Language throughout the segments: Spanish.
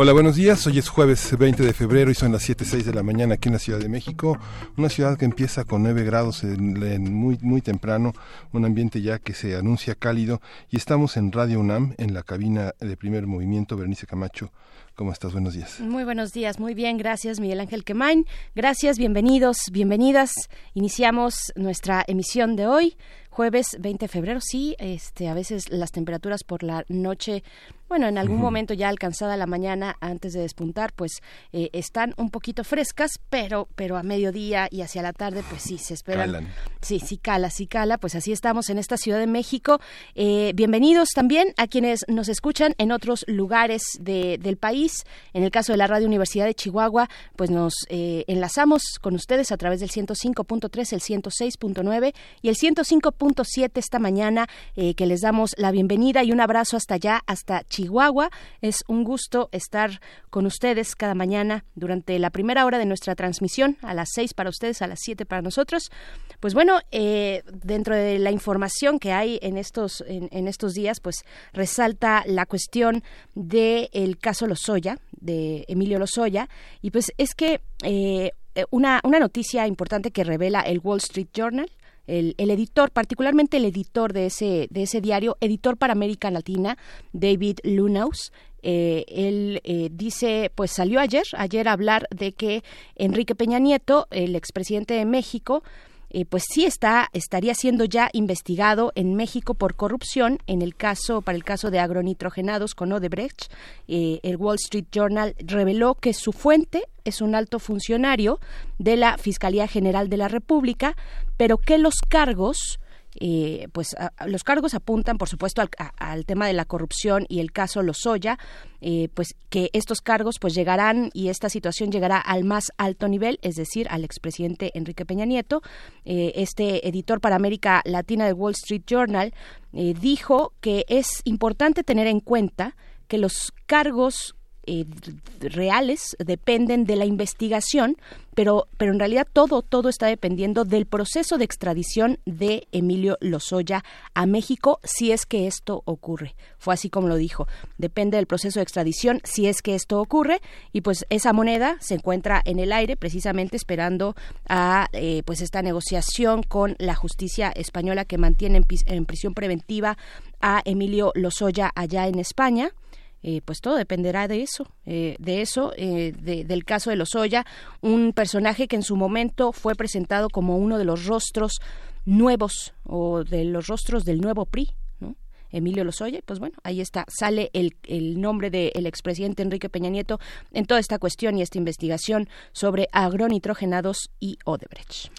Hola, buenos días. Hoy es jueves 20 de febrero y son las 7.06 de la mañana aquí en la Ciudad de México. Una ciudad que empieza con 9 grados en, muy, muy temprano, un ambiente ya que se anuncia cálido y estamos en Radio UNAM, en la cabina de primer movimiento. Bernice Camacho, ¿cómo estás? Buenos días. Muy buenos días, muy bien, gracias Miguel Ángel Quemain. Gracias, bienvenidos, bienvenidas. Iniciamos nuestra emisión de hoy jueves 20 de febrero, sí, este, a veces las temperaturas por la noche bueno, en algún momento ya alcanzada la mañana antes de despuntar, pues eh, están un poquito frescas, pero pero a mediodía y hacia la tarde, pues sí, se esperan. Sí, sí cala, sí cala, pues así estamos en esta Ciudad de México. Eh, bienvenidos también a quienes nos escuchan en otros lugares del país. En el caso de la Radio Universidad de Chihuahua, pues nos eh, enlazamos con ustedes a través del 105.3, el 106.9 y el 105.7 esta mañana, que les damos la bienvenida y un abrazo hasta allá, hasta Chihuahua. Es un gusto estar con ustedes cada mañana durante la primera hora de nuestra transmisión, a las seis para ustedes, a las siete para nosotros. Pues bueno, eh, dentro de la información que hay en estos, en, estos días, pues resalta la cuestión del caso Lozoya, de Emilio Lozoya, y pues es que eh, una, una noticia importante que revela el Wall Street Journal el, editor, particularmente el editor de ese, de ese diario, editor para América Latina, David Lunaus, eh, él eh, dice, pues salió ayer, ayer a hablar de que Enrique Peña Nieto, el expresidente de México, eh, pues sí está estaría siendo ya investigado en México por corrupción en el caso para el caso de agronitrogenados con Odebrecht. Eh, el Wall Street Journal reveló que su fuente es un alto funcionario de la Fiscalía General de la República, pero que los cargos eh, pues los cargos apuntan, por supuesto, al, tema de la corrupción y el caso Lozoya, eh, pues que estos cargos pues llegarán y esta situación llegará al más alto nivel, es decir, al expresidente Enrique Peña Nieto. Eh, este editor para América Latina del Wall Street Journal dijo que es importante tener en cuenta que los cargos eh, reales dependen de la investigación, pero, pero en realidad todo, todo está dependiendo del proceso de extradición de Emilio Lozoya a México, si es que esto ocurre. Fue así como lo dijo. Depende del proceso de extradición, si es que esto ocurre, y pues esa moneda se encuentra en el aire, precisamente esperando a eh, pues esta negociación con la justicia española que mantiene en, en prisión preventiva a Emilio Lozoya allá en España. Eh, pues todo dependerá de eso, eh, de eso, eh, del caso de Lozoya, un personaje que en su momento fue presentado como uno de los rostros nuevos o de los rostros del nuevo PRI. Emilio Lozoya, pues bueno, ahí está, sale el, el nombre del expresidente Enrique Peña Nieto en toda esta cuestión y esta investigación sobre agronitrogenados y Odebrecht.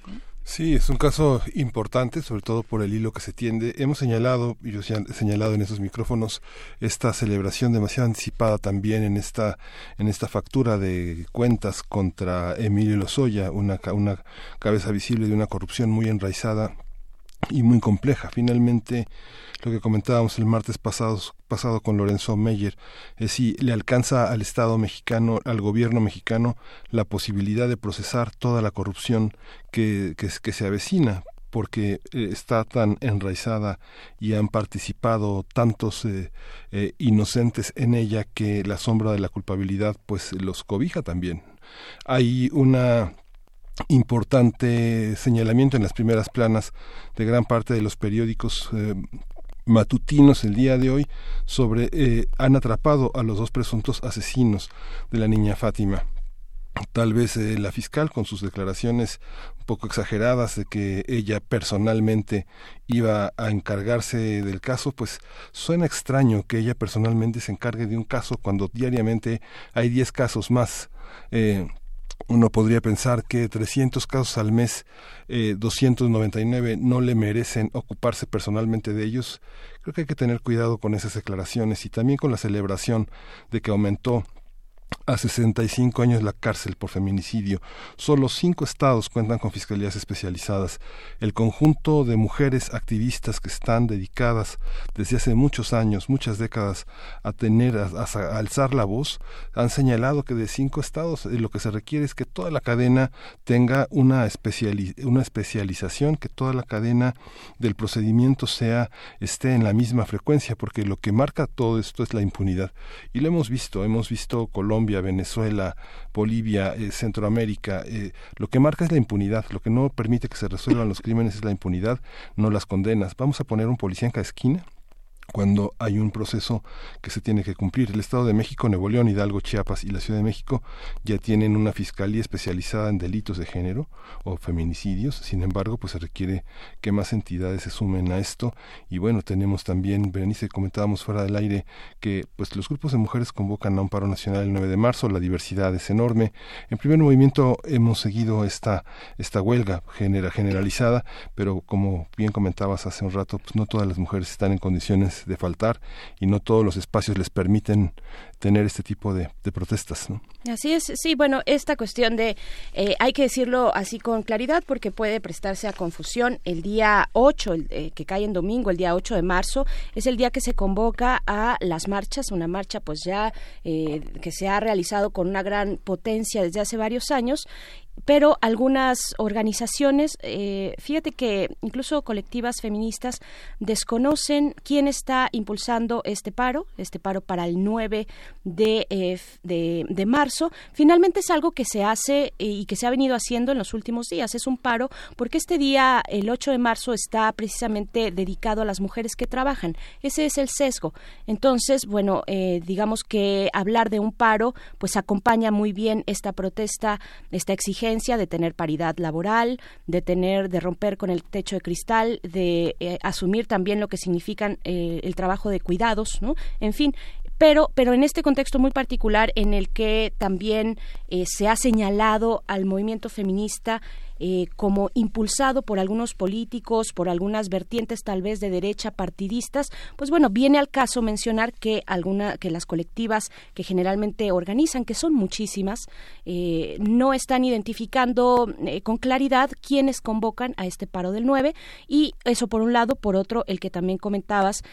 Sí, es un caso importante, sobre todo por el hilo que se tiende. Hemos señalado, y yo he señalado en esos micrófonos, esta celebración demasiado anticipada también en esta, en esta factura de cuentas contra Emilio Lozoya, una, una cabeza visible de una corrupción muy enraizada y muy compleja. Finalmente, lo que comentábamos el martes pasado, pasado con Lorenzo Meyer, es si le alcanza al Estado mexicano, al gobierno mexicano, la posibilidad de procesar toda la corrupción que, que, se avecina porque eh, está tan enraizada y han participado tantos eh, eh, inocentes en ella que la sombra de la culpabilidad pues los cobija también. Hay una importante señalamiento en las primeras planas de gran parte de los periódicos eh, matutinos el día de hoy sobre eh, han atrapado a los dos presuntos asesinos de la niña Fátima. Tal vez eh, la fiscal, con sus declaraciones un poco exageradas de que ella personalmente iba a encargarse del caso, pues suena extraño que ella personalmente se encargue de un caso cuando diariamente hay 10 casos más uno podría pensar que 300 casos al mes, eh, 299 no le merecen ocuparse personalmente de ellos. Creo que hay que tener cuidado con esas declaraciones y también con la celebración de que aumentó a 65 años la cárcel por feminicidio. Solo cinco estados cuentan con fiscalías especializadas. El conjunto de mujeres activistas que están dedicadas desde hace muchos años, muchas décadas, a tener, a, alzar la voz, han señalado que de cinco estados eh, lo que se requiere es que toda la cadena tenga una, una especialización, que toda la cadena del procedimiento sea esté en la misma frecuencia, porque lo que marca todo esto es la impunidad. Y lo hemos visto, hemos visto Colombia Venezuela, Bolivia, eh, Centroamérica, eh, lo que marca es la impunidad, lo que no permite que se resuelvan los crímenes es la impunidad, no las condenas. Vamos a poner un policía en cada esquina cuando hay un proceso que se tiene que cumplir. El Estado de México, Nuevo León, Hidalgo, Chiapas y la Ciudad de México ya tienen una fiscalía especializada en delitos de género o feminicidios. Sin embargo, pues se requiere que más entidades se sumen a esto. Y bueno, tenemos también, Berenice, comentábamos fuera del aire que pues los grupos de mujeres convocan a un paro nacional el 9 de marzo. La diversidad es enorme. En primer movimiento hemos seguido esta, esta huelga genera, generalizada, pero como bien comentabas hace un rato, pues no todas las mujeres están en condiciones de faltar y no todos los espacios les permiten tener este tipo de, protestas. ¿no? Así es, sí, bueno, esta cuestión de, eh, hay que decirlo así con claridad porque puede prestarse a confusión. El día 8, el, eh, que cae en domingo, el día 8 de marzo, es el día que se convoca a las marchas, una marcha pues ya eh, que se ha realizado con una gran potencia desde hace varios años pero algunas organizaciones, eh, fíjate que incluso colectivas feministas desconocen quién está impulsando este paro, este paro para el 9 eh, de, de, marzo. Finalmente es algo que se hace y que se ha venido haciendo en los últimos días. Es un paro porque este día, el 8 de marzo, está precisamente dedicado a las mujeres que trabajan. Ese es el sesgo. Entonces, bueno, eh, digamos que hablar de un paro, pues acompaña muy bien esta protesta, esta exigencia de tener paridad laboral, de tener, de romper con el techo de cristal, de eh, asumir también lo que significan eh, el trabajo de cuidados, ¿no? En fin, pero, pero en este contexto muy particular en el que también eh, se ha señalado al movimiento feminista eh, como impulsado por algunos políticos, por algunas vertientes tal vez de derecha partidistas, pues bueno, viene al caso mencionar que alguna, que las colectivas que generalmente organizan, que son muchísimas, eh, no están identificando eh, con claridad quiénes convocan a este paro del 9 y eso por un lado, por otro, el que también comentabas,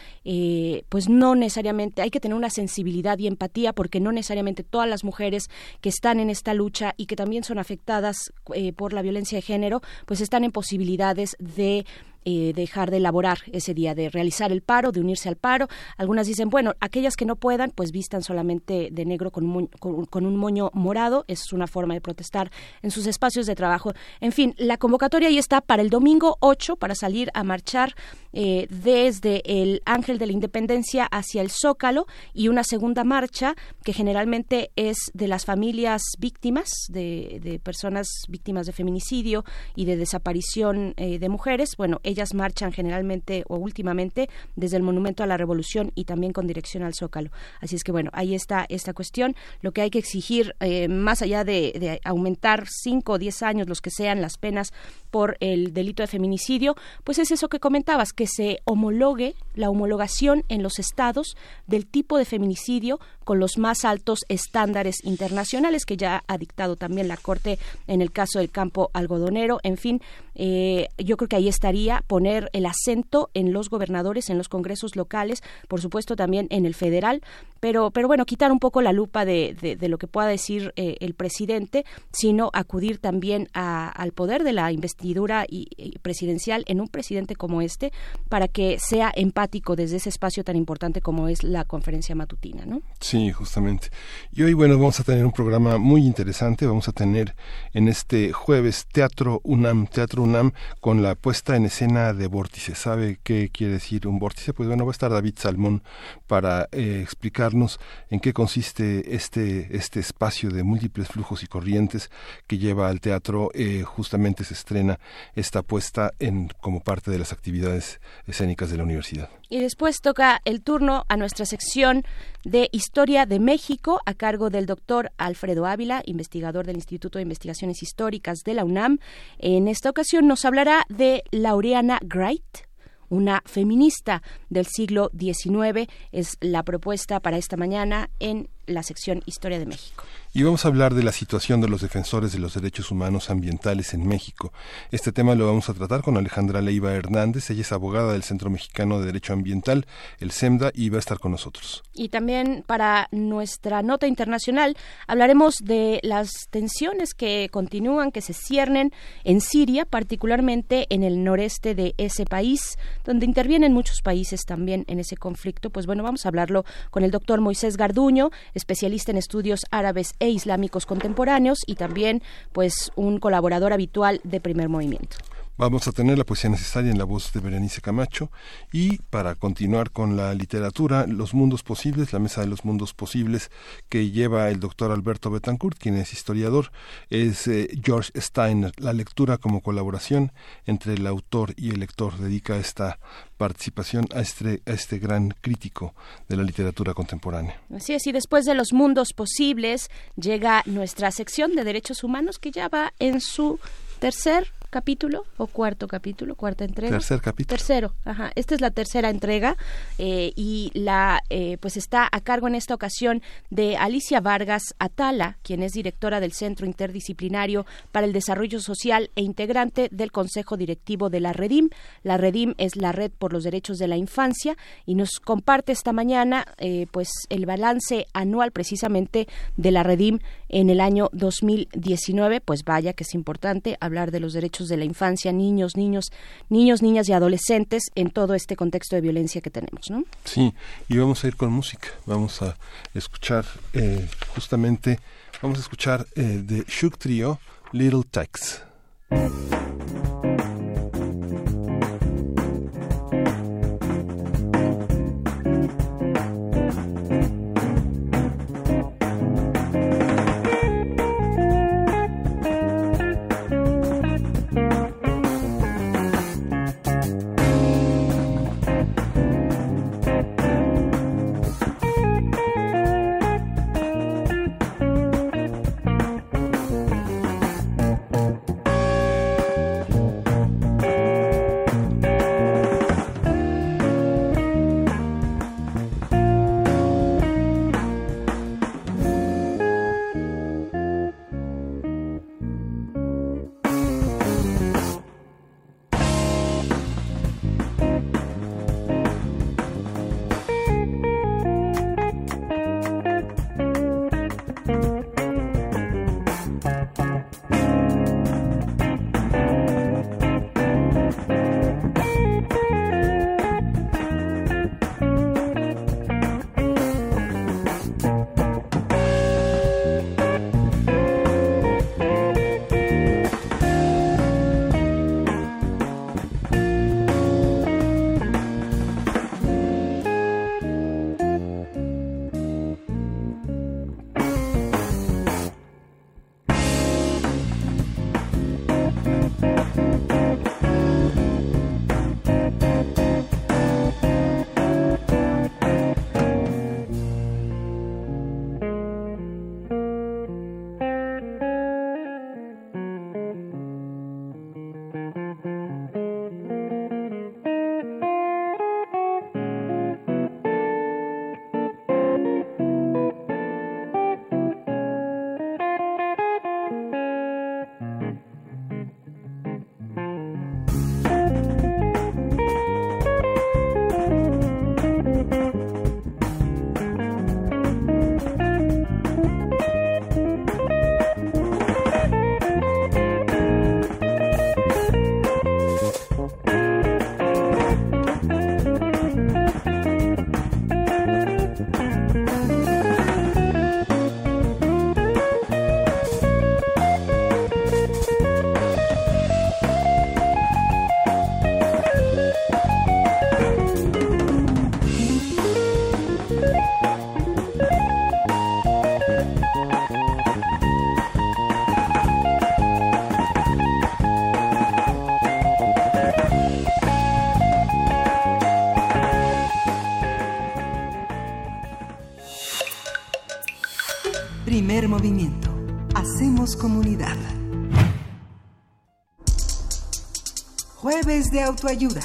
pues no necesariamente hay que tener una sensibilidad y empatía porque no necesariamente todas las mujeres que están en esta lucha y que también son afectadas por la violencia de género, pues están en posibilidades de eh, dejar de elaborar ese día, de realizar el paro, de unirse al paro. Algunas dicen, bueno, aquellas que no puedan, pues vistan solamente de negro con un, con, un moño morado. Es una forma de protestar en sus espacios de trabajo. En fin, la convocatoria ahí está para el domingo 8 para salir a marchar eh, desde el Ángel de la Independencia hacia el Zócalo y una segunda marcha que generalmente es de las familias víctimas, de, de personas víctimas de feminicidio y de desaparición eh, de mujeres. Bueno, ellas marchan generalmente o últimamente desde el Monumento a la Revolución y también con dirección al Zócalo. Así es que bueno, ahí está esta cuestión. Lo que hay que exigir, eh, más allá de, aumentar cinco o diez años, los que sean las penas por el delito de feminicidio, pues es eso que comentabas, que se homologue la homologación en los estados del tipo de feminicidio con los más altos estándares internacionales que ya ha dictado también la Corte en el caso del campo algodonero. En fin, eh, yo creo que ahí estaría poner el acento en los gobernadores, en los congresos locales, por supuesto también en el federal, pero, pero bueno, quitar un poco la lupa de, de, lo que pueda decir eh, el presidente, sino acudir también al poder de la investidura y, presidencial en un presidente como este, para que sea empático desde ese espacio tan importante como es la conferencia matutina, ¿no? Sí, justamente. Y hoy, bueno, vamos a tener un programa muy interesante. Vamos a tener en este jueves Teatro UNAM, Teatro UNAM, con la puesta en escena de Vórtice. ¿Sabe qué quiere decir un vórtice? Pues bueno, va a estar David Salmón para eh, explicarnos en qué consiste este, este espacio de múltiples flujos y corrientes que lleva al teatro. Eh, justamente se estrena esta puesta en, como parte de las actividades escénicas de la universidad. Y después toca el turno a nuestra sección de historia de México a cargo del doctor Alfredo Ávila, investigador del Instituto de Investigaciones Históricas de la UNAM. En esta ocasión nos hablará de Laureana Wright, una feminista del siglo XIX. Es la propuesta para esta mañana en la sección Historia de México. Y vamos a hablar de la situación de los defensores de los derechos humanos ambientales en México. Este tema lo vamos a tratar con Alejandra Leiva Hernández. Ella es abogada del Centro Mexicano de Derecho Ambiental, el CEMDA, y va a estar con nosotros. Y también para nuestra nota internacional hablaremos de las tensiones que continúan, que se ciernen en Siria, particularmente en el noreste de ese país, donde intervienen muchos países también en ese conflicto. Pues bueno, vamos a hablarlo con el doctor Moisés Garduño, especialista en estudios árabes e islámicos contemporáneos y también pues un colaborador habitual de Primer Movimiento. Vamos a tener la poesía necesaria en la voz de Berenice Camacho y para continuar con la literatura, Los Mundos Posibles, la Mesa de los Mundos Posibles que lleva el doctor Alberto Betancourt, quien es historiador, es eh, George Steiner. La lectura como colaboración entre el autor y el lector dedica esta participación a este, a este gran crítico de la literatura contemporánea. Así es, y después de Los Mundos Posibles llega nuestra sección de derechos humanos que ya va en su tercer capítulo o cuarto capítulo, cuarta entrega. Tercer capítulo. Tercero, ajá. Esta es la tercera entrega eh, y la eh, pues está a cargo en esta ocasión de Alicia Vargas Atala, quien es directora del Centro Interdisciplinario para el Desarrollo Social e integrante del Consejo Directivo de la Redim. La Redim es la Red por los Derechos de la Infancia y nos comparte esta mañana eh, pues el balance anual precisamente de la Redim en el año 2019. Pues vaya que es importante hablar de los derechos de la infancia, niños, niños, niños, niñas y adolescentes en todo este contexto de violencia que tenemos, ¿no? Sí, y vamos a ir con música. Vamos a escuchar eh, justamente, vamos a escuchar eh, de Shook Trio, Little Tex. De autoayuda.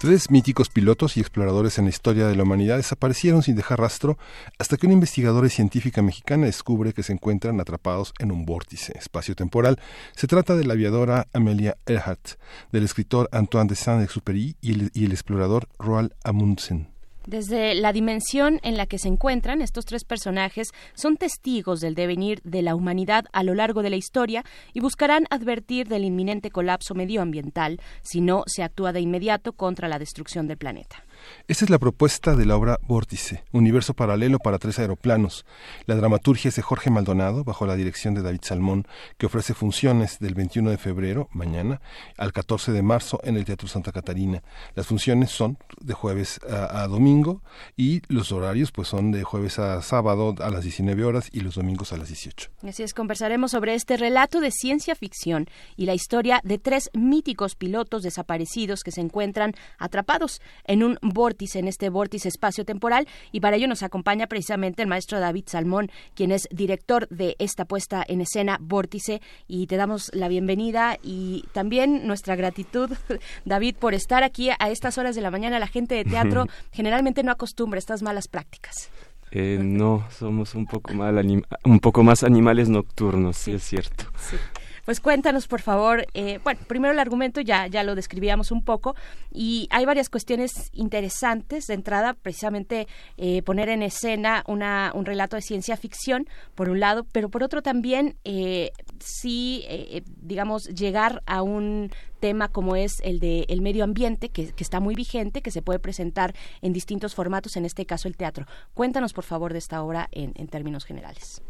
Tres míticos pilotos y exploradores en la historia de la humanidad desaparecieron sin dejar rastro hasta que una investigadora y científica mexicana descubre que se encuentran atrapados en un vórtice espacio-temporal. Se trata de la aviadora Amelia Earhart, del escritor Antoine de Saint-Exupéry y y el explorador Roald Amundsen. Desde la dimensión en la que se encuentran, estos tres personajes son testigos del devenir de la humanidad a lo largo de la historia y buscarán advertir del inminente colapso medioambiental si no se actúa de inmediato contra la destrucción del planeta. Esta es la propuesta de la obra Vórtice, universo paralelo para tres aeroplanos. La dramaturgia es de Jorge Maldonado, bajo la dirección de David Salmón, que ofrece funciones del 21 de febrero, mañana, al 14 de marzo en el Teatro Santa Catarina. Las funciones son de jueves a, a domingo y los horarios pues son de jueves a sábado a las 19 horas y los domingos a las 18. Así es, conversaremos sobre este relato de ciencia ficción y la historia de tres míticos pilotos desaparecidos que se encuentran atrapados en un vórtice, en este vórtice espacio-temporal, y para ello nos acompaña precisamente el maestro David Salmón, quien es director de esta puesta en escena Vórtice, y te damos la bienvenida y también nuestra gratitud, David, por estar aquí a estas horas de la mañana. La gente de teatro generalmente no acostumbra estas malas prácticas. Eh, no, somos un poco, mal un poco más animales nocturnos, sí, es cierto. Sí. Pues cuéntanos, por favor. Eh, bueno, primero el argumento ya, ya lo describíamos un poco y hay varias cuestiones interesantes. De entrada, precisamente eh, poner en escena una, un relato de ciencia ficción, por un lado, pero por otro también eh, sí, eh, digamos, llegar a un tema como es el de el medio ambiente, que, que, está muy vigente, que se puede presentar en distintos formatos, en este caso el teatro. Cuéntanos, por favor, de esta obra en, en términos generales.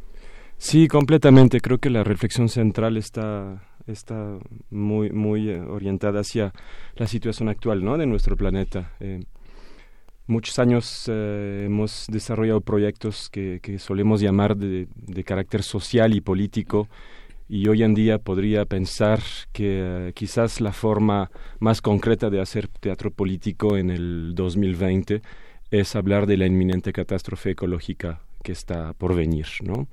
Sí, completamente. Creo que la reflexión central está, está muy, muy eh, orientada hacia la situación actual ¿no? de nuestro planeta. Eh, muchos años eh, hemos desarrollado proyectos que, que solemos llamar de, de, carácter social y político y hoy en día podría pensar que quizás la forma más concreta de hacer teatro político en el 2020 es hablar de la inminente catástrofe ecológica que está por venir, ¿no?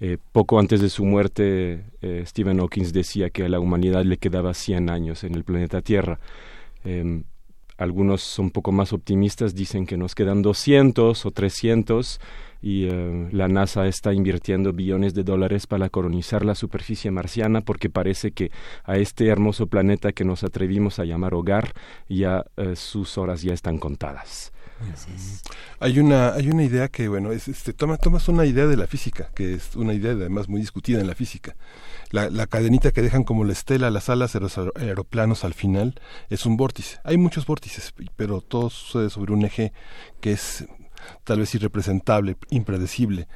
Eh, poco antes de su muerte, eh, Stephen Hawking decía que a la humanidad le quedaba 100 años en el planeta Tierra. Eh, algunos un poco más optimistas dicen que nos quedan 200 o 300 y uh, la NASA está invirtiendo billones de dólares para colonizar la superficie marciana porque parece que a este hermoso planeta que nos atrevimos a llamar hogar ya uh, sus horas ya están contadas. Hay una, hay una idea que, bueno, es, este, toma, tomas una idea de la física, que es una idea además muy discutida en la física. La, la cadenita que dejan como la estela las alas de los aeroplanos al final es un vórtice. Hay muchos vórtices, pero todo sucede sobre un eje que es tal vez irrepresentable, impredecible.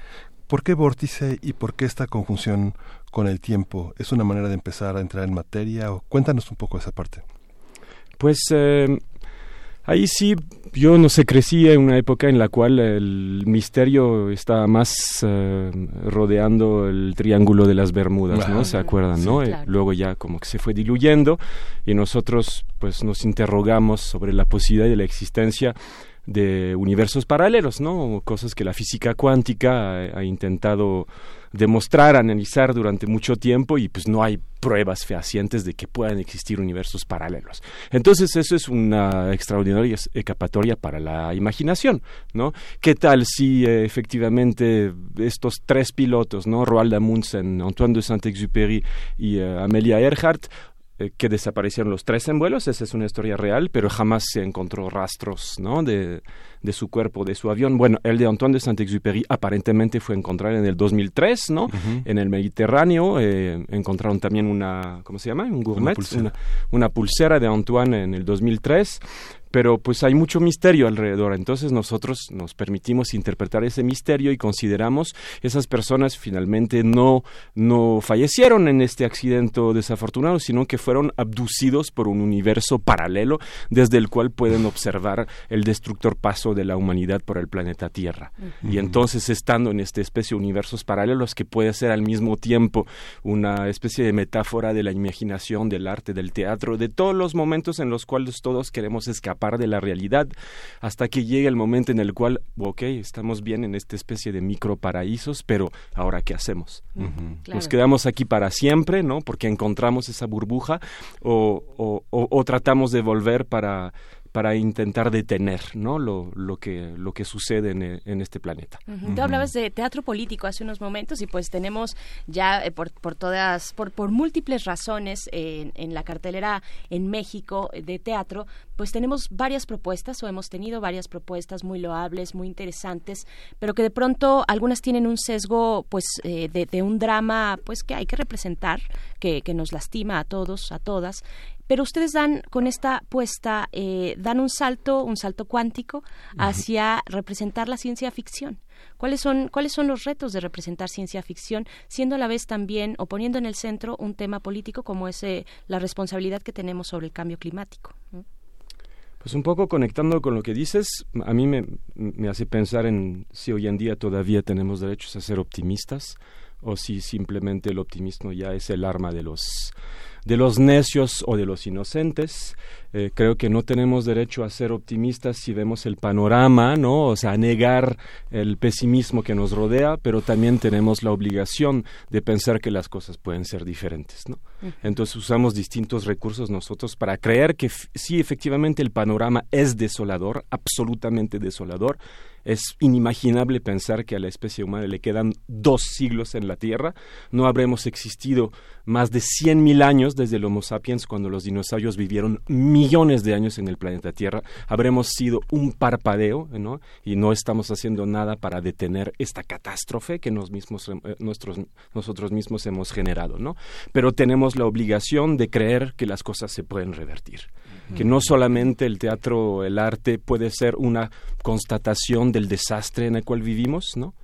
¿Por qué vórtice y por qué esta conjunción con el tiempo? ¿Es una manera de empezar a entrar en materia? O cuéntanos un poco esa parte. Pues eh, Ahí sí, yo no sé, crecí en una época en la cual el misterio estaba más uh, rodeando el triángulo de las Bermudas, ¿no? ¿Se acuerdan, sí, no? Claro. Luego ya como que se fue diluyendo y nosotros pues nos interrogamos sobre la posibilidad de la existencia de universos paralelos, ¿no? Cosas que la física cuántica ha, ha intentado demostrar, analizar durante mucho tiempo y pues no hay pruebas fehacientes de que puedan existir universos paralelos. Entonces eso es una extraordinaria escapatoria para la imaginación, ¿no? ¿Qué tal si eh, efectivamente estos tres pilotos, ¿no? Roald Amundsen, Antoine de Saint-Exupéry y uh, Amelia Earhart eh, que desaparecieron los tres en vuelos, esa es una historia real, pero jamás se encontró rastros ¿no? de, de su cuerpo, de su avión. Bueno, el de Antoine de Saint-Exupéry aparentemente fue encontrado en el 2003, ¿no? Uh -huh. En el Mediterráneo eh, encontraron también una, ¿cómo se llama? Un gourmet, una pulsera. Una, una pulsera de Antoine en el 2003 pero pues hay mucho misterio alrededor. Entonces nosotros nos permitimos interpretar ese misterio y consideramos esas personas finalmente no, no fallecieron en este accidente desafortunado, sino que fueron abducidos por un universo paralelo desde el cual pueden observar el destructor paso de la humanidad por el planeta Tierra. Uh -huh. Y entonces estando en esta especie de universos paralelos que puede ser al mismo tiempo una especie de metáfora de la imaginación, del arte, del teatro, de todos los momentos en los cuales todos queremos escapar escapar de la realidad hasta que llegue el momento en el cual, ok, estamos bien en esta especie de microparaísos, pero ahora qué hacemos? Nos quedamos aquí para siempre, ¿no? Porque encontramos esa burbuja o, o tratamos de volver para para intentar detener ¿no? lo, lo, que, lo que sucede en, en este planeta. Tú hablabas de teatro político hace unos momentos y pues tenemos ya eh, por, por, todas, por, por múltiples razones en, en la cartelera en México de teatro, pues tenemos varias propuestas o hemos tenido varias propuestas muy loables, muy interesantes, pero que de pronto algunas tienen un sesgo pues eh, de, de, un drama pues que hay que representar, que, que nos lastima a todos, a todas pero ustedes dan con esta puesta eh, dan un salto un salto cuántico hacia representar la ciencia ficción. Cuáles son cuáles son los retos de representar ciencia ficción siendo a la vez también o poniendo en el centro un tema político como es eh, la responsabilidad que tenemos sobre el cambio climático pues un poco conectando con lo que dices, a mí me, me hace pensar en si hoy en día todavía tenemos derechos a ser optimistas o si simplemente el optimismo ya es el arma de los de los necios o de los inocentes. Eh, creo que no tenemos derecho a ser optimistas si vemos el panorama, ¿no? O sea, a negar el pesimismo que nos rodea, pero también tenemos la obligación de pensar que las cosas pueden ser diferentes, ¿no? Entonces usamos distintos recursos nosotros para creer que sí, efectivamente el panorama es desolador, absolutamente desolador, es inimaginable pensar que a la especie humana le quedan dos siglos en la Tierra. No habremos existido más de cien mil años desde el Homo sapiens cuando los dinosaurios vivieron millones de años en el planeta Tierra. Habremos sido un parpadeo, ¿no? Y no estamos haciendo nada para detener esta catástrofe que nos mismos, eh, nuestros, nosotros mismos hemos generado, ¿no? Pero tenemos la obligación de creer que las cosas se pueden revertir que no solamente el teatro, el arte puede ser una constatación del desastre en el cual vivimos, ¿no?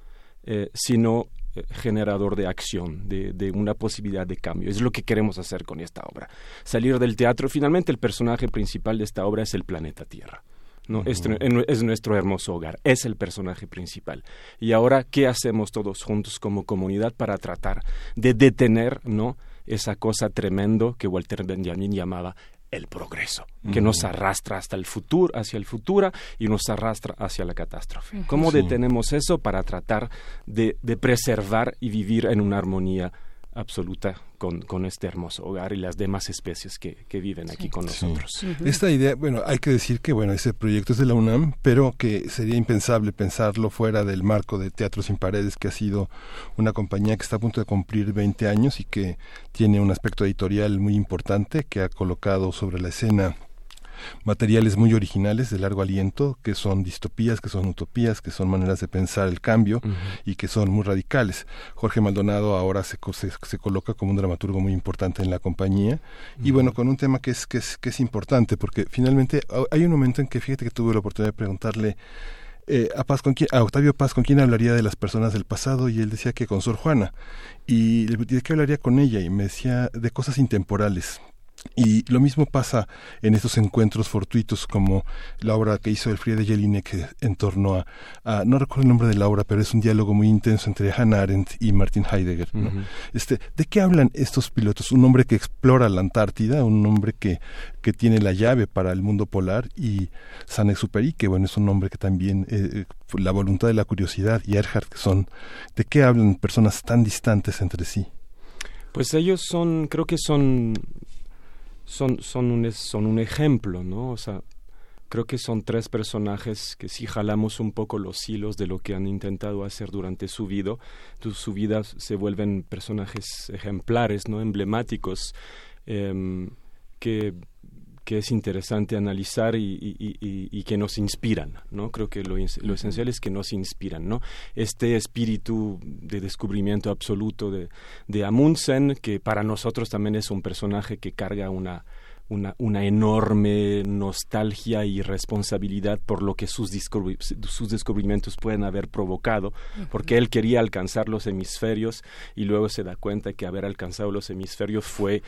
Eh, sino generador de acción, de, de, una posibilidad de cambio. Es lo que queremos hacer con esta obra. Salir del teatro. Finalmente, el personaje principal de esta obra es el planeta Tierra. ¿no? es, es, nuestro hermoso hogar, es el personaje principal. Y ahora, ¿qué hacemos todos juntos como comunidad para tratar de detener ¿no? esa cosa tremendo que Walter Benjamin llamaba el progreso, que nos arrastra hasta el futuro, hacia el futuro y nos arrastra hacia la catástrofe. ¿Cómo detenemos eso para tratar de, de preservar y vivir en una armonía absoluta con, con, este hermoso hogar y las demás especies que, que viven aquí con nosotros. Esta idea, bueno, hay que decir que bueno, ese proyecto es de la UNAM, pero que sería impensable pensarlo fuera del marco de Teatro Sin Paredes, que ha sido una compañía que está a punto de cumplir 20 años y que tiene un aspecto editorial muy importante, que ha colocado sobre la escena materiales muy originales de largo aliento, que son distopías, que son utopías, que son maneras de pensar el cambio y que son muy radicales. Jorge Maldonado ahora se, se, coloca como un dramaturgo muy importante en la compañía. Y bueno, con un tema que es, que es, que es importante, porque finalmente hay un momento en que fíjate que tuve la oportunidad de preguntarle eh, a, Paz, ¿con quién, a Octavio Paz con quién hablaría de las personas del pasado y él decía que con Sor Juana. Y de qué hablaría con ella y me decía de cosas intemporales y lo mismo pasa en estos encuentros fortuitos como la obra que hizo el de Jelinek en torno a, no recuerdo el nombre de la obra, pero es un diálogo muy intenso entre Hannah Arendt y Martin Heidegger. este, ¿De qué hablan estos pilotos? Un hombre que explora la Antártida, un hombre que, que tiene la llave para el mundo polar y Saint-Exupéry, que bueno, es un hombre que también eh, eh, la voluntad de la curiosidad y Erhard, que son, ¿de qué hablan personas tan distantes entre sí? Pues ellos son, creo que son son, son, un, son un ejemplo, ¿no? O sea, creo que son tres personajes que si jalamos un poco los hilos de lo que han intentado hacer durante su vida, su vida se vuelven personajes ejemplares, ¿no? Emblemáticos, eh, que que es interesante analizar y, y, que nos inspiran, ¿no? Creo que lo, lo, esencial es que nos inspiran, ¿no? Este espíritu de descubrimiento absoluto de, de Amundsen, que para nosotros también es un personaje que carga una, una, una, enorme nostalgia y responsabilidad por lo que sus, sus descubrimientos pueden haber provocado, porque él quería alcanzar los hemisferios y luego se da cuenta que haber alcanzado los hemisferios fue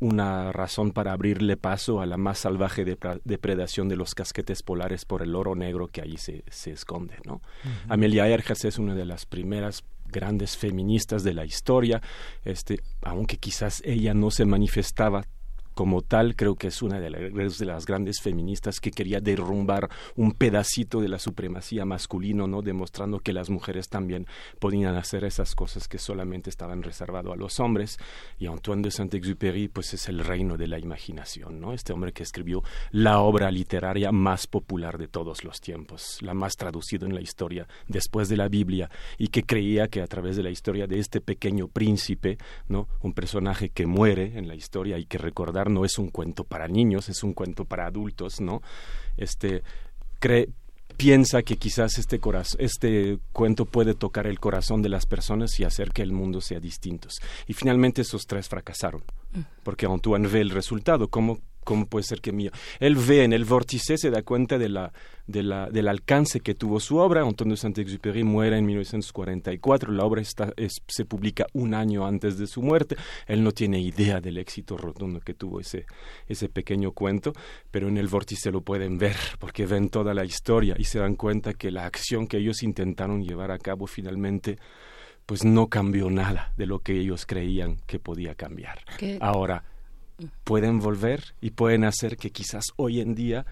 una razón para abrirle paso a la más salvaje depredación de los casquetes polares por el oro negro que allí se, se esconde. ¿no? Amelia Earhart es una de las primeras grandes feministas de la historia, este, aunque quizás ella no se manifestaba como tal, creo que es una de, las grandes feministas que quería derrumbar un pedacito de la supremacía masculino, ¿no? Demostrando que las mujeres también podían hacer esas cosas que solamente estaban reservadas a los hombres. Y Antoine de Saint-Exupéry, pues es el reino de la imaginación, ¿no? Este hombre que escribió la obra literaria más popular de todos los tiempos, la más traducida en la historia después de la Biblia, y que creía que a través de la historia de este pequeño príncipe, ¿no? Un personaje que muere en la historia y que recordar no es un cuento para niños, es un cuento para adultos, ¿no? Este cree, piensa que quizás este, este cuento puede tocar el corazón de las personas y hacer que el mundo sea distinto. Y finalmente esos tres fracasaron, mm. porque Antoine ve el resultado, cómo ¿Cómo puede ser que mío? Él ve en el vórtice, se da cuenta de la, de la, del alcance que tuvo su obra. Antonio Saint-Exupéry muere en 1944. La obra está, se publica un año antes de su muerte. Él no tiene idea del éxito rotundo que tuvo ese, ese pequeño cuento, pero en el vórtice lo pueden ver porque ven toda la historia y se dan cuenta que la acción que ellos intentaron llevar a cabo finalmente pues no cambió nada de lo que ellos creían que podía cambiar. Ahora, pueden volver y pueden hacer que quizás hoy en día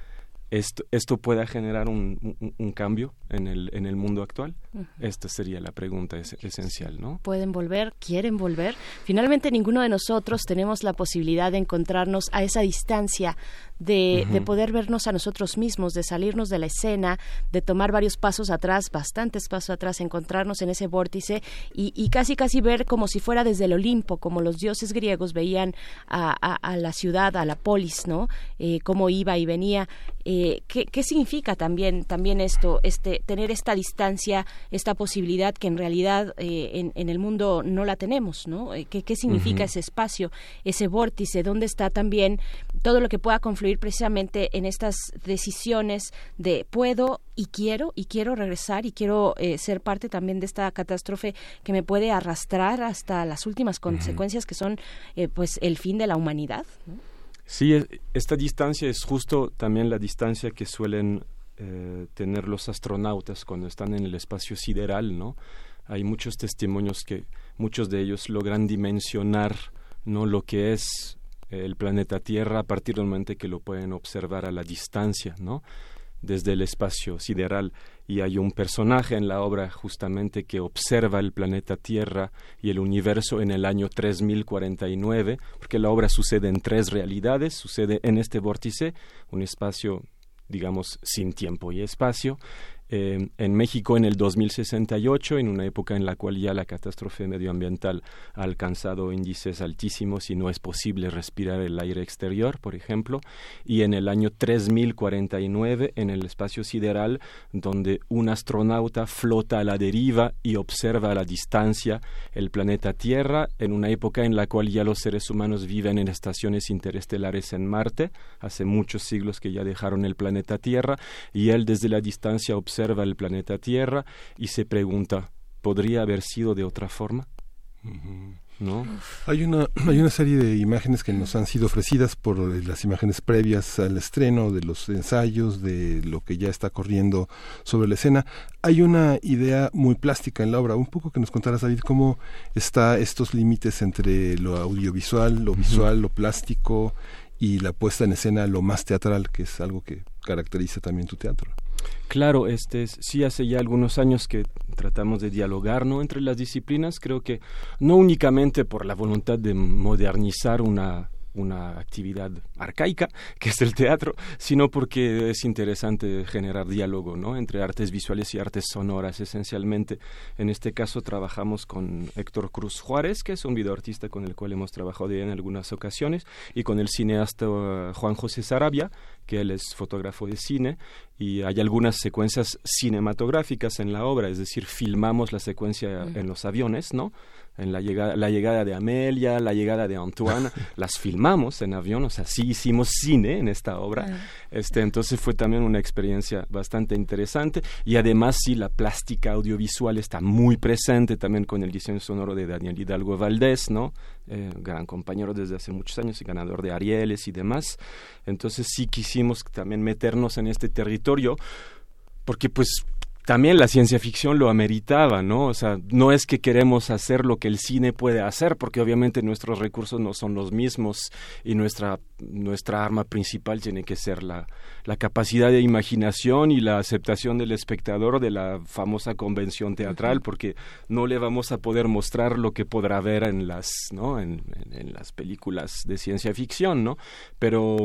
esto, esto pueda generar un, un, cambio en el, en el mundo actual? Esta sería la pregunta esencial, ¿no? ¿Pueden volver? ¿Quieren volver? Finalmente, ninguno de nosotros tenemos la posibilidad de encontrarnos a esa distancia de, de, poder vernos a nosotros mismos, de salirnos de la escena, de tomar varios pasos atrás, bastantes pasos atrás, encontrarnos en ese vórtice y, y casi casi ver como si fuera desde el Olimpo, como los dioses griegos veían a, a, la ciudad, a la polis, ¿no? Eh, cómo iba y venía. Eh, ¿qué, ¿qué, significa también, también esto, este, tener esta distancia, esta posibilidad que en realidad eh, en, en, el mundo no la tenemos, ¿no? ¿Qué, qué significa ese espacio, ese vórtice? ¿Dónde está también todo lo que pueda confluir precisamente en estas decisiones de puedo y quiero y quiero regresar y quiero eh, ser parte también de esta catástrofe que me puede arrastrar hasta las últimas consecuencias que son eh, pues el fin de la humanidad. Sí, esta distancia es justo también la distancia que suelen eh, tener los astronautas cuando están en el espacio sideral, ¿no? Hay muchos testimonios que muchos de ellos logran dimensionar no lo que es el planeta Tierra a partir del momento que lo pueden observar a la distancia, ¿no? Desde el espacio sideral. Y hay un personaje en la obra justamente que observa el planeta Tierra y el universo en el año 3049, porque la obra sucede en tres realidades, sucede en este vórtice, un espacio digamos, sin tiempo y espacio, eh, en México en el 2068, en una época en la cual ya la catástrofe medioambiental ha alcanzado índices altísimos y no es posible respirar el aire exterior, por ejemplo, y en el año 3049 en el espacio sideral, donde un astronauta flota a la deriva y observa a la distancia el planeta Tierra, en una época en la cual ya los seres humanos viven en estaciones interestelares en Marte, hace muchos siglos que ya dejaron el planeta Tierra, y él desde la distancia observa observa el planeta Tierra y se pregunta, ¿podría haber sido de otra forma? ¿No? Hay una, hay una serie de imágenes que nos han sido ofrecidas por las imágenes previas al estreno, de los ensayos, de lo que ya está corriendo sobre la escena. Hay una idea muy plástica en la obra. Un poco que nos contaras, David, cómo está estos límites entre lo audiovisual, lo visual, lo plástico y la puesta en escena, lo más teatral, que es algo que caracteriza también tu teatro. Claro, este sí hace ya algunos años que tratamos de dialogar ¿no? entre las disciplinas, creo que no únicamente por la voluntad de modernizar una una actividad arcaica, que es el teatro, sino porque es interesante generar diálogo ¿no? entre artes visuales y artes sonoras, esencialmente. En este caso trabajamos con Héctor Cruz Juárez, que es un videoartista con el cual hemos trabajado en algunas ocasiones, y con el cineasta uh, Juan José Sarabia, que él es fotógrafo de cine, y hay algunas secuencias cinematográficas en la obra, es decir, filmamos la secuencia en los aviones, ¿no? En la llegada, la llegada de Amelia, la llegada de Antoine, las filmamos en avión, o sea, sí hicimos cine en esta obra. Este, entonces fue también una experiencia bastante interesante y además sí la plástica audiovisual está muy presente también con el diseño sonoro de Daniel Hidalgo Valdés, ¿no? Eh, gran compañero desde hace muchos años y ganador de Arieles y demás. Entonces sí quisimos también meternos en este territorio porque pues también la ciencia ficción lo ameritaba, ¿no? O sea, no es que queremos hacer lo que el cine puede hacer, porque obviamente nuestros recursos no son los mismos y nuestra, nuestra arma principal tiene que ser la, la capacidad de imaginación y la aceptación del espectador de la famosa convención teatral, porque no le vamos a poder mostrar lo que podrá ver en las, ¿no? en, en las películas de ciencia ficción, ¿no? Pero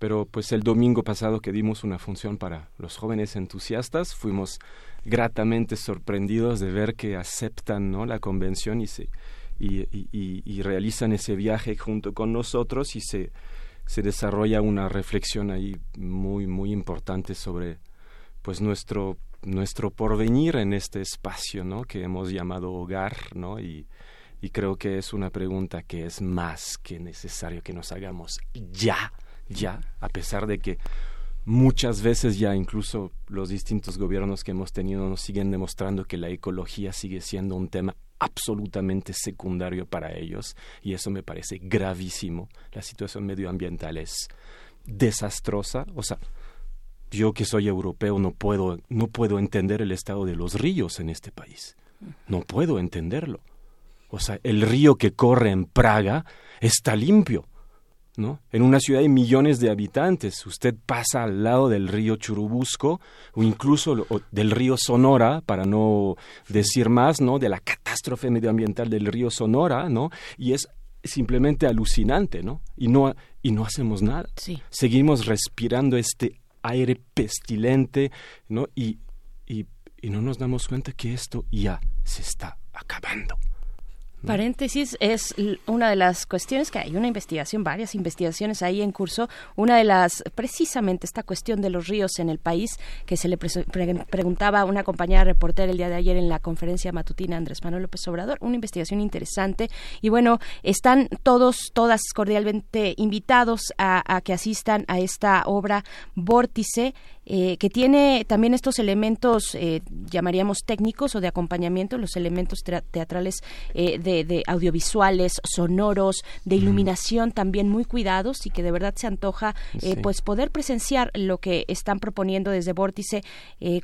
pero pues el domingo pasado que dimos una función para los jóvenes entusiastas, fuimos gratamente sorprendidos de ver que aceptan ¿no? la convención y, se, y, y, realizan ese viaje junto con nosotros y se, se desarrolla una reflexión ahí muy, muy importante sobre pues nuestro, nuestro porvenir en este espacio ¿no? que hemos llamado hogar ¿no? y, y creo que es una pregunta que es más que necesario que nos hagamos ya ya, a pesar de que muchas veces ya incluso los distintos gobiernos que hemos tenido nos siguen demostrando que la ecología sigue siendo un tema absolutamente secundario para ellos y eso me parece gravísimo. La situación medioambiental es desastrosa, o sea, yo que soy europeo no puedo no puedo entender el estado de los ríos en este país. No puedo entenderlo. O sea, el río que corre en Praga está limpio ¿no? En una ciudad de millones de habitantes, usted pasa al lado del río Churubusco o incluso del río Sonora, para no decir más, ¿no? De la catástrofe medioambiental del río Sonora, ¿no? Y es simplemente alucinante, ¿no? Y no, y no hacemos nada. Seguimos respirando este aire pestilente, ¿no? Y, y, y no nos damos cuenta que esto ya se está acabando. Paréntesis es una de las cuestiones que hay una investigación, varias investigaciones ahí en curso. Una de las, precisamente esta cuestión de los ríos en el país, que se le preguntaba a una compañera reportera el día de ayer en la conferencia matutina Andrés Manuel López Obrador. Una investigación interesante. Y bueno, están todos, todas cordialmente invitados a, que asistan a esta obra Vórtice eh, que tiene también estos elementos, eh, llamaríamos técnicos o de acompañamiento, los elementos teatrales eh, de, audiovisuales, sonoros, de iluminación también muy cuidados y que de verdad se antoja pues poder presenciar lo que están proponiendo desde Vórtice.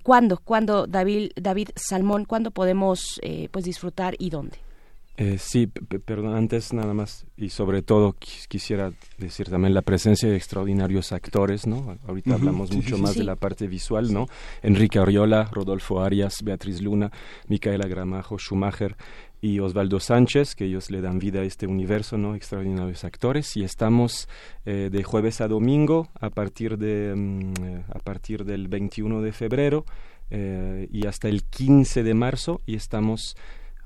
¿Cuándo? ¿Cuándo, David, David Salmón? ¿Cuándo podemos pues disfrutar y dónde? Eh, sí, perdón, antes nada más y sobre todo quisiera decir también la presencia de extraordinarios actores, ¿no? Ahorita hablamos mucho más de la parte visual, ¿no? Enrique Oriola, Rodolfo Arias, Beatriz Luna, Micaela Gramajo, Schumacher y Osvaldo Sánchez, que ellos le dan vida a este universo, ¿no? Extraordinarios actores y estamos eh, de jueves a domingo a partir de mm, eh, a partir del 21 de febrero y hasta el 15 de marzo y estamos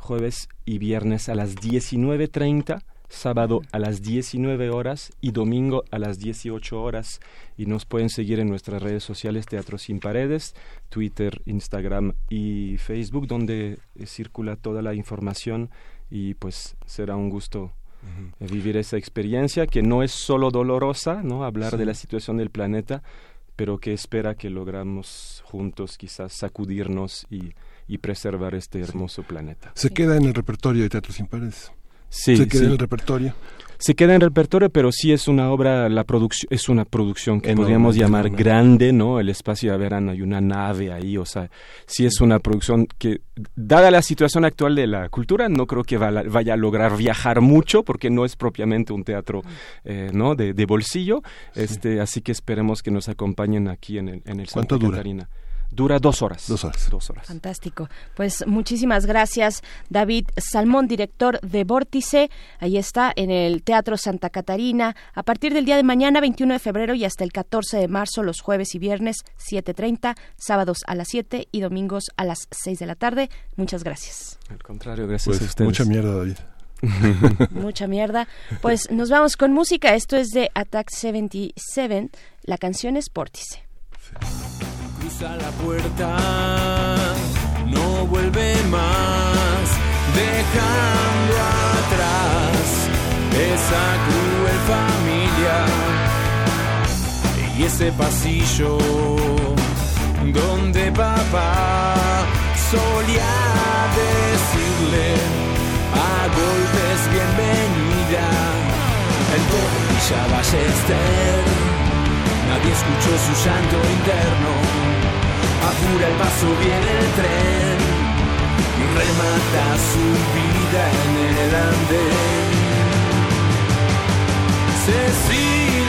jueves y viernes a las 19.30, sábado a las 19 horas y domingo a las 18 horas. Y nos pueden seguir en nuestras redes sociales Teatro Sin Paredes, Twitter, Instagram y Facebook, donde circula toda la información y pues será un gusto vivir esa experiencia que no es solo dolorosa, ¿no? Hablar de la situación del planeta, pero que espera que logramos juntos quizás sacudirnos y y preservar este hermoso planeta. Se queda en el repertorio de Teatro Sin Paredes. Sí, se queda en el repertorio. Se queda en el repertorio, pero sí es una obra, la producción es una producción que podríamos llamar grande, ¿no? El espacio de verano hay una nave ahí, o sea, sí es una producción que, dada la situación actual de la cultura, no creo que vaya a lograr viajar mucho, porque no es propiamente un teatro, eh, ¿no? De, bolsillo, este, así que esperemos que nos acompañen aquí en el, en el Santa Catarina. Dura dos horas. Dos horas. Dos horas. Fantástico. Pues muchísimas gracias, David Salmón, director de Vórtice. Ahí está, en el Teatro Santa Catarina, a partir del día de mañana, 21 de febrero, y hasta el 14 de marzo, los jueves y viernes, 7.30, sábados a las 7 y domingos a las 6 de la tarde. Muchas gracias. Al contrario, gracias pues, a ustedes. Mucha mierda, David. Mucha mierda. Pues nos vamos con música. Esto es de Attack 77. La canción es Vórtice cruza la puerta, no vuelve más, dejando atrás esa cruel familia y ese pasillo donde papá solía decirle a golpes bienvenida. El pobre Ballester, nadie escuchó su llanto interno apura el paso, viene el tren y remata su vida en el andén. Cecilia, ¿dónde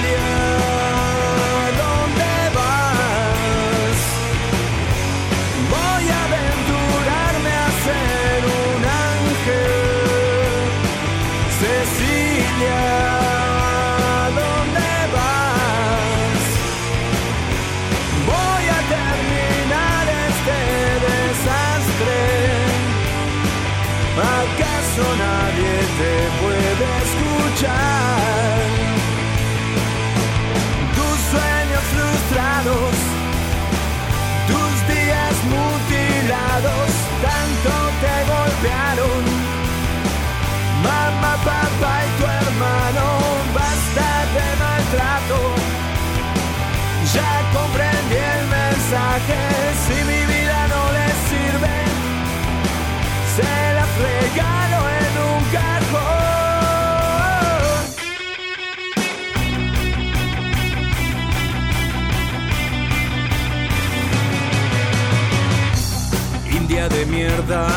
India de mierda,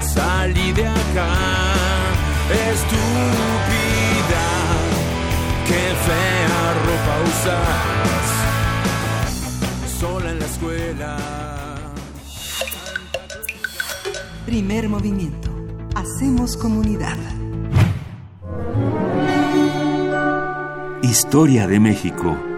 salí de acá, estúpida, qué fea ropa usas, sola en la escuela. Primer movimiento. Hacemos comunidad. Historia de México.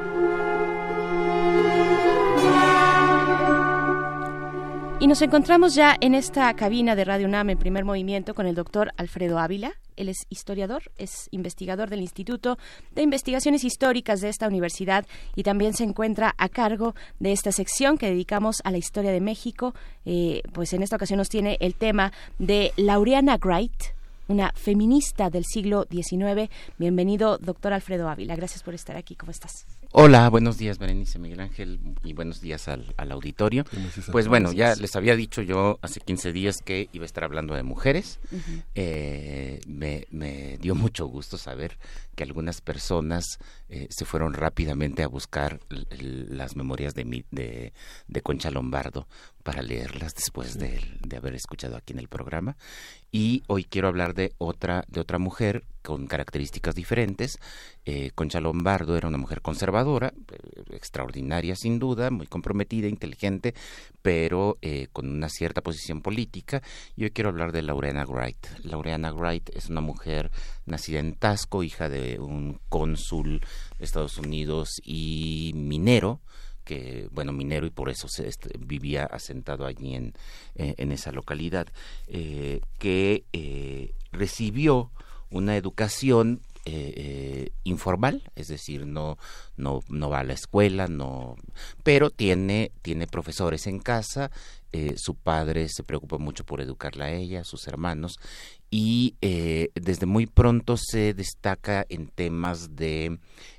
Y nos encontramos ya en esta cabina de Radio UNAM en primer movimiento con el doctor Alfredo Ávila. Él es historiador, es investigador del Instituto de Investigaciones Históricas de esta universidad y también se encuentra a cargo de esta sección que dedicamos a la historia de México. Eh, pues en esta ocasión nos tiene el tema de Laureana Wright, una feminista del siglo XIX. Bienvenido, doctor Alfredo Ávila. Gracias por estar aquí. ¿Cómo estás? Hola, buenos días, Berenice Miguel Ángel, y buenos días al, al auditorio. Pues bueno, ya les había dicho yo hace 15 días que iba a estar hablando de mujeres. Eh, me, me dio mucho gusto saber que algunas personas eh, se fueron rápidamente a buscar las memorias de, mi- de, de Concha Lombardo para leerlas después de, de haber escuchado aquí en el programa. Y hoy quiero hablar de otra, de otra mujer con características diferentes. Eh, Concha Lombardo era una mujer conservadora, eh, extraordinaria sin duda, muy comprometida, inteligente, pero eh, con una cierta posición política. Y hoy quiero hablar de Laureana Wright. Laureana Wright es una mujer nacida en Tasco, hija de un cónsul de Estados Unidos y minero que bueno minero y por eso se est- vivía asentado allí en, eh, en esa localidad eh, que eh, recibió una educación informal, es decir, no, no, no va a la escuela, no, pero tiene, tiene profesores en casa, su padre se preocupa mucho por educarla a ella, a sus hermanos, y desde muy pronto se destaca en temas de,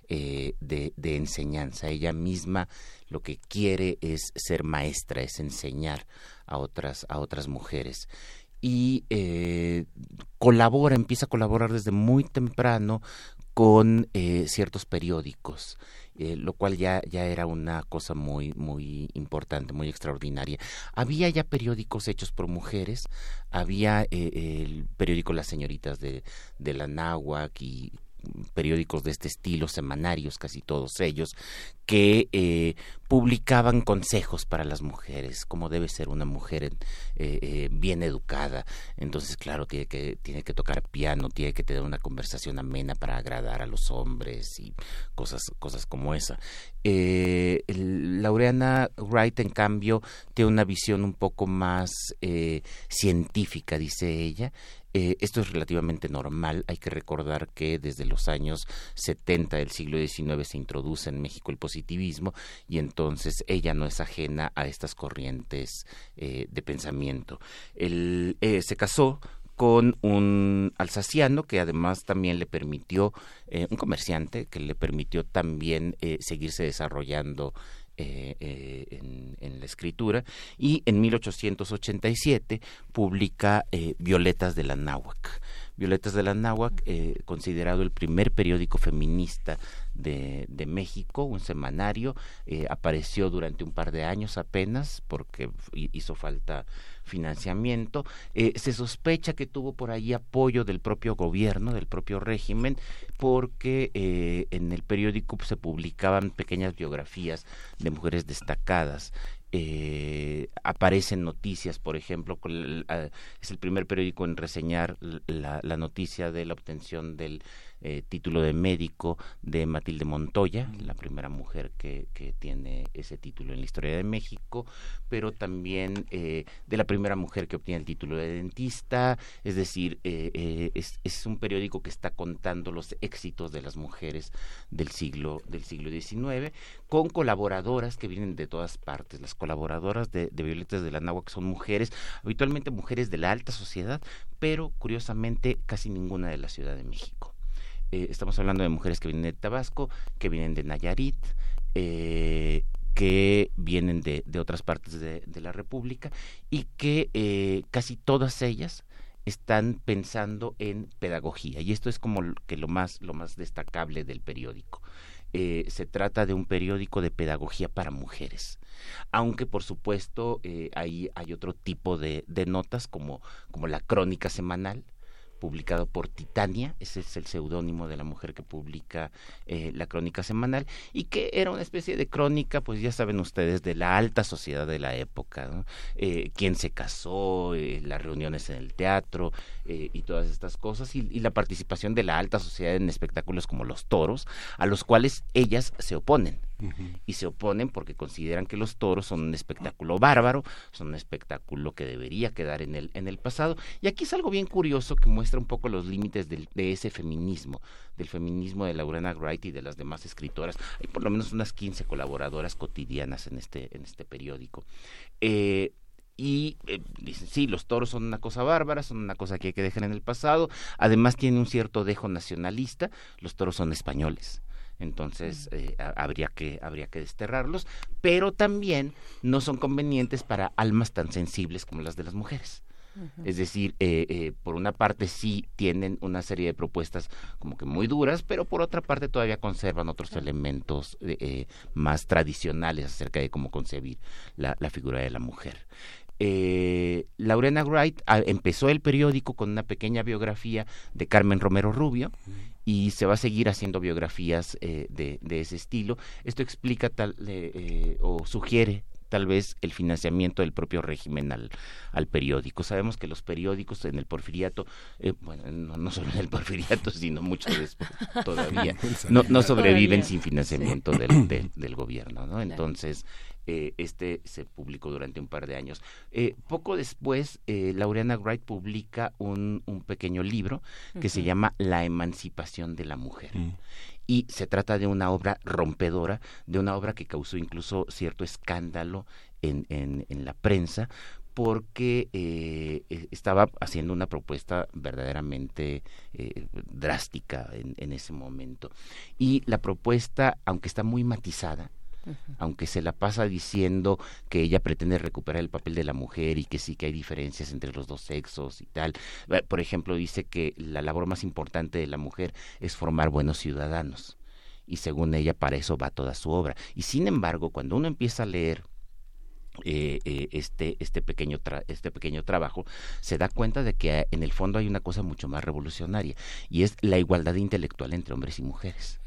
de enseñanza. Ella misma lo que quiere es ser maestra, es enseñar a otras, a otras mujeres y eh, colabora, empieza a colaborar desde muy temprano con eh, ciertos periódicos, eh, lo cual ya, ya era una cosa muy, muy importante, muy extraordinaria. Había ya periódicos hechos por mujeres, había eh, el periódico Las Señoritas de, de la Náhuac y periódicos de este estilo, semanarios, casi todos ellos, que eh, publicaban consejos para las mujeres, cómo debe ser una mujer eh, eh, bien educada. Entonces, claro, tiene que, tiene que tocar piano, tiene que tener una conversación amena para agradar a los hombres y cosas, cosas como esa. Eh, Laureana Wright, en cambio, tiene una visión un poco más científica, dice ella. Eh, esto es relativamente normal. Hay que recordar que desde los años 70 del siglo XIX se introduce en México el positivismo y entonces ella no es ajena a estas corrientes eh, de pensamiento. Eh, se casó con un alsaciano que además también le permitió, eh, un comerciante que le permitió también seguirse desarrollando eh, eh, en, en la escritura y en 1887 publica eh, Violetas de la Náhuac. Violetas de la Náhuac, eh, considerado el primer periódico feminista de, México, un semanario, eh, apareció durante un par de años apenas porque hizo falta financiamiento. Eh, se sospecha que tuvo por ahí apoyo del propio gobierno, del propio régimen, porque eh, en el periódico se publicaban pequeñas biografías de mujeres destacadas. Aparecen noticias, por ejemplo, es el primer periódico en reseñar la noticia de la obtención del eh, título de médico de Matilde Montoya, la primera mujer que, que, tiene ese título en la historia de México, pero también eh, de la primera mujer que obtiene el título de dentista, es decir, eh, es, es, un periódico que está contando los éxitos de las mujeres del siglo, del siglo XIX, con colaboradoras que vienen de todas partes. Las colaboradoras de, de Violetas de la que son mujeres, habitualmente mujeres de la alta sociedad, pero curiosamente casi ninguna de la Ciudad de México. Eh, estamos hablando de mujeres que vienen de Tabasco, que vienen de Nayarit, eh, que vienen de, otras partes de, la República y que eh, casi todas ellas están pensando en pedagogía. Y esto es como que lo más lo más destacable del periódico. Se trata de un periódico de pedagogía para mujeres. Aunque por supuesto ahí hay otro tipo de, de notas como como la crónica semanal publicado por Titania, ese es el seudónimo de la mujer que publica eh, la crónica semanal, y que era una especie de crónica, pues ya saben ustedes, de la alta sociedad de la época, eh, quién se casó, eh, las reuniones en el teatro eh, y todas estas cosas, y, la participación de la alta sociedad en espectáculos como los toros, a los cuales ellas se oponen. Y se oponen porque consideran que los toros son un espectáculo bárbaro, son un espectáculo que debería quedar en el, en el pasado. Y aquí es algo bien curioso que muestra un poco los límites de ese feminismo, del feminismo de Laurena Wright y de las demás escritoras. Hay por lo menos unas 15 colaboradoras cotidianas en este, en este periódico. Eh, y eh, dicen, sí, los toros son una cosa bárbara, son una cosa que hay que dejar en el pasado. Además tiene un cierto dejo nacionalista, los toros son españoles entonces eh, habría que habría que desterrarlos pero también no son convenientes para almas tan sensibles como las de las mujeres. Es decir, eh, eh, por una parte sí tienen una serie de propuestas como que muy duras, pero por otra parte todavía conservan otros elementos eh, más tradicionales acerca de cómo concebir la, la figura de la mujer. Eh, Laurena Wright ah, empezó el periódico con una pequeña biografía de Carmen Romero Rubio y se va a seguir haciendo biografías eh, de, de, ese estilo. Esto explica tal eh, o sugiere tal vez el financiamiento del propio régimen al, al periódico. Sabemos que los periódicos en el porfiriato, eh, bueno, no, solo en el porfiriato, sino mucho después todavía, no, no sobreviven sin financiamiento del, del, gobierno, ¿no? Entonces, eh, este se publicó durante un par de años. Eh, poco después, eh, Laureana Wright publica un, un pequeño libro que se llama La emancipación de la mujer. Mm y se trata de una obra rompedora, de una obra que causó incluso cierto escándalo en, en, en la prensa porque eh, e, estaba haciendo una propuesta verdaderamente eh, drástica en, en, ese momento. Y la propuesta, aunque está muy matizada, aunque se la pasa diciendo que ella pretende recuperar el papel de la mujer y que sí que hay diferencias entre los dos sexos y tal. Eh, por ejemplo, dice que la labor más importante de la mujer es formar buenos ciudadanos. Y según ella, para eso va toda su obra. Y sin embargo, cuando uno empieza a leer eh, eh, este este pequeño este pequeño trabajo se da cuenta de que en el fondo hay una cosa mucho más revolucionaria y es la igualdad intelectual entre hombres y mujeres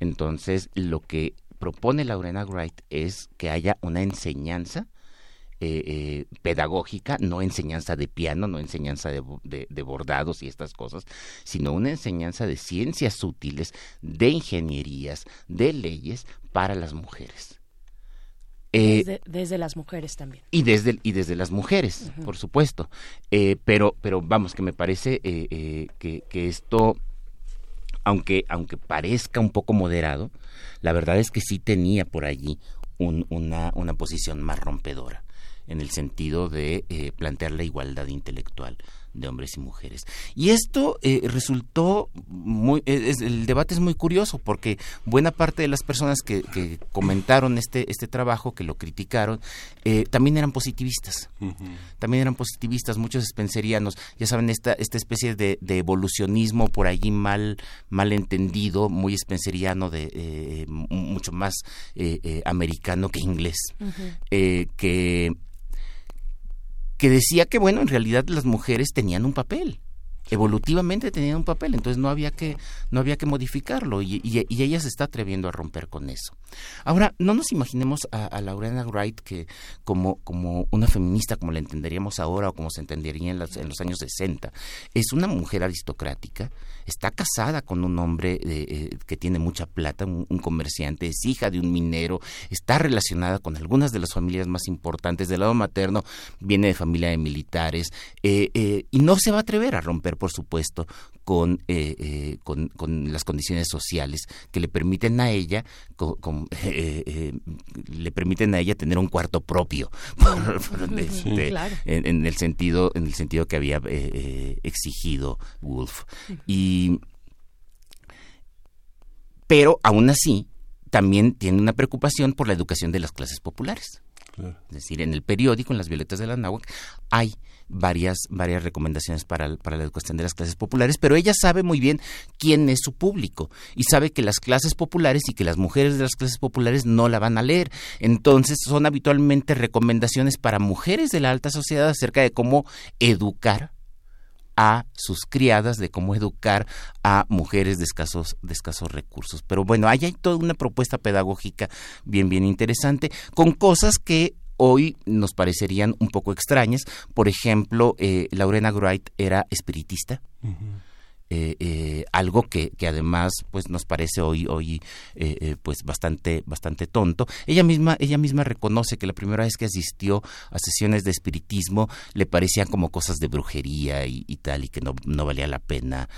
entonces lo que propone Laurena Wright es que haya una enseñanza eh, eh, pedagógica, no enseñanza de piano, no enseñanza de, de, bordados y estas cosas, sino una enseñanza de ciencias útiles, de ingenierías, de leyes para las mujeres. Eh, desde, las mujeres también. Y desde, y desde las mujeres, por supuesto. pero, pero vamos, que me parece que, que esto, aunque, aunque parezca un poco moderado, la verdad es que sí tenía por allí una, una posición más rompedora en el sentido de eh, plantear la igualdad intelectual de hombres y mujeres. Y esto eh, resultó muy, eh, el debate es muy curioso porque buena parte de las personas que, comentaron este, este trabajo, que lo criticaron, eh, también eran positivistas. También eran positivistas, muchos spencerianos, ya saben, esta, esta especie de, evolucionismo por allí mal, mal entendido, muy spenceriano, de, mucho más americano que inglés, que que decía que, bueno, en realidad las mujeres tenían un papel evolutivamente tenían un papel, entonces no había que, no había que modificarlo y, ella se está atreviendo a romper con eso. Ahora, no nos imaginemos a, a Wright que como, como una feminista, como la entenderíamos ahora o como se entendería en, en los años 60. Es una mujer aristocrática, está casada con un hombre eh, que tiene mucha plata, un, comerciante, es hija de un minero, está relacionada con algunas de las familias más importantes del lado materno, viene de familia de militares eh, eh, y no se va a atrever a romper, por supuesto, con, con, con, las condiciones sociales que le permiten a ella le permiten a ella tener un cuarto propio este, en, el sentido en el sentido que había exigido Wolf. Y pero aún así también tiene una preocupación por la educación de las clases populares. Es decir, en el periódico, en las Violetas de la Náhuac, hay varias, varias recomendaciones para, para, la educación de las clases populares, pero ella sabe muy bien quién es su público y sabe que las clases populares y que las mujeres de las clases populares no la van a leer. Entonces son habitualmente recomendaciones para mujeres de la alta sociedad acerca de cómo educar a sus criadas de cómo educar a mujeres de escasos, de escasos recursos. Pero bueno, ahí hay toda una propuesta pedagógica bien, bien interesante, con cosas que hoy nos parecerían un poco extrañas. Por ejemplo, eh, Lorena Wright era espiritista. Eh, eh, algo que, que, además pues nos parece hoy hoy eh, pues bastante bastante tonto. Ella misma ella misma reconoce que la primera vez que asistió a sesiones de espiritismo le parecían como cosas de brujería y, tal y que no, no valía la pena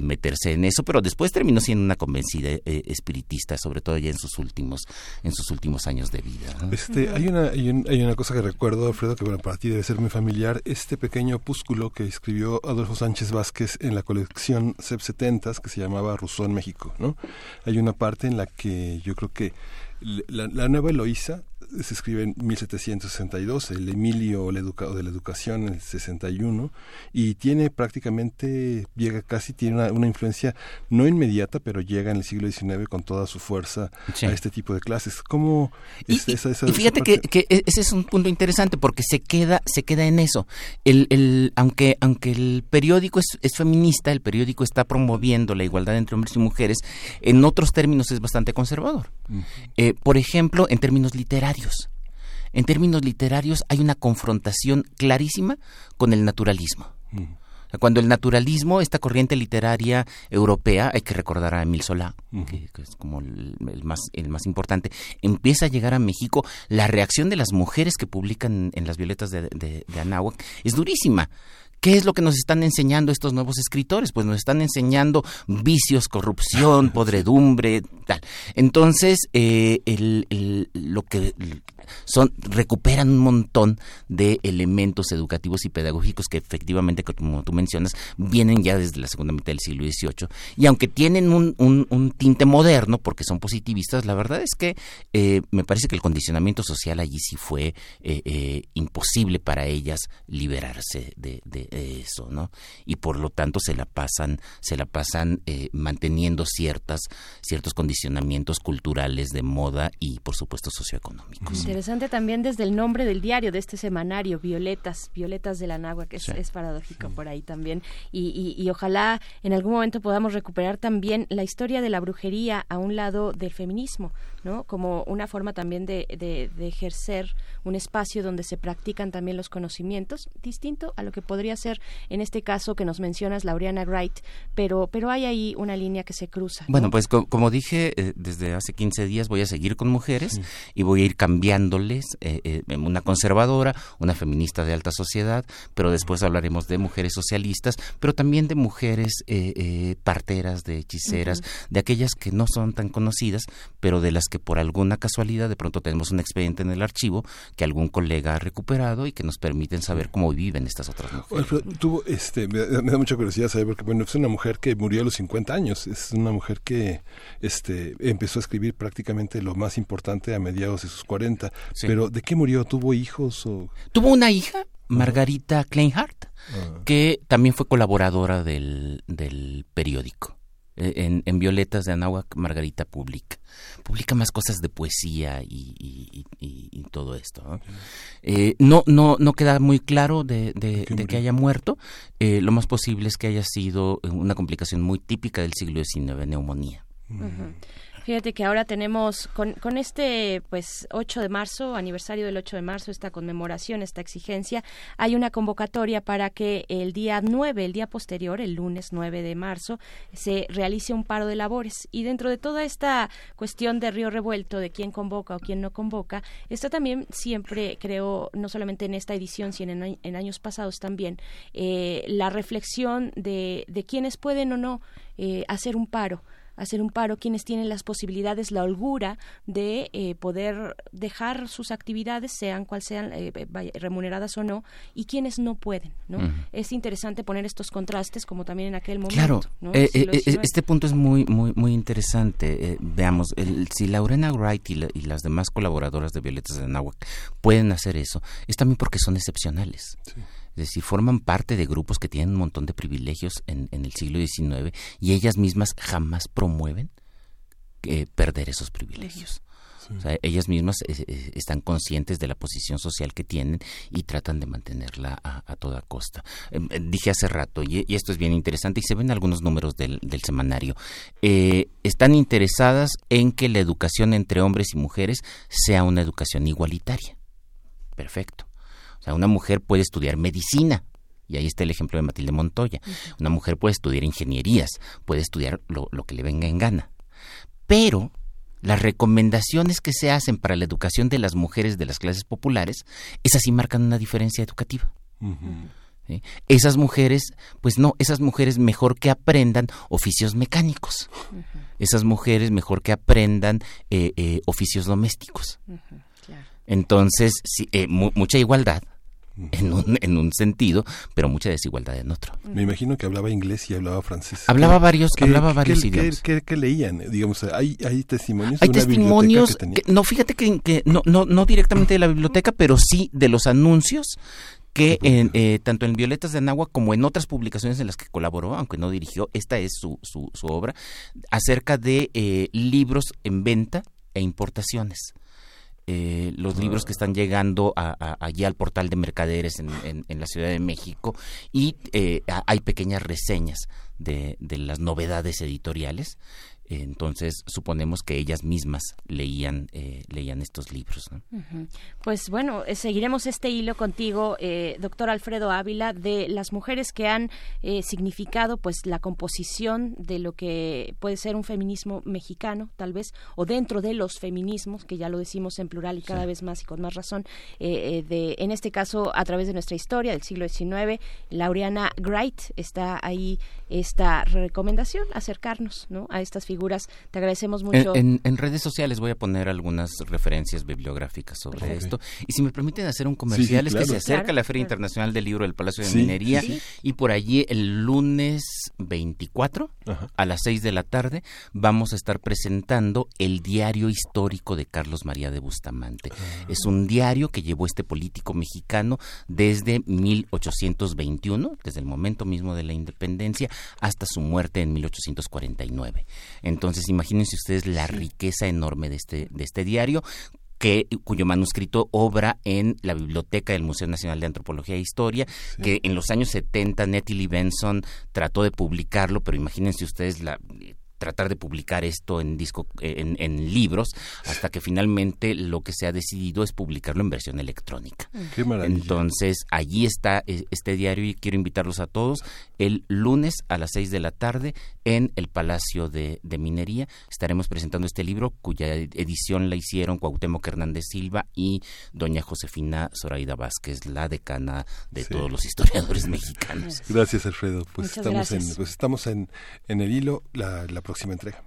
meterse en eso pero después terminó siendo una convencida espiritista sobre todo ya en sus últimos en sus últimos años de vida este hay una hay, una cosa que recuerdo Alfredo que bueno para ti debe ser muy familiar. Este pequeño opúsculo que escribió Adolfo Sánchez Vázquez en la colección sección CEP 70 que se llamaba Rousseau en México, ¿no? Hay una parte en la que yo creo que la, la nueva Eloísa se escribe en 1762, el Emilio el de la Educación en el 61, y tiene prácticamente, llega casi, tiene una, influencia no inmediata, pero llega en el siglo XIX con toda su fuerza a este tipo de clases. ¿Cómo y, fíjate que, ese es un punto interesante porque se queda, se queda en eso. El, el, aunque, aunque el periódico es, es feminista, el periódico está promoviendo la igualdad entre hombres y mujeres, en otros términos es bastante conservador. Eh, por ejemplo, en términos literarios, en términos literarios hay una confrontación clarísima con el naturalismo. Cuando el naturalismo, esta corriente literaria europea, hay que recordar a Emil Solá, que, es como el, más, el más importante, empieza a llegar a México, la reacción de las mujeres que publican en las violetas de, de, de Anáhuac es durísima. ¿Qué es lo que nos están enseñando estos nuevos escritores? Pues nos están enseñando vicios, corrupción, podredumbre, tal. Entonces, eh, el, lo que son recuperan un montón de elementos educativos y pedagógicos que efectivamente, como tú mencionas, vienen ya desde la segunda mitad del siglo XVIII. Y aunque tienen un, un, tinte moderno, porque son positivistas, la verdad es que eh, me parece que el condicionamiento social allí sí fue eh, eh, imposible para ellas liberarse de, de, eso, ¿no? Y por lo tanto se la pasan, se la pasan manteniendo ciertas, ciertos condicionamientos culturales de moda y, por supuesto, socioeconómicos interesante también desde el nombre del diario, de este semanario, Violetas, Violetas de la Nagua, que es, paradójico por ahí también. Y, y, ojalá en algún momento podamos recuperar también la historia de la brujería a un lado del feminismo, ¿no? Como una forma también de, de, de ejercer un espacio donde se practican también los conocimientos, distinto a lo que podría ser en este caso que nos mencionas, Laureana Wright, pero, pero hay ahí una línea que se cruza. Bueno, pues como dije, eh, desde hace 15 días voy a seguir con mujeres y voy a ir cambiando explicándoles eh, una conservadora, una feminista de alta sociedad, pero después hablaremos de mujeres socialistas, pero también de mujeres parteras, de hechiceras, de aquellas que no son tan conocidas, pero de las que por alguna casualidad de pronto tenemos un expediente en el archivo que algún colega ha recuperado y que nos permiten saber cómo viven estas otras mujeres. tuvo, este, me, da mucha curiosidad saber, porque bueno, es una mujer que murió a los 50 años, es una mujer que este, empezó a escribir prácticamente lo más importante a mediados de sus 40, pero ¿de qué murió? ¿Tuvo hijos? O... Tuvo una hija, Margarita Kleinhardt, ah. que también fue colaboradora del, del periódico. Eh, en, Violetas de Anáhuac, Margarita publica. Publica más cosas de poesía y, todo esto. ¿no? Eh, ¿no? no, no, queda muy claro de, que haya muerto. Eh, lo más posible es que haya sido una complicación muy típica del siglo XIX, neumonía. Fíjate que ahora tenemos con, con este pues 8 de marzo, aniversario del 8 de marzo, esta conmemoración, esta exigencia, hay una convocatoria para que el día 9, el día posterior, el lunes 9 de marzo, se realice un paro de labores. Y dentro de toda esta cuestión de río revuelto, de quién convoca o quién no convoca, está también siempre, creo, no solamente en esta edición, sino en, años pasados también, eh, la reflexión de, de quiénes pueden o no eh, hacer un paro hacer un paro, quienes tienen las posibilidades, la holgura de eh, poder dejar sus actividades, sean cual sean, eh, eh, remuneradas o no, y quienes no pueden. ¿no? Es interesante poner estos contrastes, como también en aquel momento. Claro, este punto es muy, muy, muy interesante. veamos, el, si Laurena Wright y, las demás colaboradoras de Violetas de Nahuac pueden hacer eso, es también porque son excepcionales. Sí. Es decir, forman parte de grupos que tienen un montón de privilegios en, el siglo XIX y ellas mismas jamás promueven eh, perder esos privilegios. O sea, ellas mismas eh, eh, están conscientes de la posición social que tienen y tratan de mantenerla a, toda costa. Em, dije hace rato, y, esto es bien interesante, y se ven algunos números del, del semanario, están interesadas en que la educación entre hombres y mujeres sea una educación igualitaria. Perfecto. O sea, una mujer puede estudiar medicina, y ahí está el ejemplo de Matilde Montoya. Una mujer puede estudiar ingenierías, puede estudiar lo, que le venga en gana. Pero las recomendaciones que se hacen para la educación de las mujeres de las clases populares, esas sí marcan una diferencia educativa. Esas mujeres, pues no, esas mujeres mejor que aprendan oficios mecánicos. Esas mujeres mejor que aprendan eh, eh, oficios domésticos. Entonces, eh, mucha igualdad, en un, en un sentido, pero mucha desigualdad en otro. Me imagino que hablaba inglés y hablaba francés. Hablaba varios, hablaba varios idiomas. ¿qué, leían? Digamos, hay, hay testimonios. Hay testimonios. no, fíjate que, no, no, no directamente de la biblioteca, pero sí de los anuncios que en, eh, tanto en Violetas de Anagua como en otras publicaciones en las que colaboró, aunque no dirigió, esta es su, su, su obra, acerca de eh, libros en venta e importaciones. Eh, los libros que están llegando allí al portal de mercaderes en, la Ciudad de México y eh, hay pequeñas reseñas de, de las novedades editoriales entonces suponemos que ellas mismas leían eh, leían estos libros pues bueno eh, seguiremos este hilo contigo eh, doctor Alfredo Ávila de las mujeres que han significado pues la composición de lo que puede ser un feminismo mexicano tal vez o dentro de los feminismos que ya lo decimos en plural y cada vez más y con más razón de en este caso a través de nuestra historia del siglo XIX Laureana Wright está ahí esta recomendación acercarnos ¿no? a estas figuras te agradecemos mucho. En, redes sociales voy a poner algunas referencias bibliográficas sobre esto. Y si me permiten hacer un comercial, es que se acerca la Feria Internacional del Libro del Palacio de Minería y por allí el lunes 24 a las 6 de la tarde vamos a estar presentando el diario histórico de Carlos María de Bustamante. Ah. Es un diario que llevó este político mexicano desde 1821, desde el momento mismo de la independencia, hasta su muerte en 1849. Entonces, imagínense ustedes la riqueza enorme de este, de este diario, que, cuyo manuscrito obra en la biblioteca del Museo Nacional de Antropología e Historia, que en los años 70 Nettie Lee Benson trató de publicarlo, pero imagínense ustedes la tratar de publicar esto en disco en, en, libros hasta que finalmente lo que se ha decidido es publicarlo en versión electrónica. Qué Entonces, allí está eh, este diario y quiero invitarlos a todos. El lunes a las 6 de la tarde en el Palacio de, Minería. Estaremos presentando este libro cuya edición la hicieron Cuauhtémoc Hernández Silva y doña Josefina Zoraida Vázquez, la decana de todos los historiadores mexicanos. Gracias, Alfredo. Pues estamos, En, pues estamos en, en el hilo la, la próxima entrega.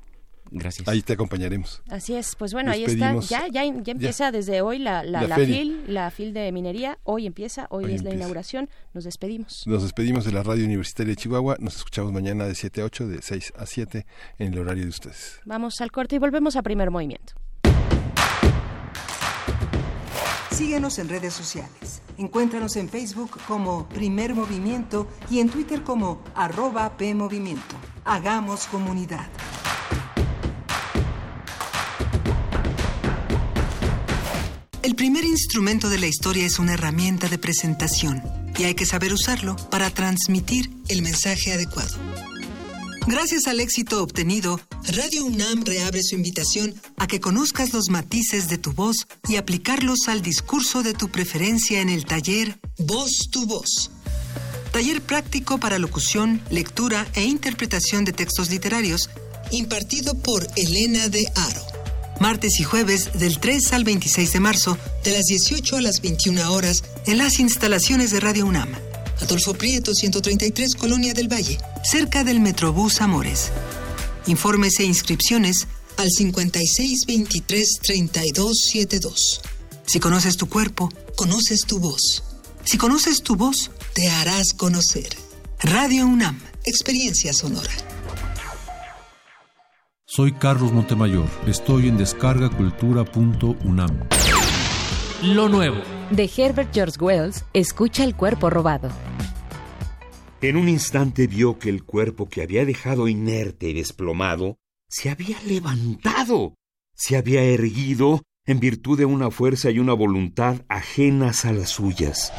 Gracias. Ahí te acompañaremos. Así es, pues bueno, ahí está. Ya, ya, ya empieza desde hoy la, la, la, FIL, la FIL de minería. Hoy empieza, hoy, es la inauguración. Nos despedimos. Nos despedimos de la Radio Universitaria de Chihuahua. Nos escuchamos mañana de 7 a 8, de 6 a 7 en el horario de ustedes. Vamos al corte y volvemos a primer movimiento. Síguenos en redes sociales. Encuéntranos en Facebook como Primer Movimiento y en Twitter como arroba PMovimiento. Hagamos comunidad. Primer instrumento de la historia es una herramienta de presentación y hay que saber usarlo para transmitir el mensaje adecuado. Gracias al éxito obtenido, Radio UNAM reabre su invitación a que conozcas los matices de tu voz y aplicarlos al discurso de tu preferencia en el taller Voz tu Voz. Taller práctico para locución, lectura e interpretación de textos literarios, impartido por Elena de Aro martes y jueves del 3 al 26 de marzo, de las 18 a las 21 horas, en las instalaciones de Radio UNAM. Adolfo Prieto, 133, Colonia del Valle, cerca del Metrobús Amores. Informes e inscripciones al 56 23 32 72. Si conoces tu cuerpo, conoces tu voz. Si conoces tu voz, te harás conocer. Radio UNAM, experiencia sonora. Soy Carlos Montemayor. Estoy en descargacultura.unam. Lo nuevo. De Herbert George Wells, escucha el cuerpo robado. En un instante vio que el cuerpo que había dejado inerte y desplomado se había levantado, se había erguido en virtud de una fuerza y una voluntad ajenas a las suyas.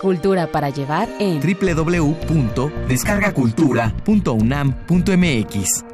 Cultura para llevar en www.descargacultura.unam.mx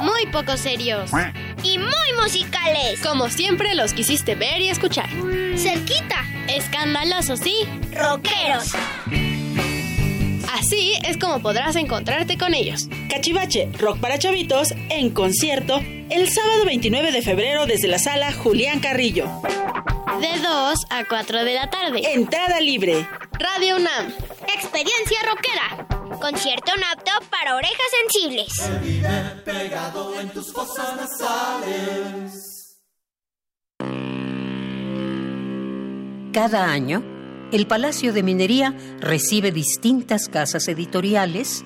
Muy poco serios y muy musicales. Como siempre los quisiste ver y escuchar. Cerquita. Escandalosos, sí. Rockeros. Así es como podrás encontrarte con ellos. Cachivache, rock para chavitos, en concierto, el sábado 29 de febrero desde la sala Julián Carrillo. De 2 a 4 de la tarde. Entrada libre. Radio UNAM. Experiencia rockera. Concierto apto para orejas sensibles. pegado en tus fosas nasales. Cada año, el Palacio de Minería recibe distintas casas editoriales,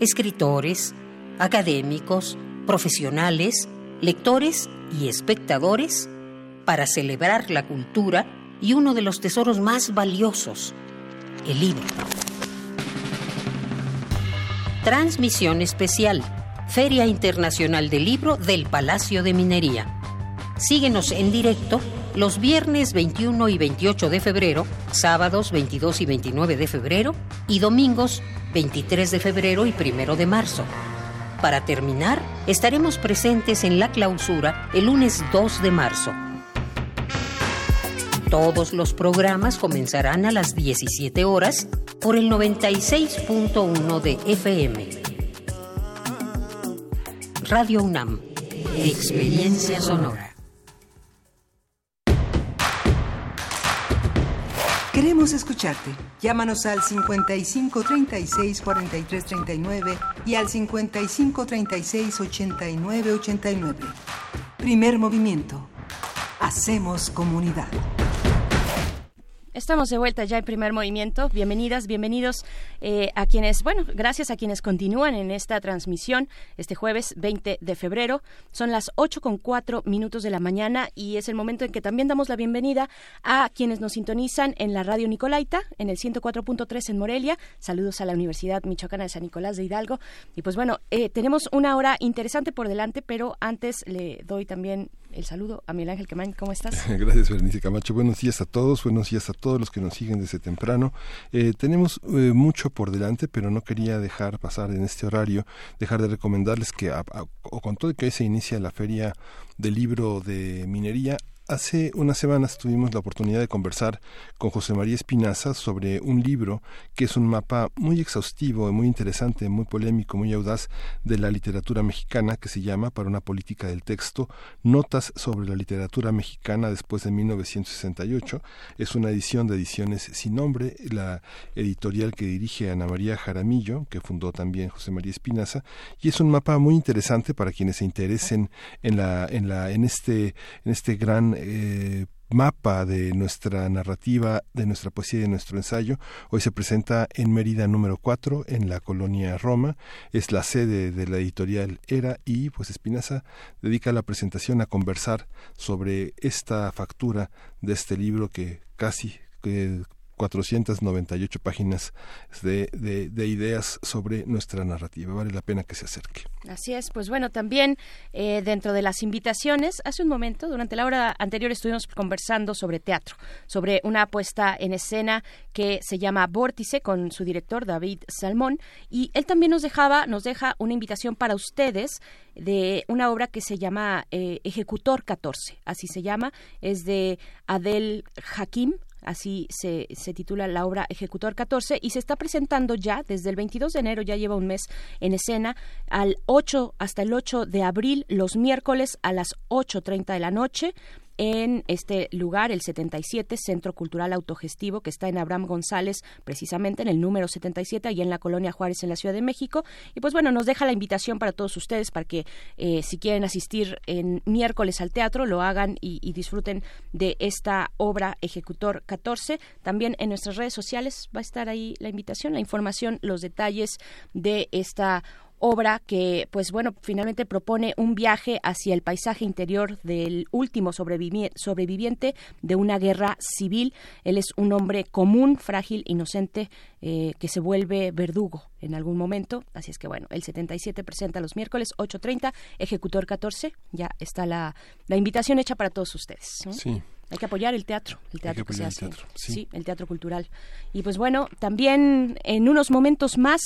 escritores, académicos, profesionales, lectores y espectadores para celebrar la cultura y uno de los tesoros más valiosos, el libro. Transmisión especial. Feria Internacional del Libro del Palacio de Minería. Síguenos en directo los viernes 21 y 28 de febrero, sábados 22 y 29 de febrero y domingos 23 de febrero y 1 de marzo. Para terminar, estaremos presentes en la clausura el lunes 2 de marzo. Todos los programas comenzarán a las 17 horas por el 96.1 de FM. Radio UNAM. Experiencia sonora. Queremos escucharte. Llámanos al 55 36 43 39 y al 55 36 89 89. Primer movimiento. Hacemos comunidad. Estamos de vuelta ya en primer movimiento. Bienvenidas, bienvenidos eh, a quienes, bueno, gracias a quienes continúan en esta transmisión este jueves 20 de febrero. Son las 8 con 4 minutos de la mañana y es el momento en que también damos la bienvenida a quienes nos sintonizan en la radio Nicolaita, en el 104.3 en Morelia. Saludos a la Universidad Michoacana de San Nicolás de Hidalgo. Y pues bueno, eh, tenemos una hora interesante por delante, pero antes le doy también el saludo a Miguel Ángel Quemain. ¿Cómo estás? Gracias, Berenice Camacho. Buenos días a todos, buenos días a todos los que nos siguen desde temprano. Eh, tenemos eh, mucho por delante, pero no quería dejar pasar en este horario, dejar de recomendarles que, o con todo que se inicia la feria del libro de minería, Hace unas semanas tuvimos la oportunidad de conversar con José María Espinaza sobre un libro que es un mapa muy exhaustivo, muy interesante, muy polémico, muy audaz de la literatura mexicana que se llama Para una política del texto, Notas sobre la literatura mexicana después de 1968. Es una edición de ediciones sin nombre, la editorial que dirige Ana María Jaramillo, que fundó también José María Espinaza, y es un mapa muy interesante para quienes se interesen en la en la en este en este gran eh, mapa de nuestra narrativa, de nuestra poesía y de nuestro ensayo. Hoy se presenta en Mérida número 4, en la colonia Roma. Es la sede de la editorial Era y pues Espinaza dedica la presentación a conversar sobre esta factura de este libro que casi que 498 páginas de, de, ideas sobre nuestra narrativa. Vale la pena que se acerque. Así es, pues bueno, también eh, dentro de las invitaciones, hace un momento, durante la hora anterior estuvimos conversando sobre teatro, sobre una puesta en escena que se llama Vórtice con su director David Salmón y él también nos dejaba, nos deja una invitación para ustedes de una obra que se llama eh, Ejecutor 14, así se llama, es de Adel Hakim, así se, se titula la obra Ejecutor 14 y se está presentando ya desde el 22 de enero, ya lleva un mes en escena, al 8 hasta el 8 de abril, los miércoles a las 8.30 de la noche en este lugar, el 77, Centro Cultural Autogestivo, que está en Abraham González, precisamente en el número 77, y en la Colonia Juárez, en la Ciudad de México. Y pues bueno, nos deja la invitación para todos ustedes para que eh, si quieren asistir en miércoles al teatro, lo hagan y, y, disfruten de esta obra Ejecutor 14. También en nuestras redes sociales va a estar ahí la invitación, la información, los detalles de esta obra que, pues bueno, finalmente propone un viaje hacia el paisaje interior del último sobreviviente de una guerra civil. Él es un hombre común, frágil, inocente, eh, que se vuelve verdugo en algún momento. Así es que bueno, el 77 presenta los miércoles 8.30, Ejecutor 14. Ya está la, la invitación hecha para todos ustedes. Sí. Hay que apoyar el teatro, el teatro que se hace. sí. el teatro cultural. Y pues bueno, también en unos momentos más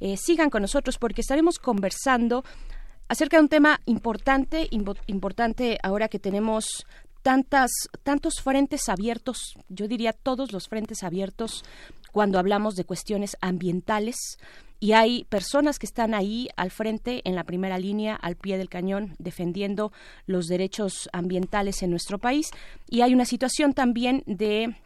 eh, sigan con nosotros porque estaremos conversando acerca de un tema importante, importante ahora que tenemos tantas, tantos frentes abiertos, yo diría todos los frentes abiertos cuando hablamos de cuestiones ambientales y hay personas que están ahí al frente, en la primera línea, al pie del cañón, defendiendo los derechos ambientales en nuestro país. Y hay una situación también de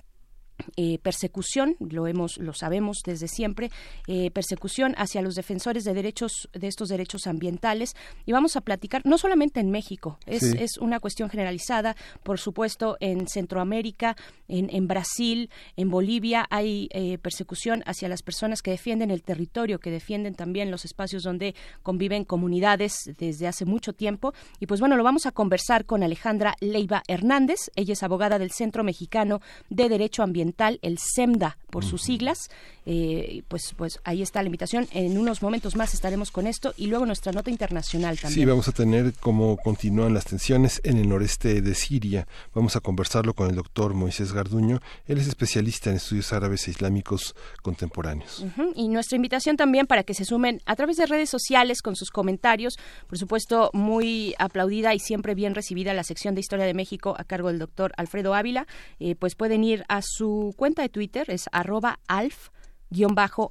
eh, persecución, lo hemos, lo sabemos desde siempre, eh, persecución hacia los defensores de derechos, de estos derechos ambientales. Y vamos a platicar, no solamente en México, es, es una cuestión generalizada, por supuesto, en Centroamérica, en, en Brasil, en Bolivia hay eh, persecución hacia las personas que defienden el territorio, que defienden también los espacios donde conviven comunidades desde hace mucho tiempo. Y pues bueno, lo vamos a conversar con Alejandra Leiva Hernández. Ella es abogada del Centro Mexicano de Derecho Ambiental el SEMDA por sus siglas. Eh, pues, pues ahí está la invitación. En unos momentos más estaremos con esto y luego nuestra nota internacional también. Sí, vamos a tener cómo continúan las tensiones en el noreste de Siria. Vamos a conversarlo con el doctor Moisés Garduño. Él es especialista en estudios árabes e islámicos contemporáneos. Y nuestra invitación también para que se sumen a través de redes sociales con sus comentarios. Por supuesto, muy aplaudida y siempre bien recibida la sección de Historia de México a cargo del doctor Alfredo Ávila. Eh, pues pueden ir a su cuenta de Twitter, es arroba alf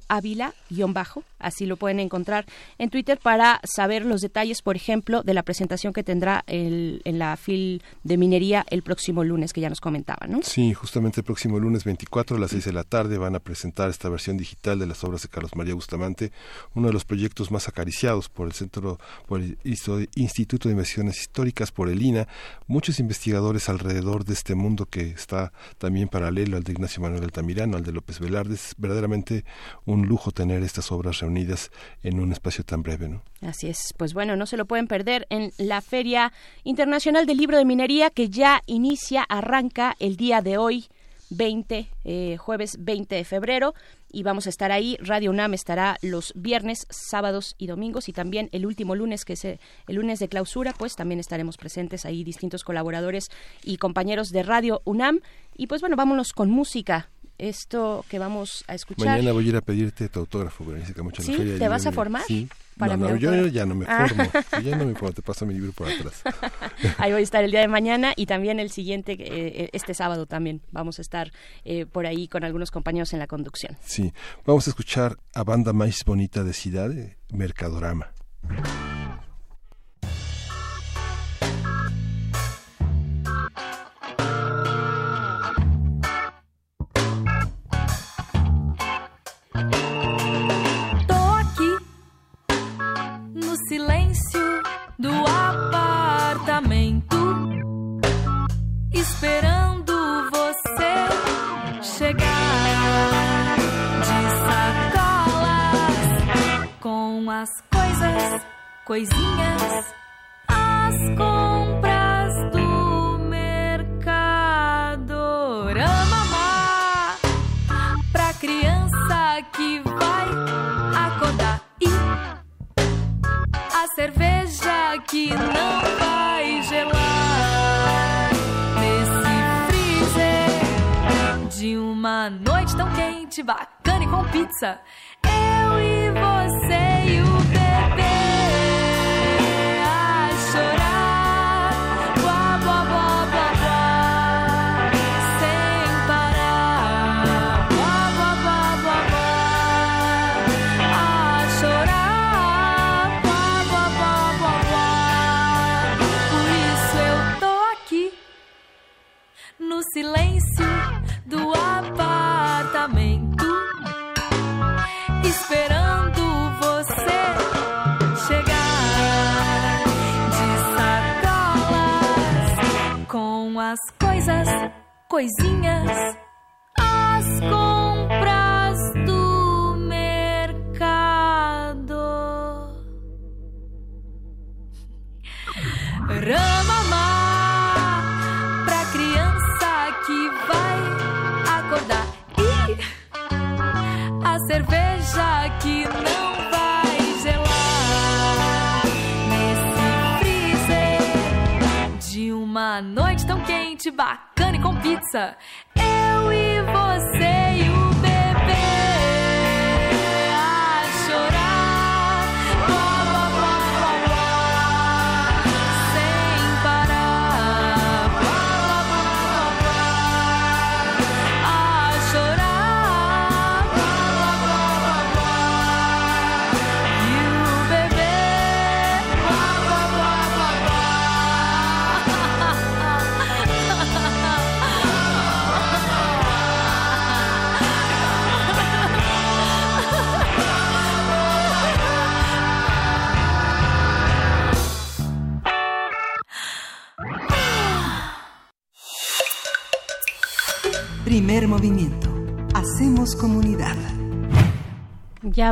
ávila bajo así lo pueden encontrar en Twitter para saber los detalles, por ejemplo, de la presentación que tendrá el, en la FIL de minería el próximo lunes, que ya nos comentaban, ¿no? Sí, justamente el próximo lunes 24 a las 6 de la tarde van a presentar esta versión digital de las obras de Carlos María Bustamante, uno de los proyectos más acariciados por el Centro, por el Instituto de Investigaciones Históricas, por el INA, muchos investigadores alrededor de este mundo que está también paralelo al de Ignacio Manuel Altamirano, al de López Velarde. Es verdaderamente un lujo tener estas obras reunidas en un espacio tan breve, ¿no? Así es. Pues bueno, no se lo pueden perder en la Feria Internacional del Libro de Minería que ya inicia, arranca el día de hoy. 20, eh, jueves 20 de febrero y vamos a estar ahí. Radio UNAM estará los viernes, sábados y domingos y también el último lunes, que es el lunes de clausura, pues también estaremos presentes ahí distintos colaboradores y compañeros de Radio UNAM. Y pues bueno, vámonos con música esto que vamos a escuchar. Mañana voy a ir a pedirte tu autógrafo, Mucho ¿Sí? ¿Te vas a formar? Sí. Para no, yo ya no me ah. formo. Yo ya no me formo, te paso mi libro por atrás. ahí voy a estar el día de mañana y también el siguiente, eh, este sábado también. Vamos a estar eh, por ahí con algunos compañeros en la conducción. Sí. Vamos a escuchar a Banda Más Bonita de Ciudad, Mercadorama. Do apartamento, esperando você chegar de sacolas com as coisas, coisinhas, as compras cerveja que não vai gelar nesse freezer de uma noite tão quente, bacana e com pizza. Eu e você e o silêncio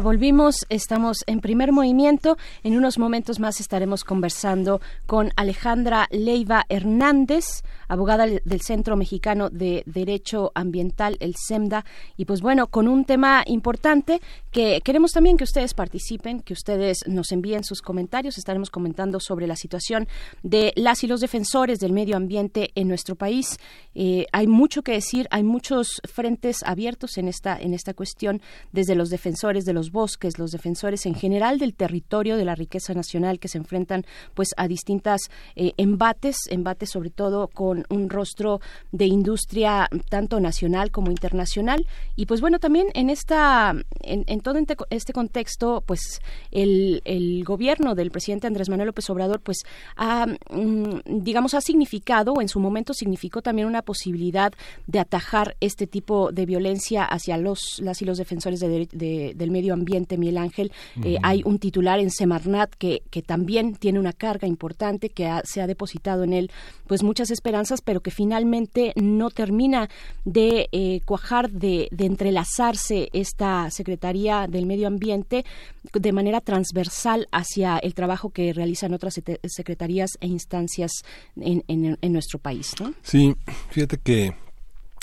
volvimos, estamos en primer movimiento. En unos momentos más estaremos conversando con Alejandra Leiva Hernández, abogada del Centro Mexicano de Derecho Ambiental, el SEMDA. Y pues bueno, con un tema importante que queremos también que ustedes participen, que ustedes nos envíen sus comentarios. Estaremos comentando sobre la situación de las y los defensores del medio ambiente en nuestro país. Eh, hay mucho que decir, hay muchos frentes abiertos en esta, en esta cuestión, desde los defensores de los bosques, los defensores en general del territorio, de la riqueza nacional, que se enfrentan pues a distintas eh, embates, embates sobre todo con un rostro de industria tanto nacional como internacional. Y pues bueno, también en esta, en, todo este contexto, pues el, el gobierno del presidente Andrés Manuel López Obrador, pues ha, mm, digamos, ha significado, o en su momento significó también una posibilidad de atajar este tipo de violencia hacia los, las y los defensores del medio ambiente, Miguel Ángel. Eh, hay un titular en Semarnat que, que también tiene una carga importante, que se ha depositado en él pues muchas esperanzas, pero que finalmente no termina de eh, cuajar, de, de entrelazarse esta Secretaría del Medio Ambiente de manera transversal hacia el trabajo que realizan otras secretarías e instancias en, en, nuestro país. ¿no? Sí, fíjate que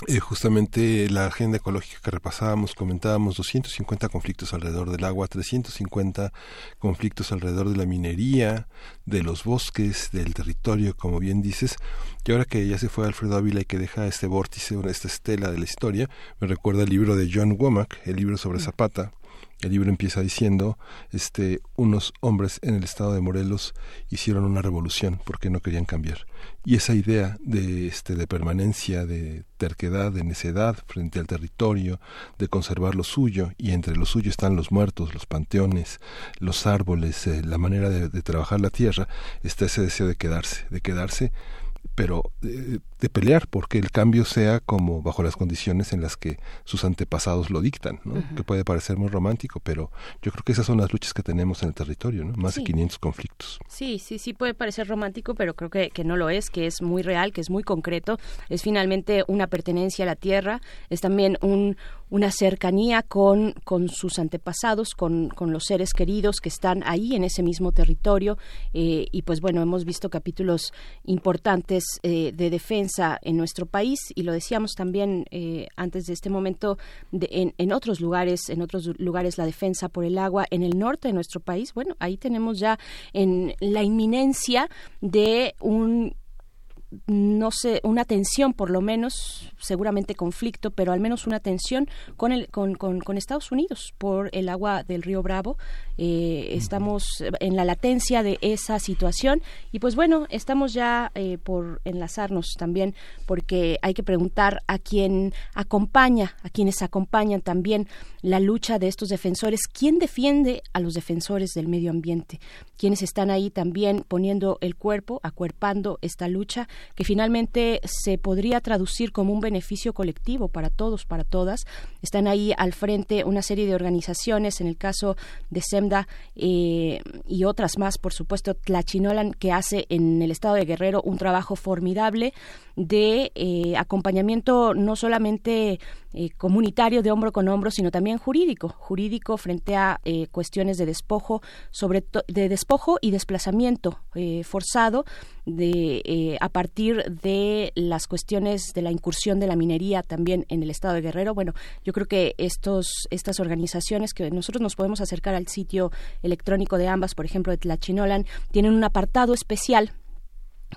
eh, justamente la agenda ecológica que repasábamos, comentábamos 250 conflictos alrededor del agua, 350 conflictos alrededor de la minería, de los bosques, del territorio, como bien dices. Y ahora que ya se fue Alfredo Ávila y que deja este vórtice, esta estela de la historia, me recuerda el libro de John Womack, el libro sobre Zapata, el libro empieza diciendo, este, unos hombres en el estado de Morelos hicieron una revolución porque no querían cambiar. Y esa idea de, este, de permanencia, de terquedad, de necedad frente al territorio, de conservar lo suyo, y entre lo suyo están los muertos, los panteones, los árboles, eh, la manera de, de trabajar la tierra, está ese deseo de quedarse, de quedarse pero de, pelear porque el cambio sea como bajo las condiciones en las que sus antepasados lo dictan, ¿no? que puede parecer muy romántico, pero yo creo que esas son las luchas que tenemos en el territorio, ¿no? más de 500 conflictos. Sí, sí, sí puede parecer romántico, pero creo que, que no lo es, que es muy real, que es muy concreto, es finalmente una pertenencia a la tierra, es también un, una cercanía con, con sus antepasados, con, con, los seres queridos que están ahí en ese mismo territorio. Eh, y pues bueno, hemos visto capítulos importantes eh, de defensa en nuestro país y lo decíamos también eh, antes de este momento de, en, en, otros lugares, en otros lugares la defensa por el agua en el norte de nuestro país. Bueno, ahí tenemos ya en la inminencia de un no sé, una tensión por lo menos, seguramente conflicto, pero al menos una tensión con, el, con, con, con Estados Unidos por el agua del río Bravo. Eh, estamos en la latencia de esa situación y pues bueno, estamos ya eh, por enlazarnos también porque hay que preguntar a quien acompaña, a quienes acompañan también la lucha de estos defensores, quién defiende a los defensores del medio ambiente, quienes están ahí también poniendo el cuerpo, acuerpando esta lucha que finalmente se podría traducir como un beneficio colectivo para todos, para todas. Están ahí al frente una serie de organizaciones, en el caso de SEMDA eh, y otras más, por supuesto, Tlachinolan, que hace en el estado de Guerrero un trabajo formidable de eh, acompañamiento no solamente eh, comunitario de hombro con hombro, sino también jurídico, jurídico frente a cuestiones de despojo, sobre de despojo y desplazamiento forzado de a partir de las cuestiones de la incursión de la minería también en el estado de Guerrero. Bueno, yo creo que estos estas organizaciones que nosotros nos podemos acercar al sitio electrónico de ambas, por ejemplo de Tlachinolan, tienen un apartado especial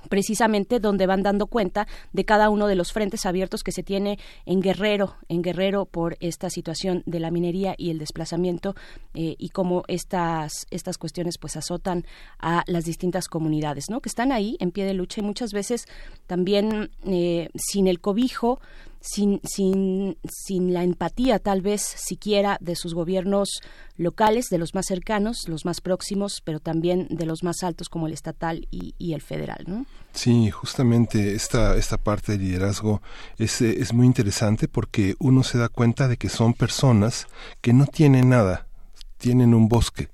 precisamente donde van dando cuenta de cada uno de los frentes abiertos que se tiene en Guerrero, en Guerrero por esta situación de la minería y el desplazamiento eh, y cómo estas estas cuestiones pues azotan a las distintas comunidades, ¿no? Que están ahí en pie de lucha y muchas veces también eh, sin el cobijo sin, sin, sin la empatía tal vez siquiera de sus gobiernos locales, de los más cercanos, los más próximos, pero también de los más altos como el estatal y, el federal. ¿no? Sí, justamente esta, esta parte del liderazgo es, es muy interesante porque uno se da cuenta de que son personas que no tienen nada, tienen un bosque,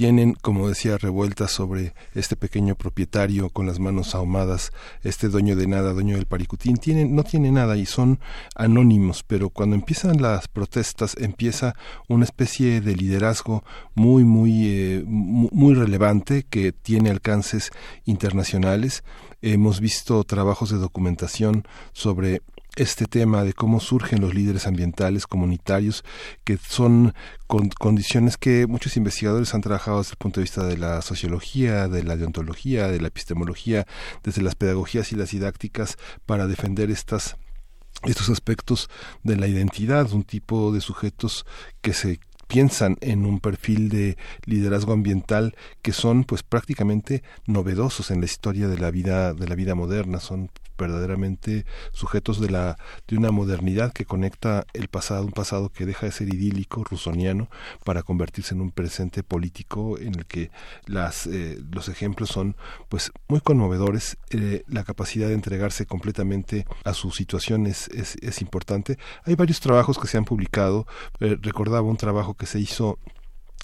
tienen, como decía, revueltas sobre este pequeño propietario con las manos ahumadas, este dueño de nada, dueño del paricutín, tienen, no tiene nada y son anónimos, pero cuando empiezan las protestas empieza una especie de liderazgo muy, muy, eh, muy relevante que tiene alcances internacionales. Hemos visto trabajos de documentación sobre este tema de cómo surgen los líderes ambientales comunitarios, que son con condiciones que muchos investigadores han trabajado desde el punto de vista de la sociología, de la deontología, de la epistemología, desde las pedagogías y las didácticas para defender estas estos aspectos de la identidad, un tipo de sujetos que se piensan en un perfil de liderazgo ambiental que son pues prácticamente novedosos en la historia de la vida de la vida moderna. Son verdaderamente sujetos de la de una modernidad que conecta el pasado un pasado que deja de ser idílico rusoniano para convertirse en un presente político en el que las eh, los ejemplos son pues muy conmovedores. Eh, la capacidad de entregarse completamente a su situación es, es, importante. Hay varios trabajos que se han publicado. Eh, recordaba un trabajo que se hizo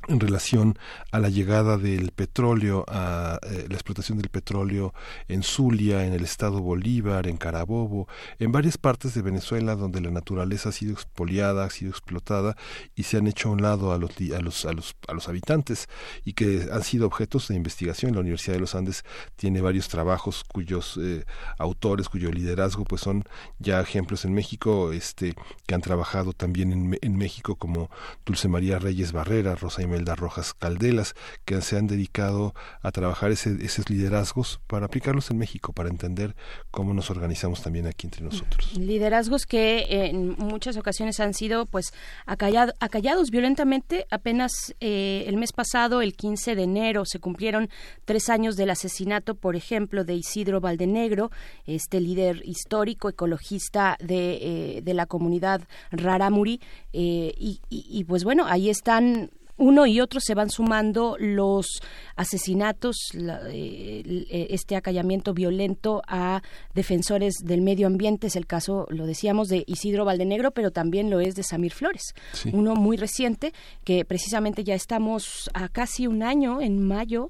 en relación a la llegada del petróleo, a eh, la explotación del petróleo en Zulia, en el estado Bolívar, en Carabobo, en varias partes de Venezuela donde la naturaleza ha sido expoliada, ha sido explotada y se han hecho a un lado a los, a los, a los, a los habitantes y que han sido objetos de investigación. La Universidad de los Andes tiene varios trabajos cuyos eh, autores, cuyo liderazgo pues son ya ejemplos en México, este, que han trabajado también en, en México como Dulce María Reyes Barrera, Rosa Rojas Caldelas, que se han dedicado a trabajar ese, esos liderazgos para aplicarlos en México, para entender cómo nos organizamos también aquí entre nosotros. Liderazgos que en muchas ocasiones han sido pues acallado, acallados violentamente. Apenas eh, el mes pasado, el 15 de enero, se cumplieron tres años del asesinato, por ejemplo, de Isidro Valdenegro, este líder histórico, ecologista de, eh, de la comunidad Raramuri. Eh, y, y, y pues bueno, ahí están uno y otro se van sumando los asesinatos, la, eh, este acallamiento violento a defensores del medio ambiente. Es el caso, lo decíamos, de Isidro Valdenegro, pero también lo es de Samir Flores, sí. uno muy reciente que precisamente ya estamos a casi un año, en mayo,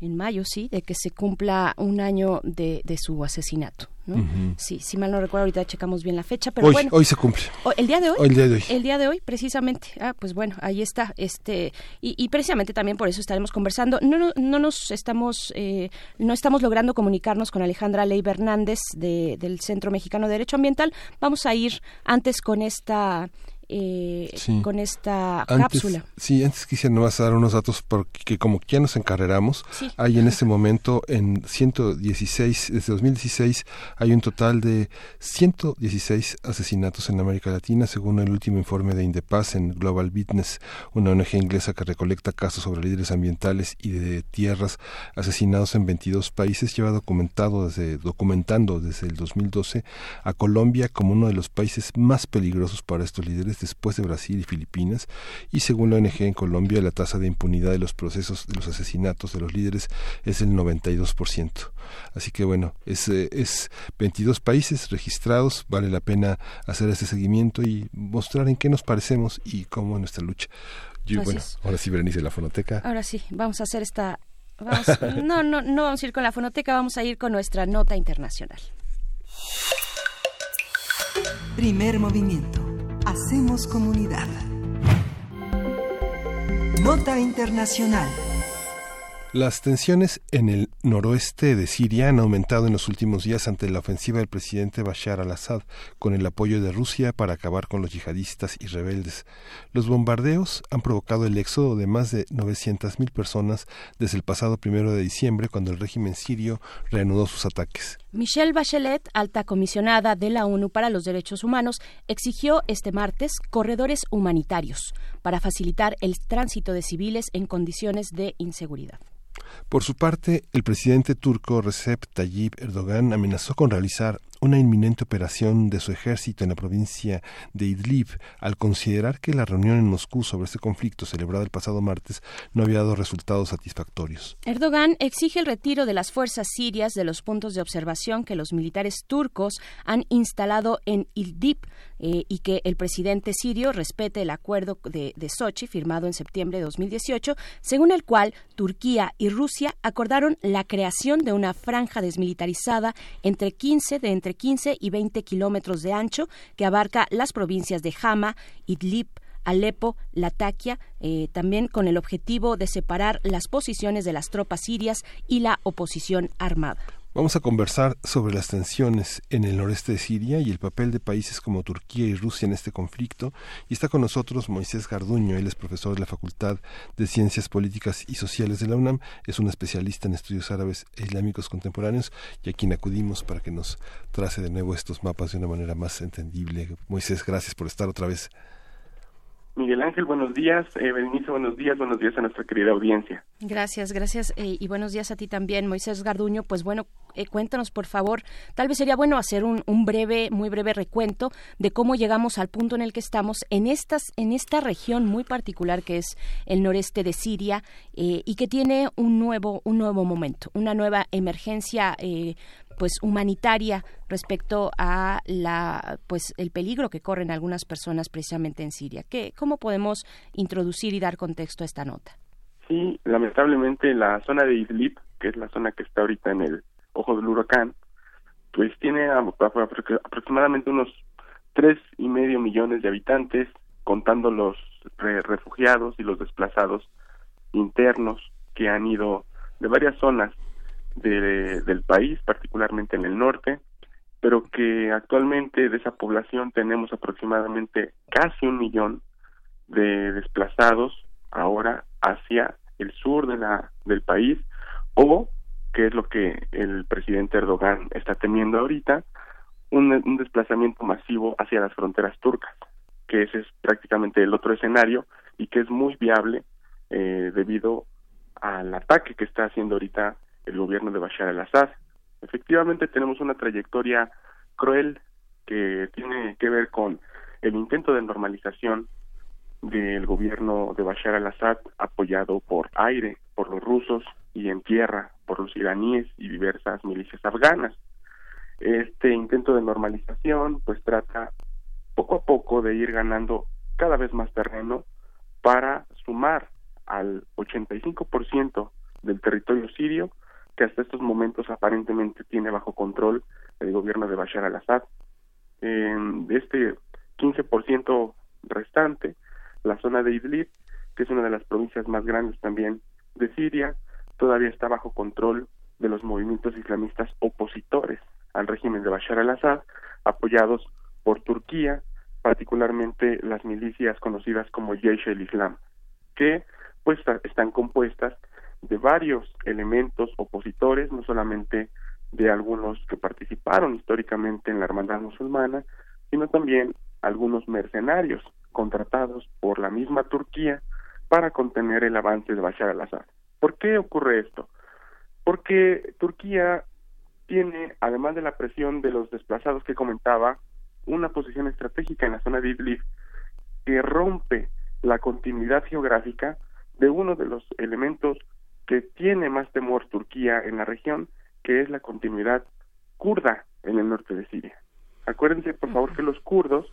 en mayo, sí, de que se cumpla un año de, de su asesinato. ¿No? Uh -huh. Sí, si mal no recuerdo, ahorita checamos bien la fecha, pero hoy, bueno. Hoy se cumple. ¿El día de hoy? El día de hoy. El día de hoy, precisamente. Ah, pues bueno, ahí está. este Y, y precisamente también por eso estaremos conversando. No, no, no nos estamos, eh, no estamos logrando comunicarnos con Alejandra Ley Hernández de, del Centro Mexicano de Derecho Ambiental. Vamos a ir antes con esta... Eh, sí. con esta antes, cápsula. Sí, antes quisiera nomás dar unos datos porque como ya nos encarreramos, sí. hay en este momento en 116, desde 2016 hay un total de 116 asesinatos en América Latina, según el último informe de Indepaz en Global Witness, una ONG inglesa que recolecta casos sobre líderes ambientales y de tierras asesinados en 22 países, lleva documentado desde, documentando desde el 2012 a Colombia como uno de los países más peligrosos para estos líderes después de Brasil y Filipinas y según la ONG en Colombia la tasa de impunidad de los procesos de los asesinatos de los líderes es el 92%. Así que bueno, es, es 22 países registrados, vale la pena hacer este seguimiento y mostrar en qué nos parecemos y cómo nuestra lucha. Yo, bueno, ahora sí, Berenice, la fonoteca. Ahora sí, vamos a hacer esta... Vamos, no, no, no vamos a ir con la fonoteca, vamos a ir con nuestra nota internacional. Primer movimiento Hacemos comunidad. Nota Internacional. Las tensiones en el noroeste de Siria han aumentado en los últimos días ante la ofensiva del presidente Bashar al-Assad, con el apoyo de Rusia para acabar con los yihadistas y rebeldes. Los bombardeos han provocado el éxodo de más de 900.000 personas desde el pasado primero de diciembre, cuando el régimen sirio reanudó sus ataques. Michelle Bachelet, alta comisionada de la ONU para los Derechos Humanos, exigió este martes corredores humanitarios para facilitar el tránsito de civiles en condiciones de inseguridad. Por su parte, el presidente turco Recep Tayyip Erdogan amenazó con realizar una inminente operación de su ejército en la provincia de Idlib, al considerar que la reunión en Moscú sobre este conflicto celebrada el pasado martes no había dado resultados satisfactorios. Erdogan exige el retiro de las fuerzas sirias de los puntos de observación que los militares turcos han instalado en Idlib eh, y que el presidente sirio respete el acuerdo de, de Sochi firmado en septiembre de 2018, según el cual Turquía y Rusia acordaron la creación de una franja desmilitarizada entre 15 de entre 15 y 20 kilómetros de ancho que abarca las provincias de Hama, Idlib, Alepo, Latakia, eh, también con el objetivo de separar las posiciones de las tropas sirias y la oposición armada. Vamos a conversar sobre las tensiones en el noreste de Siria y el papel de países como Turquía y Rusia en este conflicto. Y está con nosotros Moisés Garduño, él es profesor de la Facultad de Ciencias Políticas y Sociales de la UNAM, es un especialista en estudios árabes e islámicos contemporáneos y a quien acudimos para que nos trace de nuevo estos mapas de una manera más entendible. Moisés, gracias por estar otra vez. Miguel Ángel, buenos días. Eh, buenos días. Buenos días a nuestra querida audiencia. Gracias, gracias. eh, y buenos días a ti también, Moisés Garduño. Pues bueno, eh, cuéntanos, por favor. Tal vez sería bueno hacer un, un breve, muy breve recuento de cómo llegamos al punto en el que estamos en, estas, en esta región muy particular que es el noreste de Siria eh, y que tiene un nuevo, un nuevo momento, una nueva emergencia eh, pues humanitaria respecto a la pues el peligro que corren algunas personas precisamente en Siria. ¿Qué, ¿Cómo podemos introducir y dar contexto a esta nota? Sí, lamentablemente la zona de Idlib, que es la zona que está ahorita en el ojo del huracán, pues tiene apro- apro- aproximadamente unos tres y medio millones de habitantes, contando los re- refugiados y los desplazados internos que han ido de varias zonas de- del país, particularmente en el norte, pero que actualmente de esa población tenemos aproximadamente casi un millón de desplazados ahora hacia el sur de la del país o que es lo que el presidente Erdogan está temiendo ahorita un, desplazamiento masivo hacia las fronteras turcas que ese es prácticamente el otro escenario y que es muy viable eh, debido al ataque que está haciendo ahorita el gobierno de Bashar al-Assad. Efectivamente tenemos una trayectoria cruel que tiene que ver con el intento de normalización del gobierno de Bashar al-Assad apoyado por aire, por los rusos y en tierra por los iraníes y diversas milicias afganas. Este intento de normalización pues trata poco a poco de ir ganando cada vez más terreno para sumar al 85% del territorio sirio que hasta estos momentos aparentemente tiene bajo control el gobierno de Bashar al-Assad. En este 15% restante, la zona de Idlib, que es una de las provincias más grandes también de Siria, todavía está bajo control de los movimientos islamistas opositores al régimen de Bashar al-Assad, apoyados por Turquía, particularmente las milicias conocidas como Jaish el-Islam, que pues están compuestas de varios elementos opositores, no solamente de algunos que participaron históricamente en la hermandad musulmana, sino también algunos mercenarios contratados por la misma Turquía para contener el avance de Bashar al-Assad. ¿Por qué ocurre esto? Porque Turquía tiene, además de la presión de los desplazados que comentaba, una posición estratégica en la zona de Idlib que rompe la continuidad geográfica de uno de los elementos que tiene más temor Turquía en la región, que es la continuidad kurda en el norte de Siria. Acuérdense, por favor, que los kurdos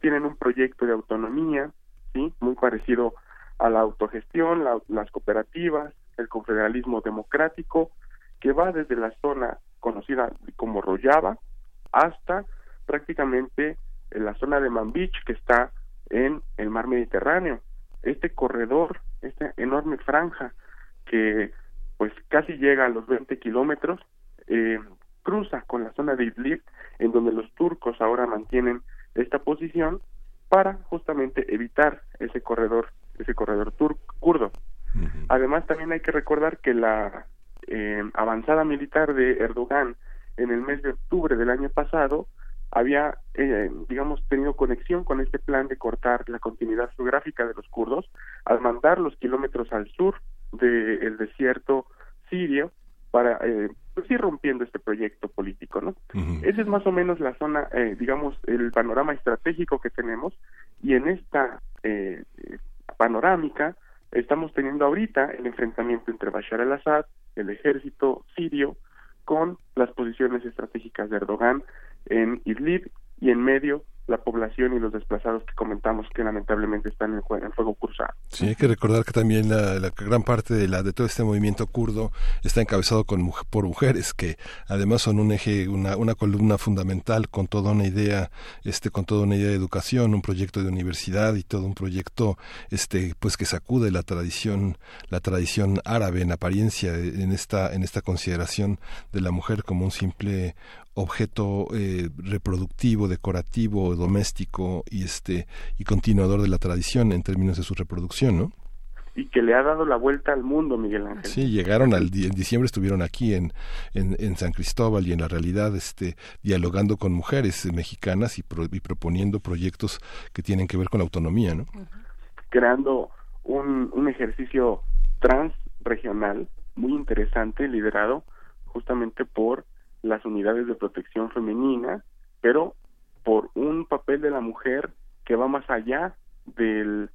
tienen un proyecto de autonomía, sí, muy parecido a la autogestión, la- las cooperativas, el confederalismo democrático, que va desde la zona conocida como Rojava hasta prácticamente en la zona de Manbij, que está en el mar Mediterráneo. Este corredor, esta enorme franja que pues casi llega a los 20 kilómetros, eh, cruza con la zona de Idlib, en donde los turcos ahora mantienen esta posición para justamente evitar ese corredor, ese corredor kurdo. Además, también hay que recordar que la eh, avanzada militar de Erdogan en el mes de octubre del año pasado había, eh, digamos, tenido conexión con este plan de cortar la continuidad geográfica de los kurdos al mandar los kilómetros al sur del desierto sirio para eh, pues ir rompiendo este proyecto político, ¿no? Esa es más o menos la zona, eh, digamos, el panorama estratégico que tenemos y en esta eh, panorámica estamos teniendo ahorita el enfrentamiento entre Bashar al-Assad, el ejército sirio, con las posiciones estratégicas de Erdogan en Idlib y en medio la población y los desplazados que comentamos que lamentablemente están en, jue- en fuego cruzado. Sí, hay que recordar que también la, gran parte de la de todo este movimiento kurdo está encabezado con, por mujeres que además son un eje, una, una columna fundamental con toda una idea, este, con toda una idea de educación, un proyecto de universidad y todo un proyecto, este, pues que sacude la tradición, la tradición árabe en apariencia en esta, en esta consideración de la mujer como un simple objeto eh, reproductivo, decorativo, doméstico y este y continuador de la tradición en términos de su reproducción, ¿no? Y que le ha dado la vuelta al mundo, Miguel Ángel. Sí, llegaron al en diciembre estuvieron aquí en, en, en San Cristóbal y en la realidad este dialogando con mujeres eh, mexicanas y, pro- y proponiendo proyectos que tienen que ver con la autonomía, ¿no? creando un, un ejercicio transregional muy interesante, liderado justamente por las unidades de protección femenina, pero por un papel de la mujer que va más allá del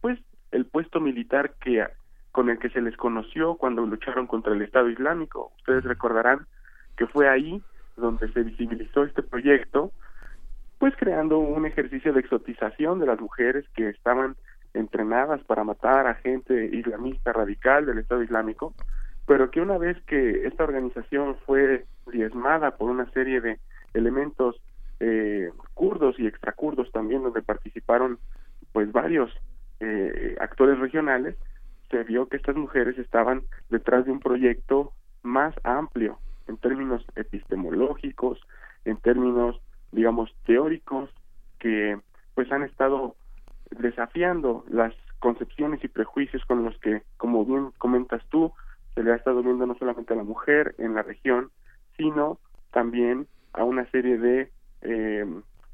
pues el puesto militar que con el que se les conoció cuando lucharon contra el Estado Islámico. Ustedes recordarán que fue ahí donde se visibilizó este proyecto, pues creando un ejercicio de exotización de las mujeres que estaban entrenadas para matar a gente islamista radical del Estado Islámico, pero que una vez que esta organización fue diezmada por una serie de elementos eh, kurdos y extracurdos también, donde participaron pues varios eh, actores regionales, se vio que estas mujeres estaban detrás de un proyecto más amplio en términos epistemológicos, en términos, digamos, teóricos, que pues han estado desafiando las concepciones y prejuicios con los que, como bien comentas tú, se le ha estado viendo no solamente a la mujer en la región, sino también a una serie de eh,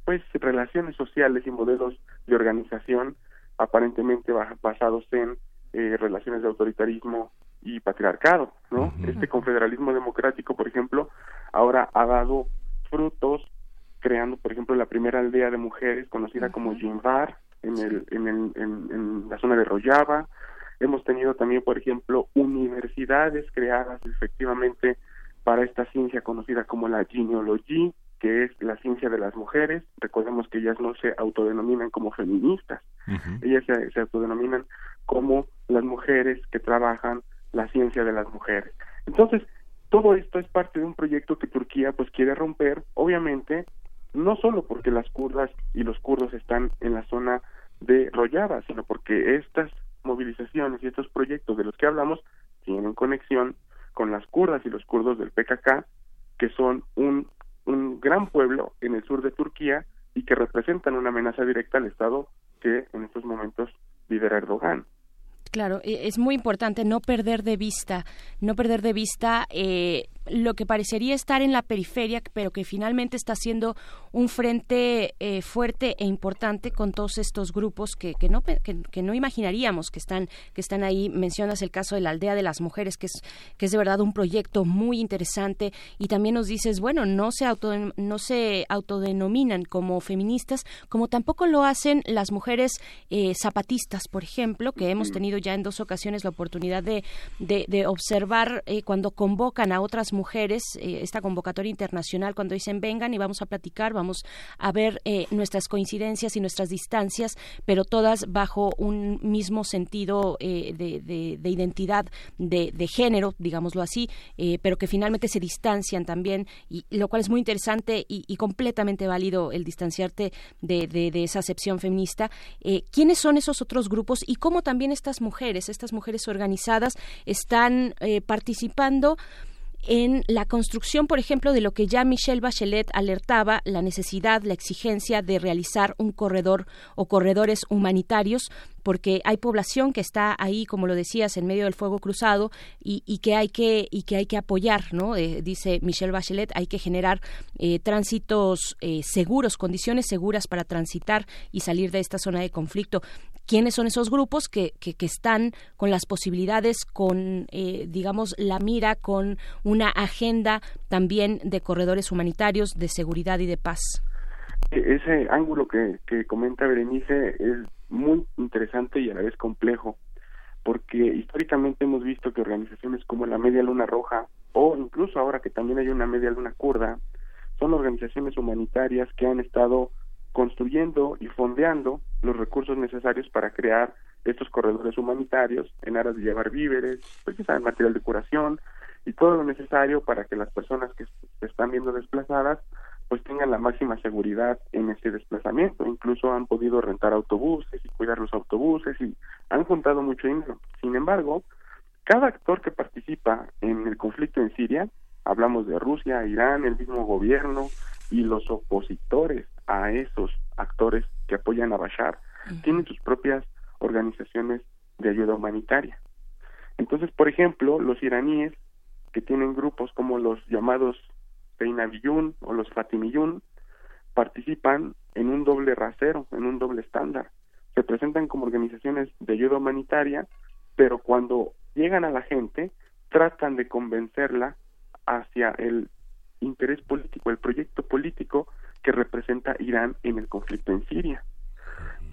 pues relaciones sociales y modelos de organización aparentemente basados en eh, relaciones de autoritarismo y patriarcado, ¿no? Este confederalismo democrático, por ejemplo, ahora ha dado frutos creando, por ejemplo, la primera aldea de mujeres conocida como Jimbar en, el, en, el, en, la zona de Rojava. Hemos tenido también, por ejemplo, universidades creadas efectivamente para esta ciencia conocida como la genealogía, que es la ciencia de las mujeres. Recordemos que ellas no se autodenominan como feministas, ellas se, se, autodenominan como las mujeres que trabajan la ciencia de las mujeres. Entonces, todo esto es parte de un proyecto que Turquía pues quiere romper, obviamente, no solo porque las kurdas y los kurdos están en la zona de Rojava, sino porque estas movilizaciones y estos proyectos de los que hablamos tienen conexión con las kurdas y los kurdos del PKK, que son un, un gran pueblo en el sur de Turquía y que representan una amenaza directa al Estado que en estos momentos lidera Erdogan. Claro, e, es muy importante no perder de vista, no perder de vista eh, lo que parecería estar en la periferia, pero que finalmente está siendo un frente eh, fuerte e importante con todos estos grupos que, que no que, no imaginaríamos que están que están ahí. Mencionas el caso de la aldea de las mujeres, que es que es de verdad un proyecto muy interesante y también nos dices bueno no se auto, no se autodenominan como feministas, como tampoco lo hacen las mujeres eh, zapatistas, por ejemplo, que hemos tenido ya en dos ocasiones la oportunidad de, de, observar eh, cuando convocan a otras mujeres, eh, esta convocatoria internacional, cuando dicen vengan y vamos a platicar, vamos a ver eh, nuestras coincidencias y nuestras distancias, pero todas bajo un mismo sentido eh, de, identidad de, género, digámoslo así, pero que finalmente se distancian también, y lo cual es muy interesante y, completamente válido el distanciarte de, esa acepción feminista. ¿Quiénes son esos otros grupos y cómo también estas mujeres, estas mujeres organizadas, están participando? En la construcción, por ejemplo, de lo que ya Michelle Bachelet alertaba, la necesidad, la exigencia de realizar un corredor o corredores humanitarios porque hay población que está ahí, como lo decías, en medio del fuego cruzado y, que hay que y que hay que apoyar, ¿no? Eh, dice Michelle Bachelet, hay que generar eh, tránsitos eh, seguros, condiciones seguras para transitar y salir de esta zona de conflicto quiénes son esos grupos que, que, están con las posibilidades, con, eh, digamos, la mira, con una agenda también de corredores humanitarios, de seguridad y de paz. E-, ese ángulo que, que comenta Berenice es muy interesante y a la vez complejo, porque históricamente hemos visto que organizaciones como la Media Luna Roja, o incluso ahora que también hay una Media Luna Kurda, son organizaciones humanitarias que han estado construyendo y fondeando los recursos necesarios para crear estos corredores humanitarios en aras de llevar víveres, pues material de curación y todo lo necesario para que las personas que se están viendo desplazadas pues tengan la máxima seguridad en ese desplazamiento. Incluso han podido rentar autobuses y cuidar los autobuses y han juntado mucho dinero. Sin embargo, cada actor que participa en el conflicto en Siria, hablamos de Rusia, Irán, el mismo gobierno y los opositores a esos actores que apoyan a Bashar, tienen sus propias organizaciones de ayuda humanitaria. Entonces, por ejemplo, los iraníes que tienen grupos como los llamados Peinaviyun o los Fatimiyun participan en un doble rasero, en un doble estándar. se presentan como organizaciones de ayuda humanitaria, pero cuando llegan a la gente, tratan de convencerla hacia el interés político, el proyecto político que representa Irán en el conflicto en Siria.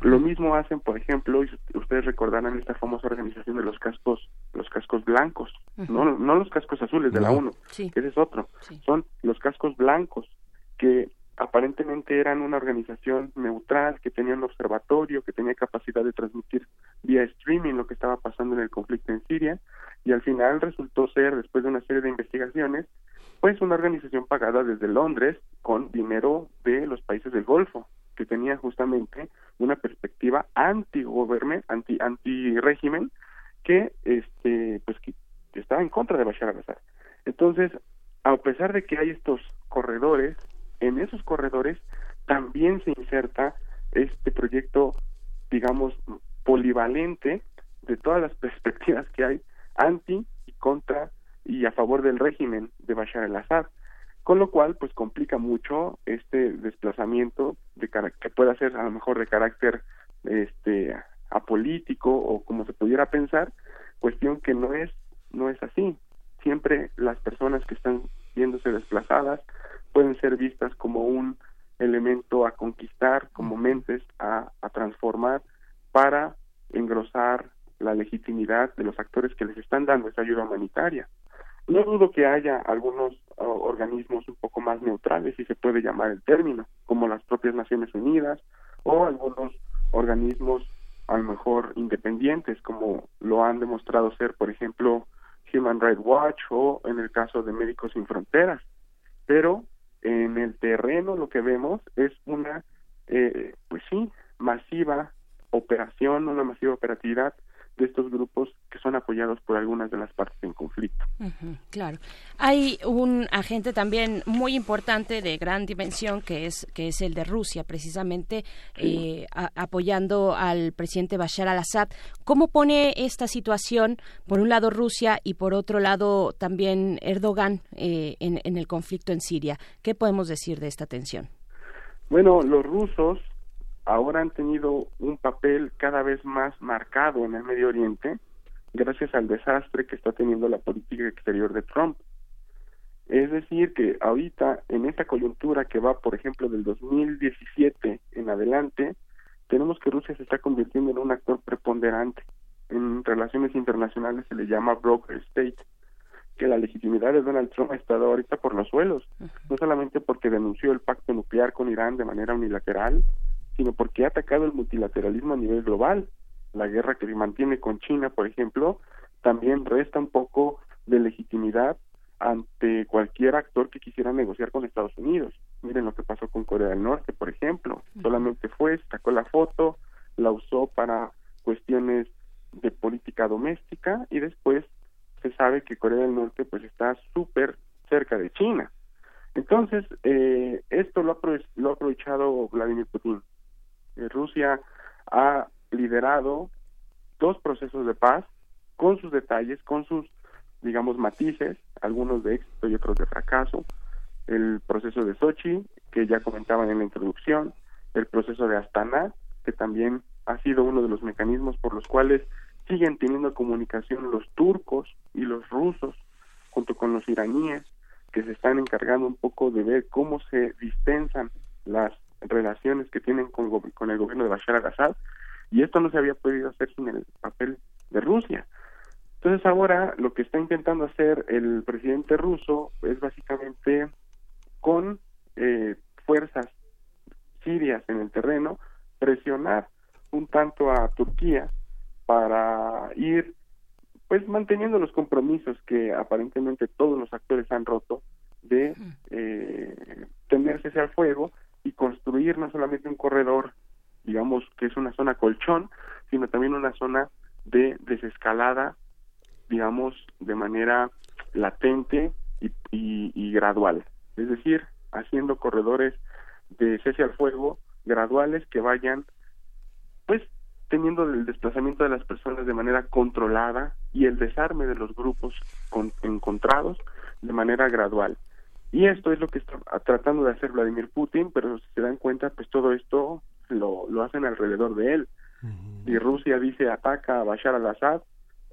Lo mismo hacen, por ejemplo, y ustedes recordarán esta famosa organización de los cascos, los cascos blancos, no, no los cascos azules de la No. ONU, Sí. ese es otro, son los cascos blancos que aparentemente eran una organización neutral, que tenía un observatorio, que tenía capacidad de transmitir vía streaming lo que estaba pasando en el conflicto en Siria, y al final resultó ser, después de una serie de investigaciones, pues una organización pagada desde Londres con dinero de los países del Golfo, que tenía justamente una perspectiva anti-gobierno, anti anti-régimen, que este pues que estaba en contra de Bashar al-Assad. Entonces, a pesar de que hay estos corredores, en esos corredores también se inserta este proyecto, digamos, polivalente de todas las perspectivas que hay anti y contra y a favor del régimen de Bashar al-Assad, con lo cual pues complica mucho este desplazamiento de cara- que pueda ser a lo mejor de carácter este apolítico o como se pudiera pensar, cuestión que no es no es así. Siempre las personas que están viéndose desplazadas pueden ser vistas como un elemento a conquistar, como mentes a, a transformar para engrosar la legitimidad de los actores que les están dando esa ayuda humanitaria. No dudo que haya algunos organismos un poco más neutrales, si se puede llamar el término, como las propias Naciones Unidas o algunos organismos a lo mejor independientes, como lo han demostrado ser, por ejemplo, Human Rights Watch o en el caso de Médicos Sin Fronteras. Pero en el terreno lo que vemos es una, eh, pues sí, masiva operación, una masiva operatividad de estos grupos que son apoyados por algunas de las partes en conflicto. Claro. Hay un agente también muy importante de gran dimensión que es que es el de Rusia, precisamente eh, a- apoyando al presidente Bashar al-Assad. ¿Cómo pone esta situación, por un lado Rusia y por otro lado también Erdogan eh, en, en el conflicto en Siria? ¿Qué podemos decir de esta tensión? Bueno, los rusos ahora han tenido un papel cada vez más marcado en el Medio Oriente gracias al desastre que está teniendo la política exterior de Trump. Es decir, que ahorita, en esta coyuntura que va, por ejemplo, del 2017 en adelante, tenemos que Rusia se está convirtiendo en un actor preponderante. En relaciones internacionales se le llama broker state, que la legitimidad de Donald Trump ha estado ahorita por los suelos, no solamente porque denunció el pacto nuclear con Irán de manera unilateral, sino porque ha atacado el multilateralismo a nivel global. La guerra que mantiene con China, por ejemplo, también resta un poco de legitimidad ante cualquier actor que quisiera negociar con Estados Unidos. Miren lo que pasó con Corea del Norte, por ejemplo. Solamente fue, sacó la foto, la usó para cuestiones de política doméstica y después se sabe que Corea del Norte pues está súper cerca de China. Entonces, eh, esto lo ha, lo ha aprovechado Vladimir Putin. Eh, Rusia ha liderado dos procesos de paz con sus detalles, con sus, digamos, matices, algunos de éxito y otros de fracaso. El proceso de Sochi, que ya comentaban en la introducción, el proceso de Astana, que también ha sido uno de los mecanismos por los cuales siguen teniendo comunicación los turcos y los rusos, junto con los iraníes, que se están encargando un poco de ver cómo se distensan las relaciones que tienen con, el gobierno de Bashar al-Assad, y esto no se había podido hacer sin el papel de Rusia. Entonces ahora lo que está intentando hacer el presidente ruso es básicamente con eh, fuerzas sirias en el terreno presionar un tanto a Turquía para ir pues manteniendo los compromisos que aparentemente todos los actores han roto de eh, tener cese al fuego y construir no solamente un corredor digamos que es una zona colchón sino también una zona de desescalada digamos de manera latente y, y- y gradual es decir haciendo corredores de cese al fuego graduales que vayan pues teniendo el desplazamiento de las personas de manera controlada y el desarme de los grupos con- encontrados de manera gradual. Y esto es lo que está tratando de hacer Vladimir Putin, pero si se dan cuenta, pues todo esto lo, lo hacen alrededor de él. Si Rusia dice ataca a Bashar al-Assad,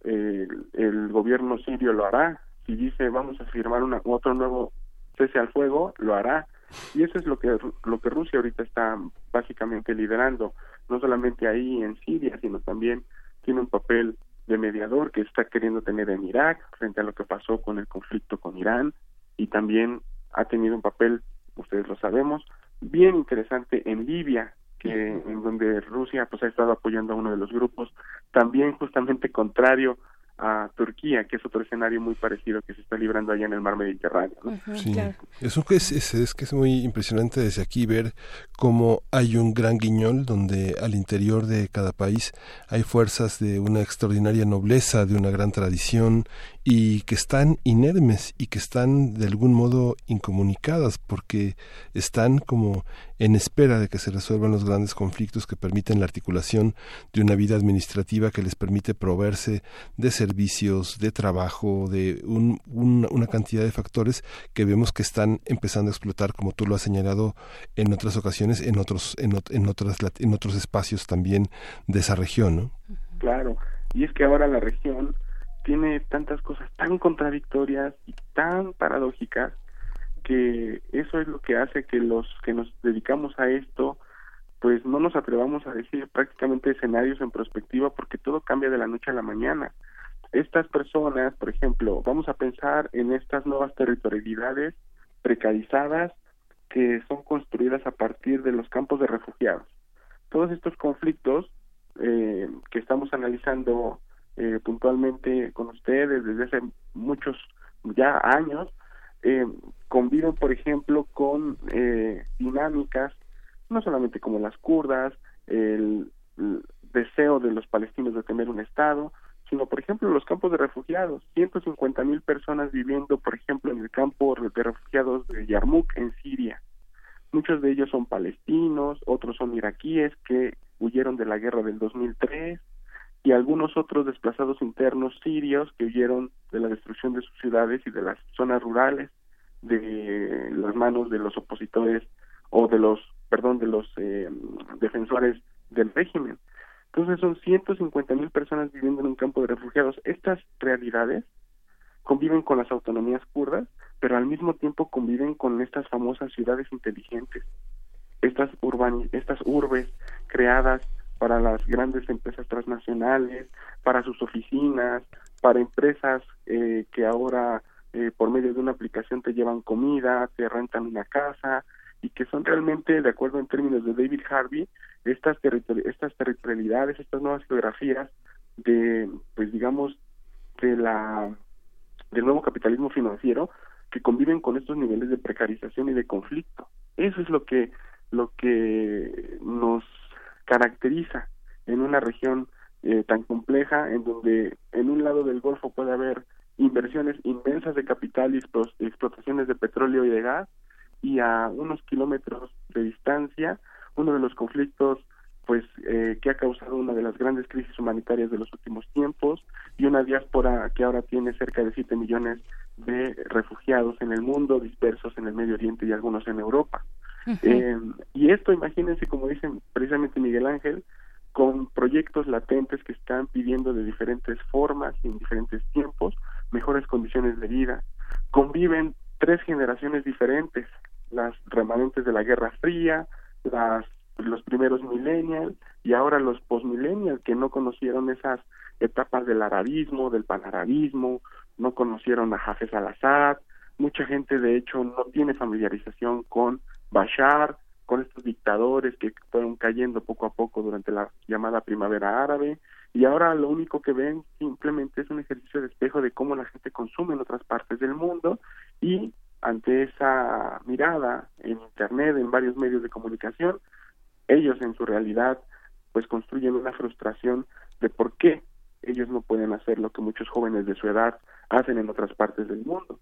el, gobierno sirio lo hará. Si dice vamos a firmar una, otro nuevo cese al fuego, lo hará. Y eso es lo que, lo que Rusia ahorita está básicamente liderando, no solamente ahí en Siria, sino también tiene un papel de mediador que está queriendo tener en Irak frente a lo que pasó con el conflicto con Irán y también ha tenido un papel, ustedes lo sabemos, bien interesante en Libia, que en donde Rusia pues ha estado apoyando a uno de los grupos también justamente contrario a Turquía, que es otro escenario muy parecido que se está librando allá en el mar Mediterráneo. sí, eso que es, es, que es muy impresionante desde aquí ver cómo hay un gran guiñol donde al interior de cada país hay fuerzas de una extraordinaria nobleza, de una gran tradición y que están inermes y que están de algún modo incomunicadas porque están como en espera de que se resuelvan los grandes conflictos que permiten la articulación de una vida administrativa que les permite proveerse de servicios, de trabajo, de una cantidad de factores que vemos que están empezando a explotar, como tú lo has señalado en otras ocasiones, en otros, en, en otras, en otros espacios también de esa región, ¿no? Claro, y es que ahora la región tiene tantas cosas tan contradictorias y tan paradójicas que eso es lo que hace que los que nos dedicamos a esto pues no nos atrevamos a decir prácticamente escenarios en perspectiva porque todo cambia de la noche a la mañana. Estas personas, por ejemplo, vamos a pensar en estas nuevas territorialidades precarizadas que son construidas a partir de los campos de refugiados. Todos estos conflictos eh, que estamos analizando eh, puntualmente con ustedes desde hace muchos ya años, eh, conviven, por ejemplo, con eh, dinámicas, no solamente como las kurdas, el, deseo de los palestinos de tener un Estado, sino, por ejemplo, los campos de refugiados. 150 mil personas viviendo, por ejemplo, en el campo de refugiados de Yarmouk, en Siria. Muchos de ellos son palestinos, otros son iraquíes que huyeron de la guerra del 2003 y algunos otros desplazados internos sirios que huyeron de la destrucción de sus ciudades y de las zonas rurales de las manos de los opositores o de los, perdón, de los eh, defensores del régimen. Entonces son 150 mil personas viviendo en un campo de refugiados. Estas realidades conviven con las autonomías kurdas, pero al mismo tiempo conviven con estas famosas ciudades inteligentes, estas, urban, estas urbes creadas para las grandes empresas transnacionales, para sus oficinas, para empresas eh, que ahora eh, por medio de una aplicación te llevan comida, te rentan una casa y que son realmente, de acuerdo en términos de David Harvey, estas, estas territorialidades, estas nuevas geografías de, pues digamos, de la del nuevo capitalismo financiero que conviven con estos niveles de precarización y de conflicto. Eso es lo que lo que nos caracteriza en una región eh, tan compleja en donde en un lado del Golfo puede haber inversiones inmensas de capital y explotaciones de petróleo y de gas y a unos kilómetros de distancia uno de los conflictos pues eh, que ha causado una de las grandes crisis humanitarias de los últimos tiempos y una diáspora que ahora tiene cerca de 7 millones de refugiados en el mundo dispersos en el Medio Oriente y algunos en Europa. Eh, y esto, imagínense, como dicen precisamente Miguel Ángel, con proyectos latentes que están pidiendo de diferentes formas y en diferentes tiempos mejores condiciones de vida. Conviven tres generaciones diferentes, las remanentes de la Guerra Fría, las los primeros millennials y ahora los postmillennials que no conocieron esas etapas del arabismo, del panarabismo, no conocieron a Hafez al-Assad, mucha gente de hecho no tiene familiarización con Bashar, con estos dictadores que fueron cayendo poco a poco durante la llamada primavera árabe, y ahora lo único que ven simplemente es un ejercicio de espejo de cómo la gente consume en otras partes del mundo y ante esa mirada en internet, en varios medios de comunicación, ellos en su realidad pues construyen una frustración de por qué ellos no pueden hacer lo que muchos jóvenes de su edad hacen en otras partes del mundo.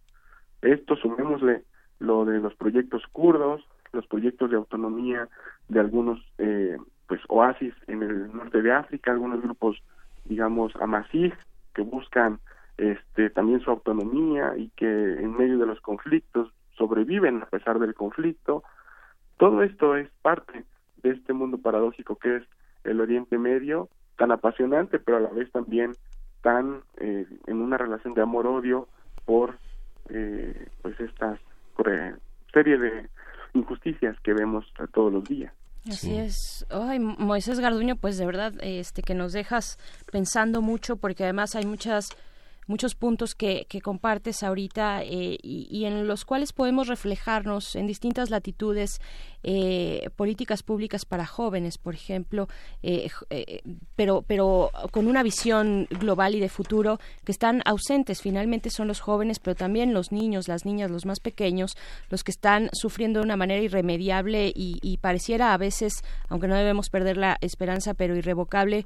Esto sumémosle lo de los proyectos kurdos, los proyectos de autonomía de algunos eh, pues oasis en el norte de África, algunos grupos digamos amasí que buscan este también su autonomía y que en medio de los conflictos sobreviven a pesar del conflicto. Todo esto es parte de este mundo paradójico que es el Oriente Medio, tan apasionante, pero a la vez también tan eh, en una relación de amor-odio por eh, pues estas serie de injusticias que vemos todos los días. Así es. Ay, Moisés Garduño, pues de verdad, este que nos dejas pensando mucho, porque además hay muchas muchos puntos que, que compartes ahorita eh, y, en los cuales podemos reflejarnos en distintas latitudes eh, políticas públicas para jóvenes, por ejemplo, eh, pero, pero con una visión global y de futuro que están ausentes. Finalmente son los jóvenes, pero también los niños, las niñas, los más pequeños, los que están sufriendo de una manera irremediable y, y pareciera a veces, aunque no debemos perder la esperanza, pero irrevocable,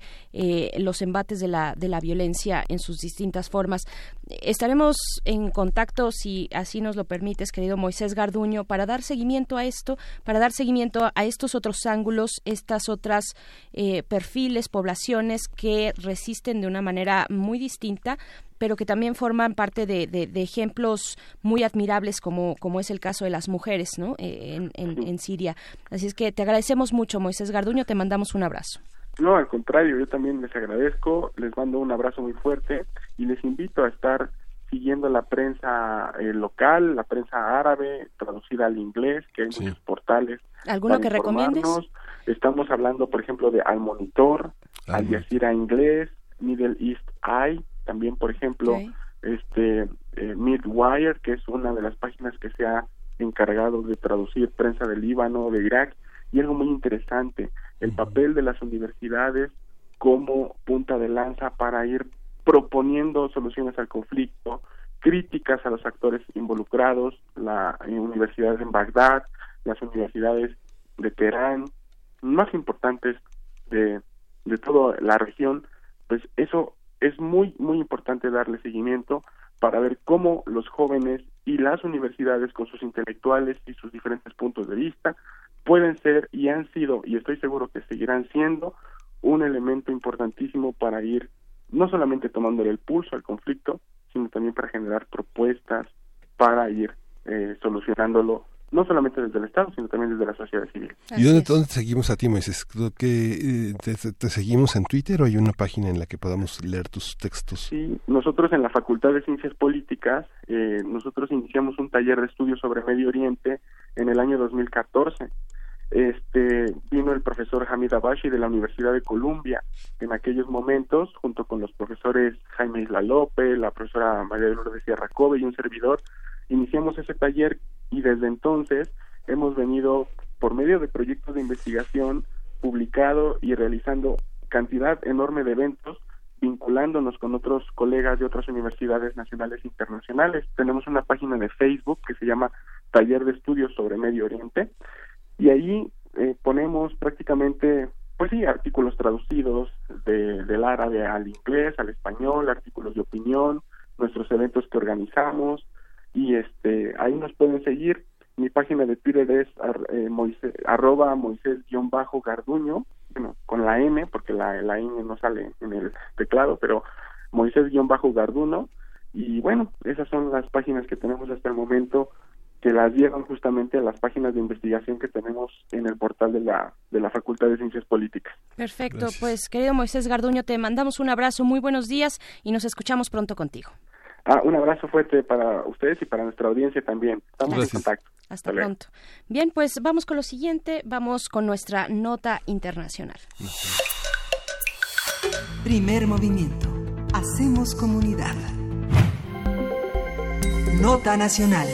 los embates de la, de la violencia en sus distintas formas Estaremos en contacto, si así nos lo permites, querido Moisés Garduño, para dar seguimiento a esto, para dar seguimiento a estos otros ángulos, estas otras eh, perfiles, poblaciones que resisten de una manera muy distinta pero que también forman parte de, ejemplos muy admirables como, como es el caso de las mujeres ¿no? Eh, en, en Siria. Así es que te agradecemos mucho, Moisés Garduño, te mandamos un abrazo. No, al contrario, yo también les agradezco, les mando un abrazo muy fuerte y les invito a estar siguiendo la prensa eh, local, la prensa árabe, traducida al inglés, que hay muchos portales. ¿Alguno que recomiendes? Estamos hablando, por ejemplo, de Al Monitor, Al Jazeera Inglés, Middle East Eye, también, por ejemplo, este eh, Midwire, que es una de las páginas que se ha encargado de traducir prensa del Líbano, de Irak, y algo muy interesante, el papel de las universidades como punta de lanza para ir proponiendo soluciones al conflicto, críticas a los actores involucrados, las universidades en Bagdad, las universidades de Teherán, más importantes de, de toda la región, pues eso es muy, muy importante darle seguimiento para ver cómo los jóvenes y las universidades con sus intelectuales y sus diferentes puntos de vista pueden ser y han sido, y estoy seguro que seguirán siendo, un elemento importantísimo para ir no solamente tomándole el pulso al conflicto, sino también para generar propuestas para ir eh, solucionándolo no solamente desde el Estado, sino también desde la sociedad civil. ¿Y dónde, dónde seguimos a ti, Moisés? ¿Que, eh, te, seguimos en Twitter o hay una página en la que podamos leer tus textos? Sí, nosotros en la Facultad de Ciencias Políticas, eh, nosotros iniciamos un taller de estudios sobre Medio Oriente en el año 2014. Este, vino el profesor Hamid Abashi de la Universidad de Columbia en aquellos momentos, junto con los profesores Jaime Isla López, la profesora María de Lourdes Sierra Cove y un servidor, iniciamos ese taller y desde entonces hemos venido por medio de proyectos de investigación publicado y realizando cantidad enorme de eventos vinculándonos con otros colegas de otras universidades nacionales e internacionales. Tenemos una página de Facebook que se llama Taller de Estudios sobre Medio Oriente y ahí eh, ponemos prácticamente, pues sí, artículos traducidos de, del árabe al inglés, al español, artículos de opinión, nuestros eventos que organizamos, y este ahí nos pueden seguir mi página de Twitter es eh, Moisés, arroba Moisés-Garduño, bueno, con la M, porque la, la N no sale en el teclado, pero Moisés-Garduno. Y bueno, esas son las páginas que tenemos hasta el momento, que las llevan justamente a las páginas de investigación que tenemos en el portal de la, de la Facultad de Ciencias Políticas. Perfecto, pues querido Moisés Garduño, te mandamos un abrazo, muy buenos días y nos escuchamos pronto contigo. Ah, un abrazo fuerte para ustedes y para nuestra audiencia también. Estamos en contacto. Hasta, pronto. Bien, pues vamos con lo siguiente, vamos con nuestra nota internacional. Primer movimiento. Hacemos comunidad. Nota nacional.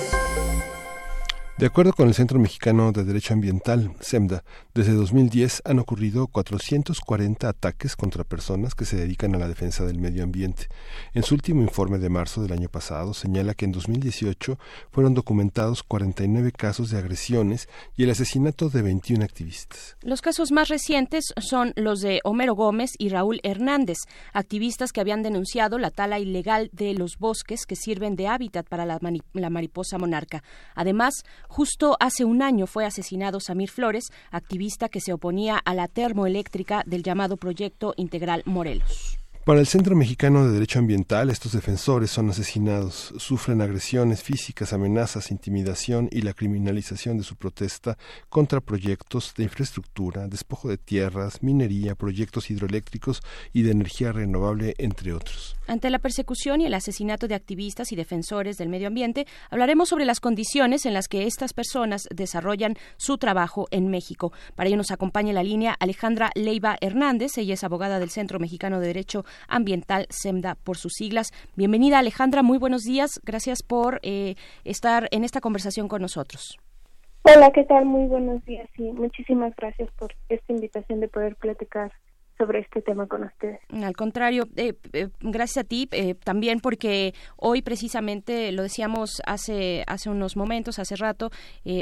De acuerdo con el Centro Mexicano de Derecho Ambiental, SEMDA, desde 2010 han ocurrido 440 ataques contra personas que se dedican a la defensa del medio ambiente. En su último informe de marzo del año pasado señala que en 2018 fueron documentados 49 casos de agresiones y el asesinato de 21 activistas. Los casos más recientes son los de Homero Gómez y Raúl Hernández, activistas que habían denunciado la tala ilegal de los bosques que sirven de hábitat para la, la mariposa monarca. Además, Justo hace un año fue asesinado Samir Flores, activista que se oponía a la termoeléctrica del llamado Proyecto Integral Morelos. Para el Centro Mexicano de Derecho Ambiental, estos defensores son asesinados, sufren agresiones físicas, amenazas, intimidación y la criminalización de su protesta contra proyectos de infraestructura, despojo de tierras, minería, proyectos hidroeléctricos y de energía renovable, entre otros. Ante la persecución y el asesinato de activistas y defensores del medio ambiente, hablaremos sobre las condiciones en las que estas personas desarrollan su trabajo en México. Para ello nos acompaña en la línea Alejandra Leiva Hernández. Ella es abogada del Centro Mexicano de Derecho Ambiental, SEMDA por sus siglas. Bienvenida Alejandra, muy buenos días. Gracias por eh, estar en esta conversación con nosotros. Hola, ¿qué tal? Muy buenos días y muchísimas gracias por esta invitación de poder platicar sobre este tema con ustedes. Al contrario, eh, eh, gracias a ti eh, también porque hoy precisamente lo decíamos hace hace unos momentos, hace rato,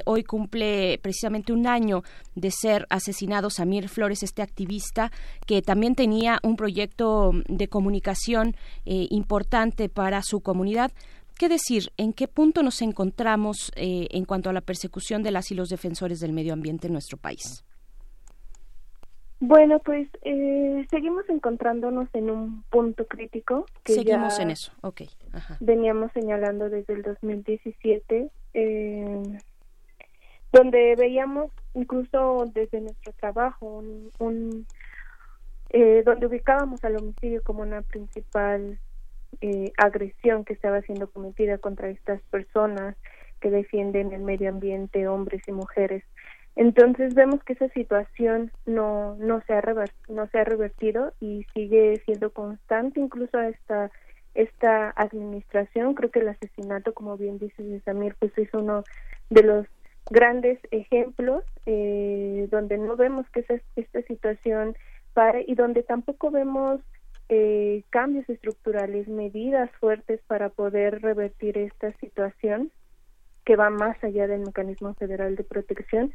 hoy cumple precisamente un año de ser asesinado Samir Flores, este activista que también tenía un proyecto de comunicación importante para su comunidad. ¿Qué decir? ¿En qué punto nos encontramos en cuanto a la persecución de las y los defensores del medio ambiente en nuestro país? Bueno, pues eh, seguimos encontrándonos en un punto crítico. Que seguimos en eso, ok. Veníamos señalando desde el 2017, eh, donde veíamos incluso desde nuestro trabajo un, eh, donde ubicábamos al homicidio como una principal eh, agresión que estaba siendo cometida contra estas personas que defienden el medio ambiente, hombres y mujeres entonces vemos que esa situación no, no, se ha no se ha revertido y sigue siendo constante incluso esta, esta administración. Creo que el asesinato, como bien dice Samir, pues es uno de los grandes ejemplos eh, donde no vemos que esa, esta situación pare y donde tampoco vemos eh, cambios estructurales, medidas fuertes para poder revertir esta situación que va más allá del mecanismo federal de protección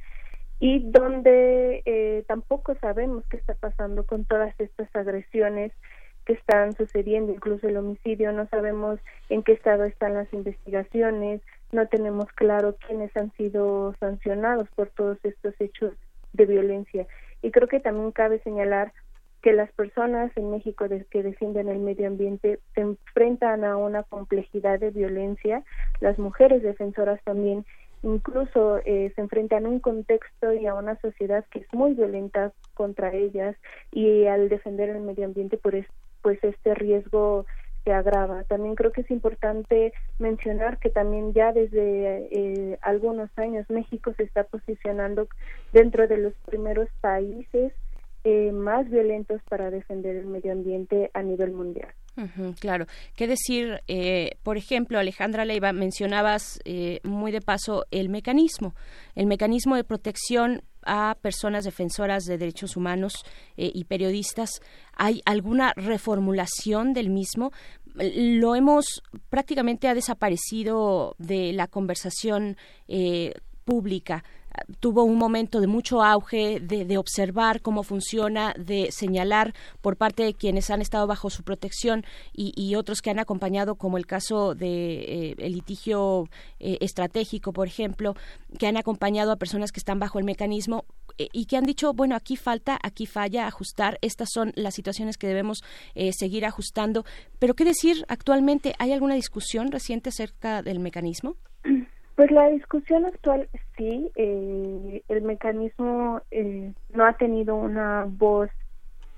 y donde eh, tampoco sabemos qué está pasando con todas estas agresiones que están sucediendo, incluso el homicidio, no sabemos en qué estado están las investigaciones, no tenemos claro quiénes han sido sancionados por todos estos hechos de violencia. Y creo que también cabe señalar que las personas en México que defienden el medio ambiente se enfrentan a una complejidad de violencia, las mujeres defensoras también, incluso eh, se enfrentan a un contexto y a una sociedad que es muy violenta contra ellas y al defender el medio ambiente pues, pues este riesgo se agrava. También creo que es importante mencionar que también ya desde eh, algunos años México se está posicionando dentro de los primeros países eh, más violentos para defender el medio ambiente a nivel mundial claro. ¿Qué decir? Eh, por ejemplo, Alejandra Leiva, mencionabas eh, muy de paso el mecanismo, el mecanismo de protección a personas defensoras de derechos humanos eh, y periodistas. ¿Hay alguna reformulación del mismo? Lo hemos prácticamente ha desaparecido de la conversación pública tuvo un momento de mucho auge, de, observar cómo funciona, de señalar por parte de quienes han estado bajo su protección y, otros que han acompañado, como el caso de eh, litigio eh, estratégico, por ejemplo, que han acompañado a personas que están bajo el mecanismo eh, y que han dicho, bueno, aquí falta, aquí falla, ajustar, estas son las situaciones que debemos seguir ajustando. Pero, ¿qué decir actualmente? ¿Hay alguna discusión reciente acerca del mecanismo? Pues la discusión actual sí, eh, el mecanismo eh, no ha tenido una voz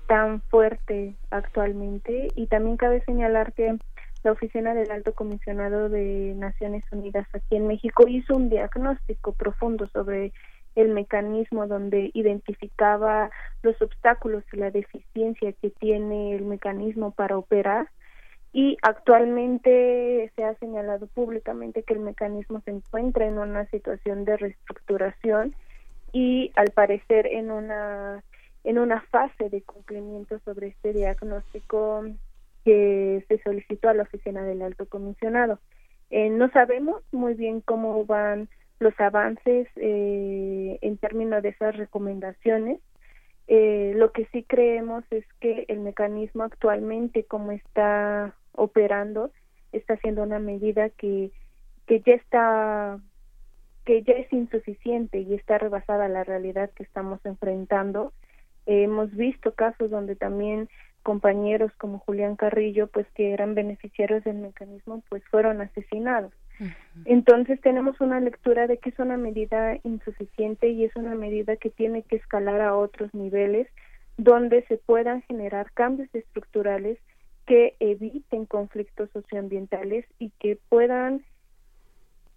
tan fuerte actualmente y también cabe señalar que la Oficina del Alto Comisionado de Naciones Unidas aquí en México hizo un diagnóstico profundo sobre el mecanismo donde identificaba los obstáculos y la deficiencia que tiene el mecanismo para operar y actualmente se ha señalado públicamente que el mecanismo se encuentra en una situación de reestructuración y al parecer en una en una fase de cumplimiento sobre este diagnóstico que se solicitó a la oficina del alto comisionado. Eh, no sabemos muy bien cómo van los avances eh, en términos de esas recomendaciones. Eh, lo que sí creemos es que el mecanismo actualmente, como está operando está siendo una medida que que ya está que ya es insuficiente y está rebasada la realidad que estamos enfrentando. hemos visto casos donde también compañeros como Julián Carrillo, pues que eran beneficiarios del mecanismo, pues fueron asesinados. Entonces tenemos una lectura de que es una medida insuficiente y es una medida que tiene que escalar a otros niveles donde se puedan generar cambios estructurales que eviten conflictos socioambientales y que puedan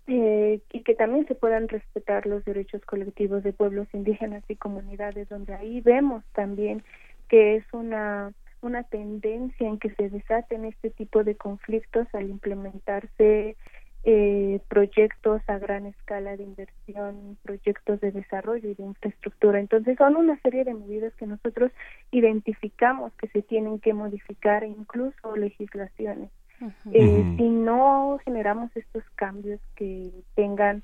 eh, y que también se puedan respetar los derechos colectivos de pueblos indígenas y comunidades donde ahí vemos también que es una una tendencia en que se desaten este tipo de conflictos al implementarse eh, proyectos a gran escala de inversión, proyectos de desarrollo y de infraestructura. Entonces son una serie de medidas que nosotros identificamos que se tienen que modificar, incluso legislaciones. eh, Si no generamos estos cambios que tengan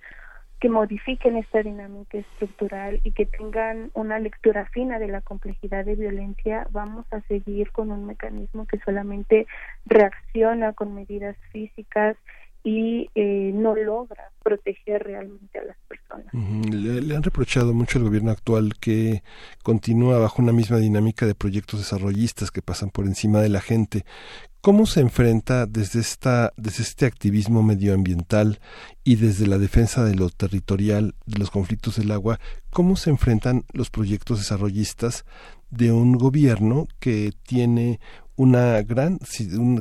que modifiquen esta dinámica estructural y que tengan una lectura fina de la complejidad de violencia, vamos a seguir con un mecanismo que solamente reacciona con medidas físicas y eh, no logra proteger realmente a las personas. le, han reprochado mucho al gobierno actual que continúa bajo una misma dinámica de proyectos desarrollistas que pasan por encima de la gente. ¿Cómo se enfrenta desde, esta, desde este activismo medioambiental y desde la defensa de lo territorial, de los conflictos del agua, cómo se enfrentan los proyectos desarrollistas de un gobierno que tiene una gran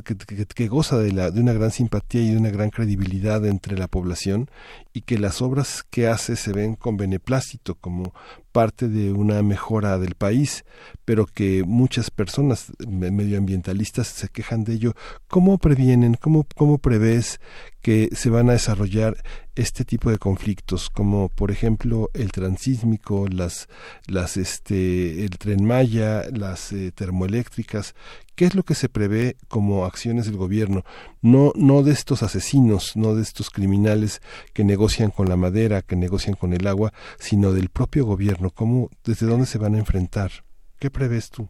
que, que, goza de, la, de una gran simpatía y de una gran credibilidad entre la población y que las obras que hace se ven con beneplácito como parte de una mejora del país, pero que muchas personas medioambientalistas se quejan de ello. ¿Cómo previenen, cómo, cómo prevés que se van a desarrollar este tipo de conflictos, como por ejemplo el transísmico, las, las, este, el tren Maya, las eh, termoeléctricas? ¿Qué es lo que se prevé como acciones del gobierno? No, no de estos asesinos, no de estos criminales que negocian con la madera, que negocian con el agua, sino del propio gobierno. ¿Cómo, desde dónde se van a enfrentar? ¿Qué prevés tú?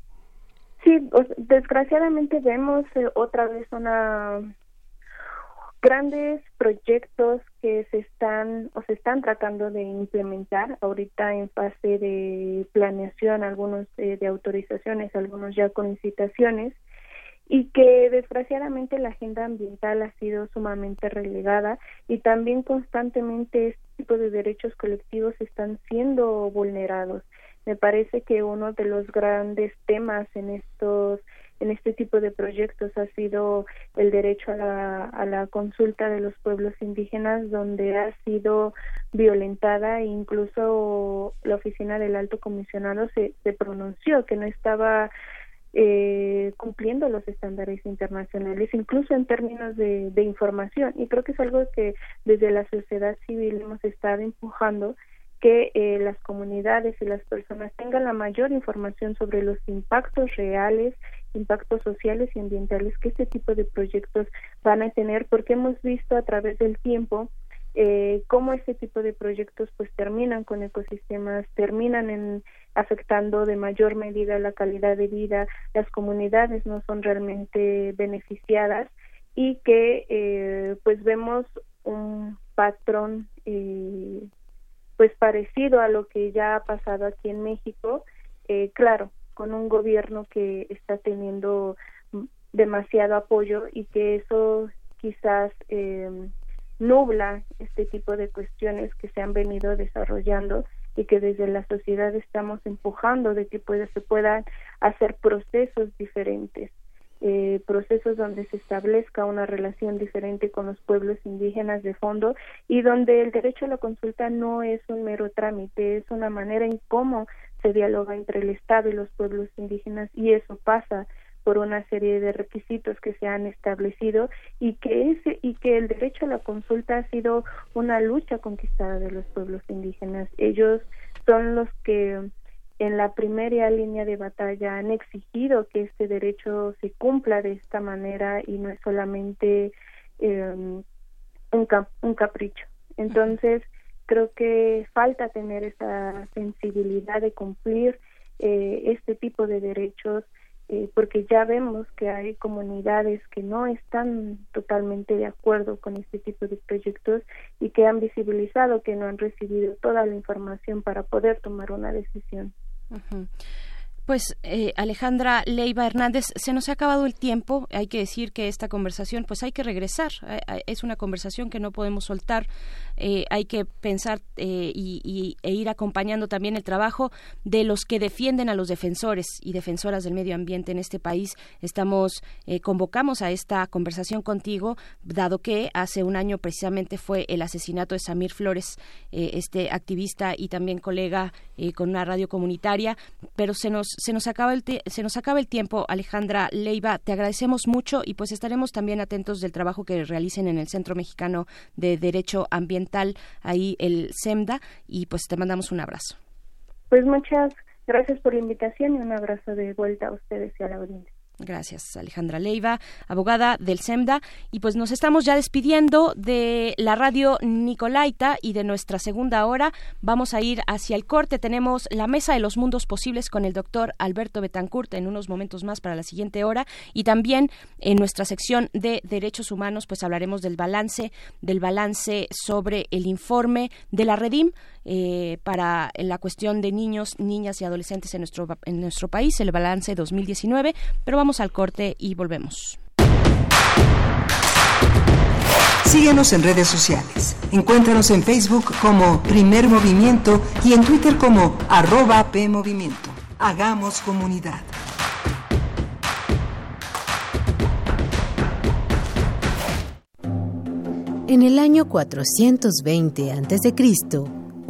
Sí, desgraciadamente vemos eh, otra vez una grandes proyectos que se están o se están tratando de implementar ahorita en fase de planeación, algunos eh, de autorizaciones, algunos ya con licitaciones y que desgraciadamente la agenda ambiental ha sido sumamente relegada y también constantemente tipo de derechos colectivos están siendo vulnerados. Me parece que uno de los grandes temas en estos en este tipo de proyectos ha sido el derecho a la, a la consulta de los pueblos indígenas, donde ha sido violentada e incluso la oficina del alto comisionado se, se pronunció que no estaba eh, cumpliendo los estándares internacionales, incluso en términos de, de información. Y creo que es algo que desde la sociedad civil hemos estado empujando que eh, las comunidades y las personas tengan la mayor información sobre los impactos reales, impactos sociales y ambientales que este tipo de proyectos van a tener, porque hemos visto a través del tiempo eh, cómo este tipo de proyectos pues terminan con ecosistemas, terminan en afectando de mayor medida la calidad de vida, las comunidades no son realmente beneficiadas y que eh, pues vemos un patrón eh, pues parecido a lo que ya ha pasado aquí en México, eh, claro, con un gobierno que está teniendo demasiado apoyo y que eso quizás eh, nubla este tipo de cuestiones que se han venido desarrollando y que desde la sociedad estamos empujando de que pueda, se puedan hacer procesos diferentes eh, procesos donde se establezca una relación diferente con los pueblos indígenas de fondo y donde el derecho a la consulta no es un mero trámite, es una manera en cómo se dialoga entre el Estado y los pueblos indígenas y eso pasa por una serie de requisitos que se han establecido y que ese y que el derecho a la consulta ha sido una lucha conquistada de los pueblos indígenas. Ellos son los que en la primera línea de batalla han exigido que este derecho se cumpla de esta manera y no es solamente eh, un, un capricho. Entonces, creo que falta tener esa sensibilidad de cumplir eh, este tipo de derechos eh, porque ya vemos que hay comunidades que no están totalmente de acuerdo con este tipo de proyectos y que han visibilizado que no han recibido toda la información para poder tomar una decisión. Pues eh, Alejandra Leiva Hernández, se nos ha acabado el tiempo. Hay que decir que esta conversación, pues hay que regresar. Es una conversación que no podemos soltar. Eh, hay que pensar eh, y, e ir acompañando también el trabajo de los que defienden a los defensores y defensoras del medio ambiente en este país. Estamos convocamos a esta conversación contigo, dado que hace un año precisamente fue el asesinato de Samir Flores, este activista y también colega con una radio comunitaria, pero se nos se nos acaba el se nos acaba el tiempo, Alejandra Leiva. Te agradecemos mucho y pues estaremos también atentos del trabajo que realicen en el Centro Mexicano de Derecho Ambiental, ahí el SEMDA, y pues te mandamos un abrazo. Pues muchas gracias por la invitación y un abrazo de vuelta a ustedes y a la audiencia. Gracias, Alejandra Leiva, abogada del SEMDA. Y pues nos estamos ya despidiendo de la radio Nicolaita y de nuestra segunda hora. Vamos a ir hacia el corte. Tenemos la mesa de los mundos posibles con el doctor Alberto Betancourt en unos momentos más para la siguiente hora. Y también en nuestra sección de derechos humanos, pues hablaremos del balance, del balance sobre el informe de la Redim eh, para la cuestión de niños, niñas y adolescentes en nuestro, en nuestro país, el balance 2019. Pero vamos al corte y volvemos. Síguenos en redes sociales. Encuéntranos en Facebook como Primer Movimiento y en Twitter como arroba PMovimiento. Hagamos comunidad. En el año 420 a.C.,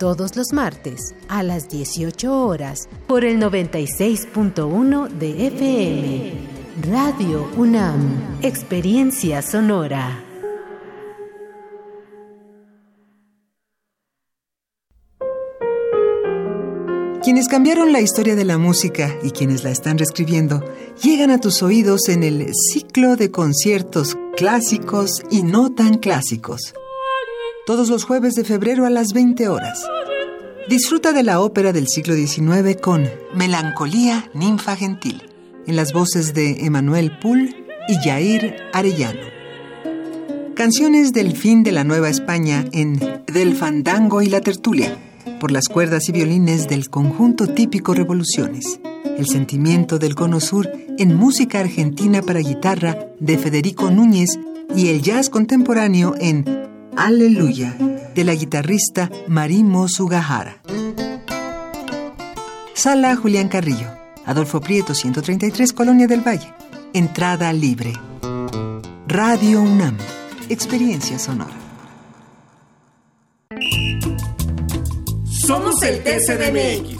todos los martes a las 18 horas por el 96.1 de FM. Radio UNAM, Experiencia Sonora. Quienes cambiaron la historia de la música y quienes la están reescribiendo llegan a tus oídos en el ciclo de conciertos clásicos y no tan clásicos todos los jueves de febrero a las 20 horas. Disfruta de la ópera del siglo XIX con Melancolía Ninfa Gentil, en las voces de Emanuel Poul y Jair Arellano. Canciones del fin de la Nueva España en Del Fandango y la Tertulia, por las cuerdas y violines del conjunto típico Revoluciones. El sentimiento del Cono Sur en música argentina para guitarra de Federico Núñez y el jazz contemporáneo en Aleluya, de la guitarrista Marimo Sugahara. Sala Julián Carrillo, Adolfo Prieto 133, Colonia del Valle. Entrada libre. Radio UNAM, experiencia sonora. Somos el TCDMX.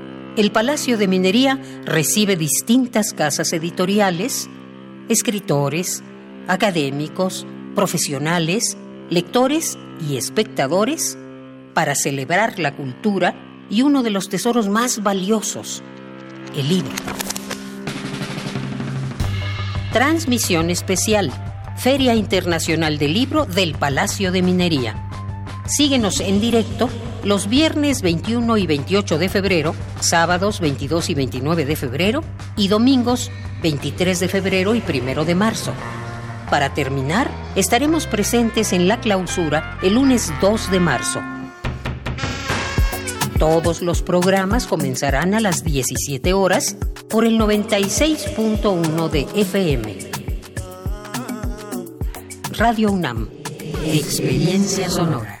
el Palacio de Minería recibe distintas casas editoriales, escritores, académicos, profesionales, lectores y espectadores para celebrar la cultura y uno de los tesoros más valiosos, el libro. Transmisión especial, Feria Internacional del Libro del Palacio de Minería. Síguenos en directo los viernes 21 y 28 de febrero, sábados 22 y 29 de febrero y domingos 23 de febrero y 1 de marzo. Para terminar, estaremos presentes en la clausura el lunes 2 de marzo. Todos los programas comenzarán a las 17 horas por el 96.1 de FM. Radio UNAM, Experiencia Sonora.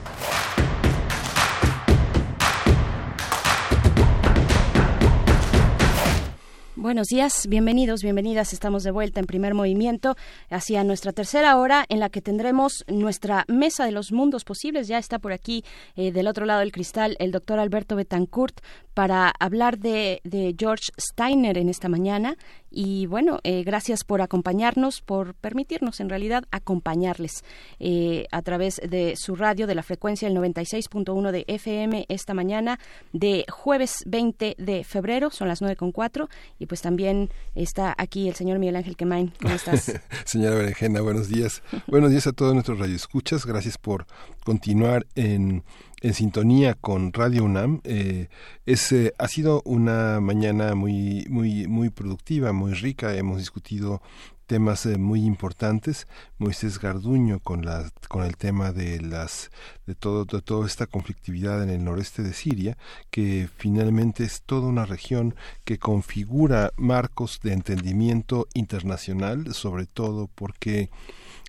Buenos días, bienvenidos, bienvenidas. Estamos de vuelta en primer movimiento hacia nuestra tercera hora en la que tendremos nuestra mesa de los mundos posibles. Ya está por aquí eh, del otro lado del cristal el doctor Alberto Betancourt para hablar de, de George Steiner en esta mañana. Y bueno, eh, gracias por acompañarnos, por permitirnos en realidad acompañarles eh, a través de su radio de la frecuencia del 96.1 de FM esta mañana de jueves 20 de febrero, son las 9.4 y pues también está aquí el señor Miguel Ángel Quemain. ¿Cómo estás? Señora Berenjena, buenos días. buenos días a todos nuestros radioescuchas. Gracias por continuar en en sintonía con Radio UNAM. Eh, es, eh, ha sido una mañana muy, muy, muy productiva, muy rica. Hemos discutido temas eh, muy importantes. Moisés Garduño con la, con el tema de las de todo de toda esta conflictividad en el noreste de Siria, que finalmente es toda una región que configura marcos de entendimiento internacional, sobre todo porque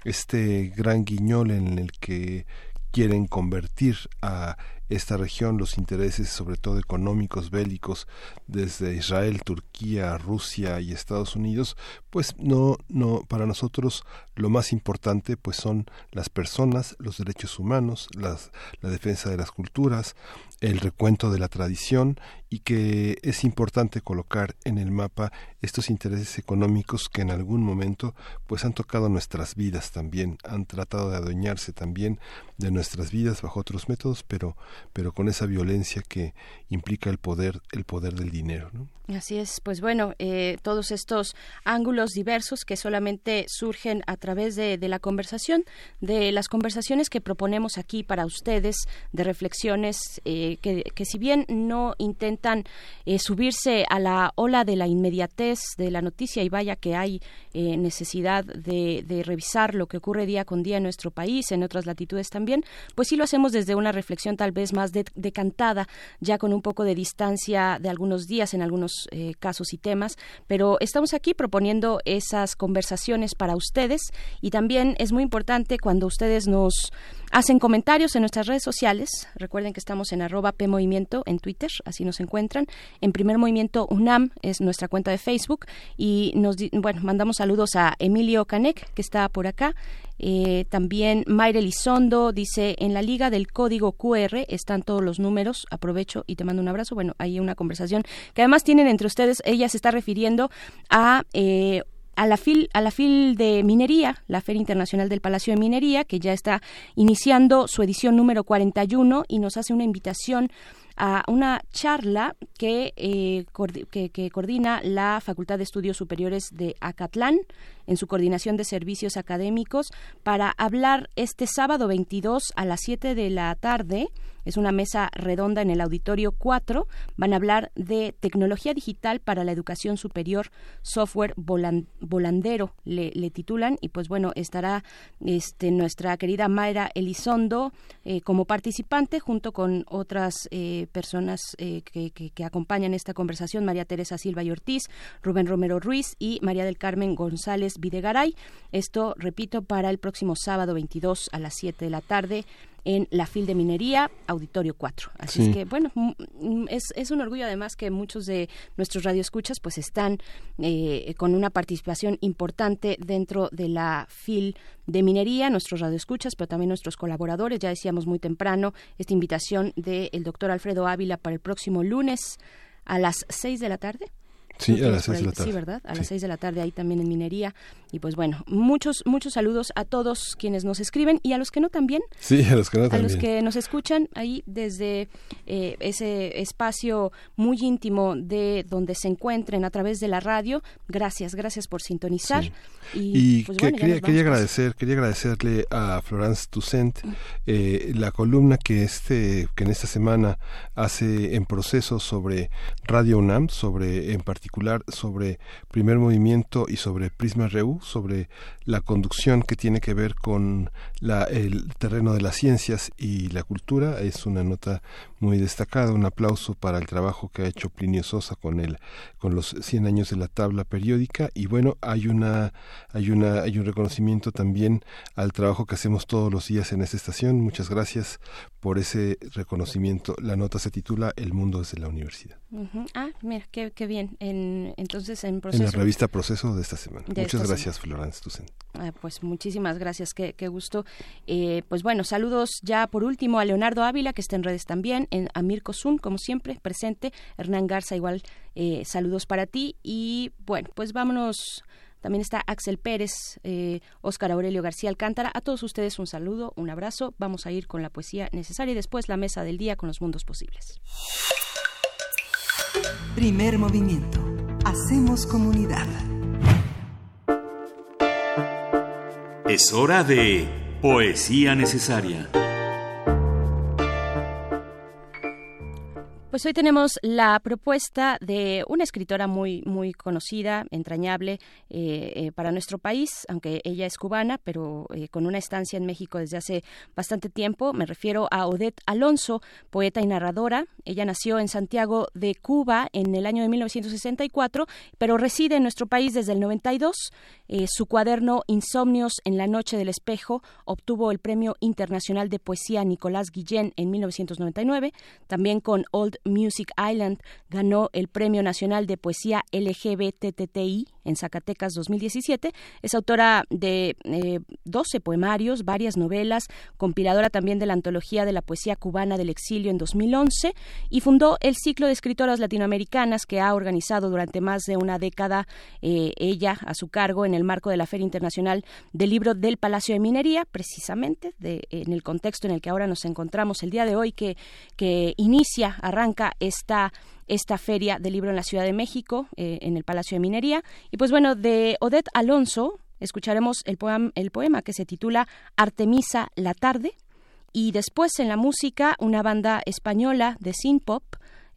este gran guiñol en el que quieren convertir a esta región los intereses sobre todo económicos bélicos desde Israel, Turquía, Rusia y Estados Unidos, pues no no para nosotros lo más importante pues son las personas, los derechos humanos, las, la defensa de las culturas, el recuento de la tradición y que es importante colocar en el mapa estos intereses económicos que en algún momento pues han tocado nuestras vidas también, han tratado de adueñarse también de nuestras vidas bajo otros métodos, pero pero con esa violencia que implica el poder el poder del dinero, ¿no? Así es, pues bueno, eh, todos estos ángulos diversos que solamente surgen a través de, la conversación, de las conversaciones que proponemos aquí para ustedes, de reflexiones eh, que, que, si bien no intentan eh, subirse a la ola de la inmediatez de la noticia y vaya que hay necesidad de, de, revisar lo que ocurre día con día en nuestro país, en otras latitudes también, pues sí lo hacemos desde una reflexión tal vez más decantada, ya con un poco de distancia de algunos días en algunos eh, casos y temas, pero estamos aquí proponiendo esas conversaciones para ustedes y también es muy importante cuando ustedes nos hacen comentarios en nuestras redes sociales. Recuerden que estamos en arroba PMovimiento en Twitter, así nos encuentran. En Primer Movimiento UNAM es nuestra cuenta de Facebook y nos bueno, mandamos saludos a Emilio Canek, que está por acá. Eh, también Mayre Lizondo dice, en la liga del código QR están todos los números, aprovecho y te mando un abrazo. Bueno, hay una conversación que además tienen entre ustedes, ella se está refiriendo a... Eh, a la FIL, a la FIL de Minería, la Feria Internacional del Palacio de Minería, que ya está iniciando su edición número 41 y nos hace una invitación a una charla eh, que, que, coordina la Facultad de Estudios Superiores de Acatlán en su coordinación de servicios académicos para hablar este sábado 22 a las 7 de la tarde es una mesa redonda en el auditorio 4. Van a hablar de tecnología digital para la educación superior, software volandero, le, titulan. Y pues bueno, estará este, nuestra querida Mayra Elizondo eh, como participante junto con otras eh, personas eh, que, que, acompañan esta conversación, María Teresa Silva y Ortiz, Rubén Romero Ruiz y María del Carmen González Videgaray. Esto, repito, para el próximo sábado 22 a las 7 de la tarde en la FIL de Minería, Auditorio 4. Así es que, bueno, es, es, un orgullo además que muchos de nuestros radioescuchas pues están eh, con una participación importante dentro de la FIL de Minería, nuestros radioescuchas, pero también nuestros colaboradores. Ya decíamos muy temprano esta invitación del doctor Alfredo Ávila para el próximo lunes a las 6 de la tarde. Sí, a las seis de la tarde. Sí, ¿verdad? A las seis de la tarde ahí también en minería. Y pues bueno, muchos, muchos saludos a todos quienes nos escriben y a los que no también. Sí, a los que no también. A los que nos escuchan ahí desde eh, ese espacio muy íntimo de donde se encuentren a través de la radio. Gracias, gracias por sintonizar. Y, pues, quería, quería agradecer, quería agradecerle a Florence Toussaint eh, la columna que este, que en esta semana hace en proceso sobre Radio UNAM, sobre en particular sobre primer movimiento y sobre Prisma Reu, sobre la conducción que tiene que ver con la, el terreno de las ciencias y la cultura. Es una nota muy destacada. Un aplauso para el trabajo que ha hecho Plinio Sosa con el, con los 100 años de la tabla periódica. Y bueno, hay una, hay una, hay un reconocimiento también al trabajo que hacemos todos los días en esta estación. Muchas gracias por ese reconocimiento. La nota se titula El mundo desde la universidad. Ah, mira, qué, qué bien. En, entonces, en proceso. En la revista Proceso de esta semana. Muchas gracias, Florence Ah, pues muchísimas gracias, qué, qué gusto. Eh, pues bueno, saludos ya por último a Leonardo Ávila, que está en redes también, en Amir Kosun, como siempre, presente. Hernán Garza, igual, eh, saludos para ti. Y bueno, pues vámonos. También está Axel Pérez, eh, Óscar Aurelio García Alcántara. A todos ustedes un saludo, un abrazo. Vamos a ir con la poesía necesaria y después la mesa del día con los mundos posibles. Primer movimiento. Hacemos comunidad. Es hora de poesía necesaria. Pues hoy tenemos la propuesta de una escritora muy muy conocida, entrañable eh, eh, para nuestro país, aunque ella es cubana, pero eh, con una estancia en México desde hace bastante tiempo. Me refiero a Odette Alonso, poeta y narradora. Ella nació en Santiago de Cuba en el año de 1964, pero reside en nuestro país desde el 92. su cuaderno Insomnios en la noche del espejo obtuvo el Premio Internacional de Poesía Nicolás Guillén en 1999, también con Old Music Island ganó el Premio Nacional de Poesía LGBTTI en Zacatecas 2017. Es autora de 12 eh, poemarios, varias novelas, compiladora también de la antología de la poesía cubana del exilio en 2011 y fundó el ciclo de escritoras latinoamericanas que ha organizado durante más de una década eh, ella a su cargo en el marco de la Feria Internacional del Libro del Palacio de Minería, precisamente de, en el contexto en el que ahora nos encontramos el día de hoy que, que inicia, arranca esta esta feria del libro en la Ciudad de México, eh, en el Palacio de Minería. Y pues bueno, de Odette Alonso escucharemos el poema, el poema que se titula Artemisa la tarde. Y después en la música, una banda española de synth pop,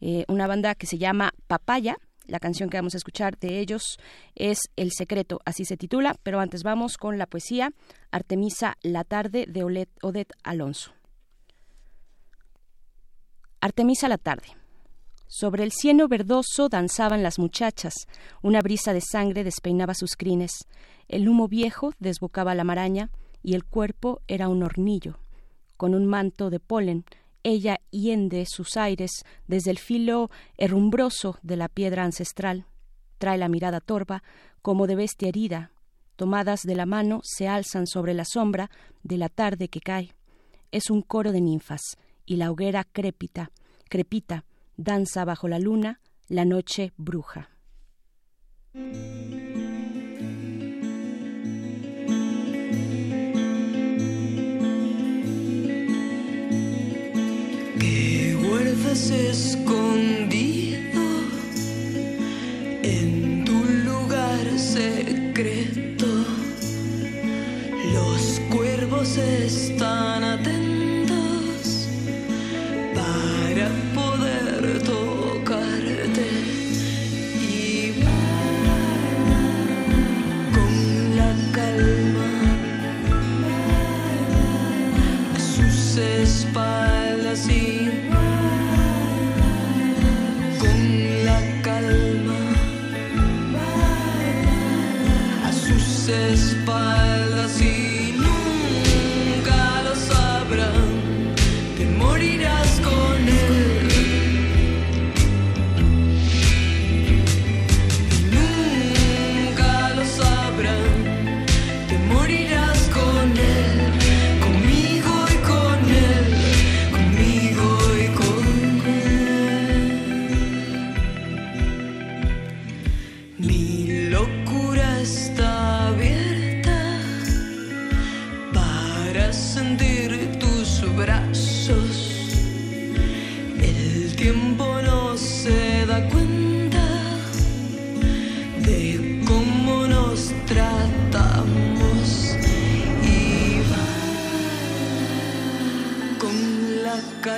eh, una banda que se llama Papaya. La canción que vamos a escuchar de ellos es El Secreto, así se titula, pero antes vamos con la poesía Artemisa la tarde de Odette Alonso. Artemisa la tarde. Sobre el cieno verdoso danzaban las muchachas, una brisa de sangre despeinaba sus crines, el humo viejo desbocaba la maraña y el cuerpo era un hornillo. Con un manto de polen, ella hiende sus aires desde el filo herrumbroso de la piedra ancestral. Trae la mirada torva, como de bestia herida. Tomadas de la mano, se alzan sobre la sombra de la tarde que cae. Es un coro de ninfas, y la hoguera crépita, crepita, danza bajo la luna, la noche bruja. ¿Qué guardas escondido en tu lugar secreto? Los cuervos están atentos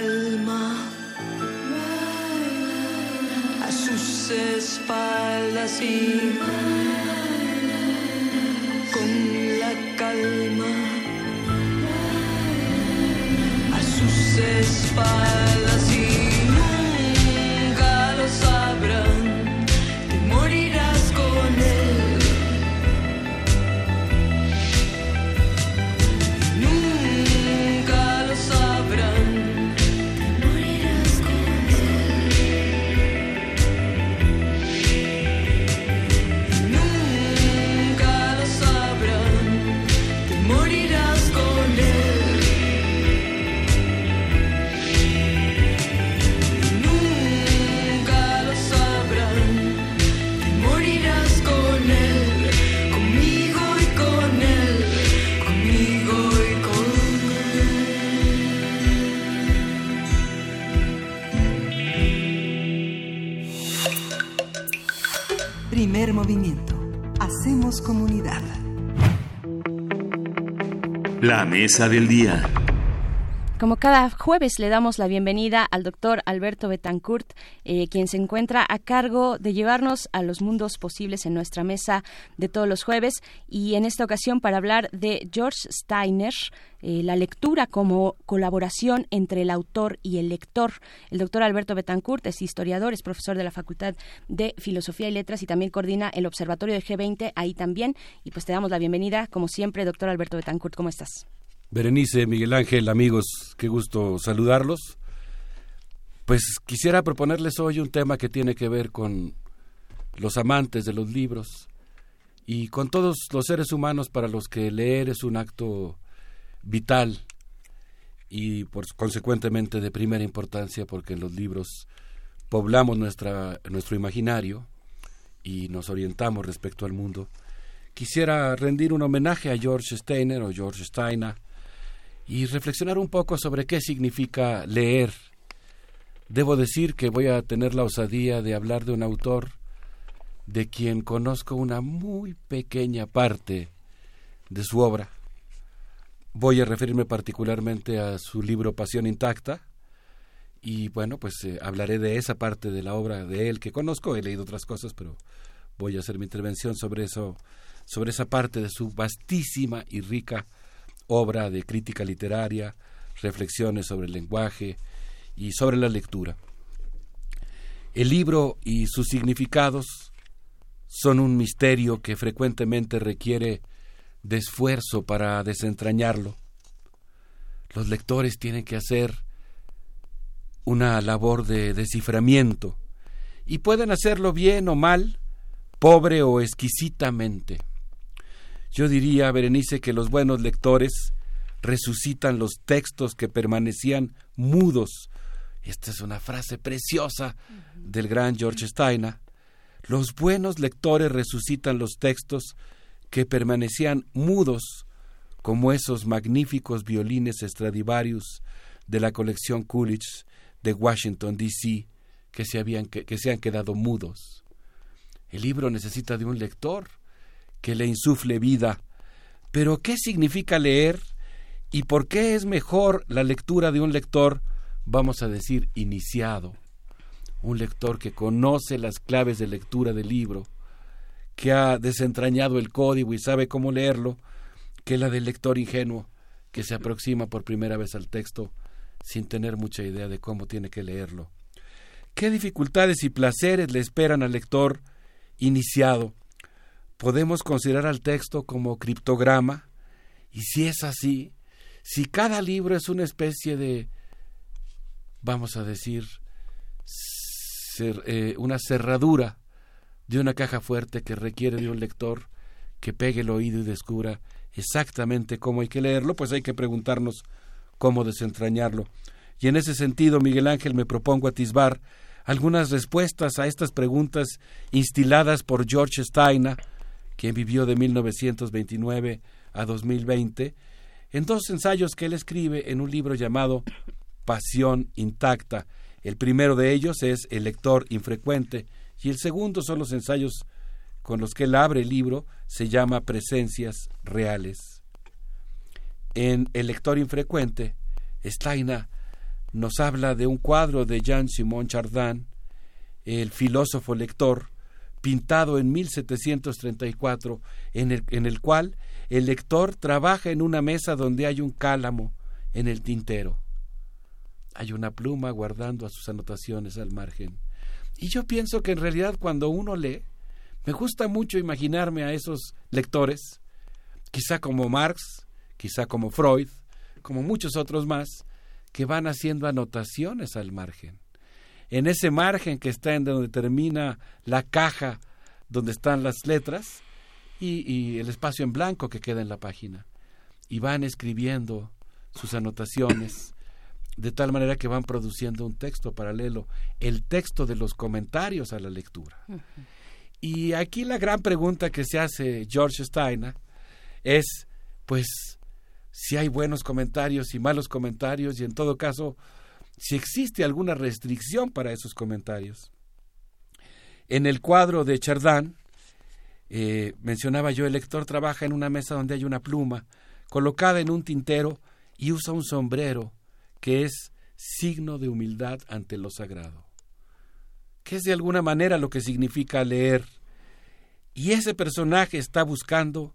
la calma a sus espaldas y La mesa del día. Como cada jueves le damos la bienvenida al doctor Alberto Betancourt, eh, quien se encuentra a cargo de llevarnos a los mundos posibles en nuestra mesa de todos los jueves y en esta ocasión para hablar de George Steiner, eh, la lectura como colaboración entre el autor y el lector. El doctor Alberto Betancourt es historiador, es profesor de la Facultad de Filosofía y Letras y también coordina el Observatorio de G20 ahí también. Y pues te damos la bienvenida, como siempre, doctor Alberto Betancourt, ¿cómo estás? Berenice, Miguel Ángel, amigos, qué gusto saludarlos. Pues quisiera proponerles hoy un tema que tiene que ver con los amantes de los libros y con todos los seres humanos para los que leer es un acto vital y por consecuentemente de primera importancia porque en los libros poblamos nuestra, nuestro imaginario y nos orientamos respecto al mundo. Quisiera rendir un homenaje a George Steiner o George Steiner y reflexionar un poco sobre qué significa leer. Debo decir que voy a tener la osadía de hablar de un autor de quien conozco una muy pequeña parte de su obra. Voy a referirme particularmente a su libro Pasión Intacta y bueno, pues eh, hablaré de esa parte de la obra de él que conozco, he leído otras cosas, pero voy a hacer mi intervención sobre eso, sobre esa parte de su vastísima y rica obra de crítica literaria, reflexiones sobre el lenguaje y sobre la lectura. El libro y sus significados son un misterio que frecuentemente requiere de esfuerzo para desentrañarlo. Los lectores tienen que hacer una labor de desciframiento y pueden hacerlo bien o mal, pobre o exquisitamente. Yo diría, Berenice, que los buenos lectores resucitan los textos que permanecían mudos. Esta es una frase preciosa del gran George Steiner. Los buenos lectores resucitan los textos que permanecían mudos, como esos magníficos violines Stradivarius de la colección Coolidge de Washington, D.C., que se, habían, que, que se han quedado mudos. El libro necesita de un lector que le insufle vida. Pero ¿qué significa leer? ¿Y por qué es mejor la lectura de un lector, vamos a decir, iniciado? Un lector que conoce las claves de lectura del libro, que ha desentrañado el código y sabe cómo leerlo, que la del lector ingenuo, que se aproxima por primera vez al texto sin tener mucha idea de cómo tiene que leerlo. ¿Qué dificultades y placeres le esperan al lector iniciado? Podemos considerar al texto como criptograma y si es así, si cada libro es una especie de, vamos a decir, eh, una cerradura de una caja fuerte que requiere de un lector que pegue el oído y descubra exactamente cómo hay que leerlo, pues hay que preguntarnos cómo desentrañarlo. Y en ese sentido, Miguel Ángel, me propongo atisbar algunas respuestas a estas preguntas instiladas por George Steiner, quien vivió de 1929 a 2020, en dos ensayos que él escribe en un libro llamado Pasión Intacta. El primero de ellos es El lector infrecuente y el segundo son los ensayos con los que él abre el libro, se llama Presencias Reales. En El lector infrecuente, Steiner nos habla de un cuadro de Jean-Simon Chardin, el filósofo lector, pintado en 1734, en el, en el cual el lector trabaja en una mesa donde hay un cálamo en el tintero. Hay una pluma guardando a sus anotaciones al margen. Y yo pienso que en realidad cuando uno lee, me gusta mucho imaginarme a esos lectores, quizá como Marx, quizá como Freud, como muchos otros más, que van haciendo anotaciones al margen. En ese margen que está en donde termina la caja donde están las letras y, y el espacio en blanco que queda en la página. Y van escribiendo sus anotaciones de tal manera que van produciendo un texto paralelo, el texto de los comentarios a la lectura. Y aquí la gran pregunta que se hace George Steiner es, pues, si hay buenos comentarios y malos comentarios y en todo caso, si existe alguna restricción para esos comentarios. En el cuadro de Chardin, eh, mencionaba yo, el lector trabaja en una mesa donde hay una pluma colocada en un tintero y usa un sombrero que es signo de humildad ante lo sagrado, que es de alguna manera lo que significa leer. Y ese personaje está buscando,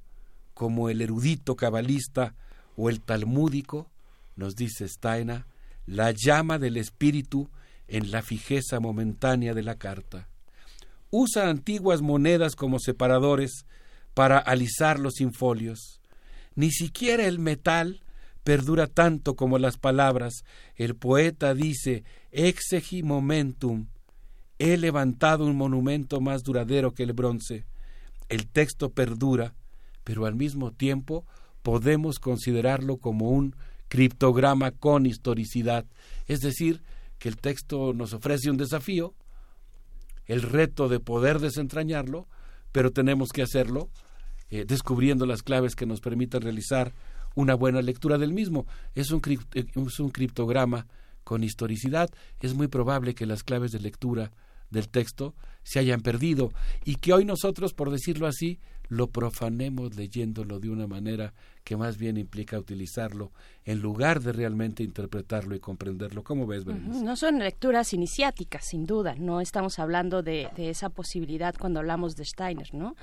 como el erudito cabalista o el talmúdico, nos dice Steiner, la llama del espíritu en la fijeza momentánea de la carta. Usa antiguas monedas como separadores para alisar los infolios. Ni siquiera el metal perdura tanto como las palabras. El poeta dice, exegi momentum, he levantado un monumento más duradero que el bronce. El texto perdura, pero al mismo tiempo podemos considerarlo como un criptograma con historicidad, es decir, que el texto nos ofrece un desafío, el reto de poder desentrañarlo, pero tenemos que hacerlo eh, descubriendo las claves que nos permitan realizar una buena lectura del mismo. Es un, es un criptograma con historicidad. Es muy probable que las claves de lectura del texto se hayan perdido y que hoy nosotros, por decirlo así, lo profanemos leyéndolo de una manera que más bien implica utilizarlo en lugar de realmente interpretarlo y comprenderlo. ¿Cómo ves, Berenice? No son lecturas iniciáticas, sin duda. No estamos hablando de, de esa posibilidad cuando hablamos de Steiner, ¿no?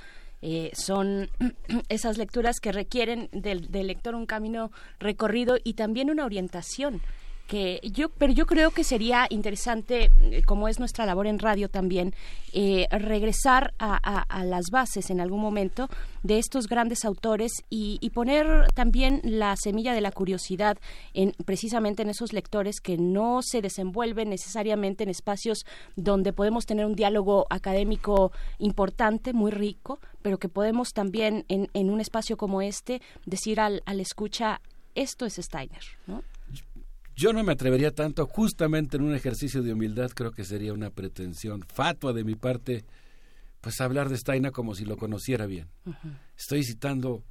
Eh, son esas lecturas que requieren del, del, lector un camino recorrido y también una orientación que yo pero yo creo que sería interesante eh, como es nuestra labor en radio también eh, regresar a, las bases en algún momento de estos grandes autores y, y, poner también la semilla de la curiosidad en precisamente en esos lectores que no se desenvuelven necesariamente en espacios donde podemos tener un diálogo académico importante muy rico pero que podemos también en, en un espacio como este decir al, al escucha esto es Steiner ¿no? Yo no me atrevería tanto, justamente en un ejercicio de humildad creo que sería una pretensión fatua de mi parte, pues hablar de Steiner como si lo conociera bien. Uh -huh. Estoy citando,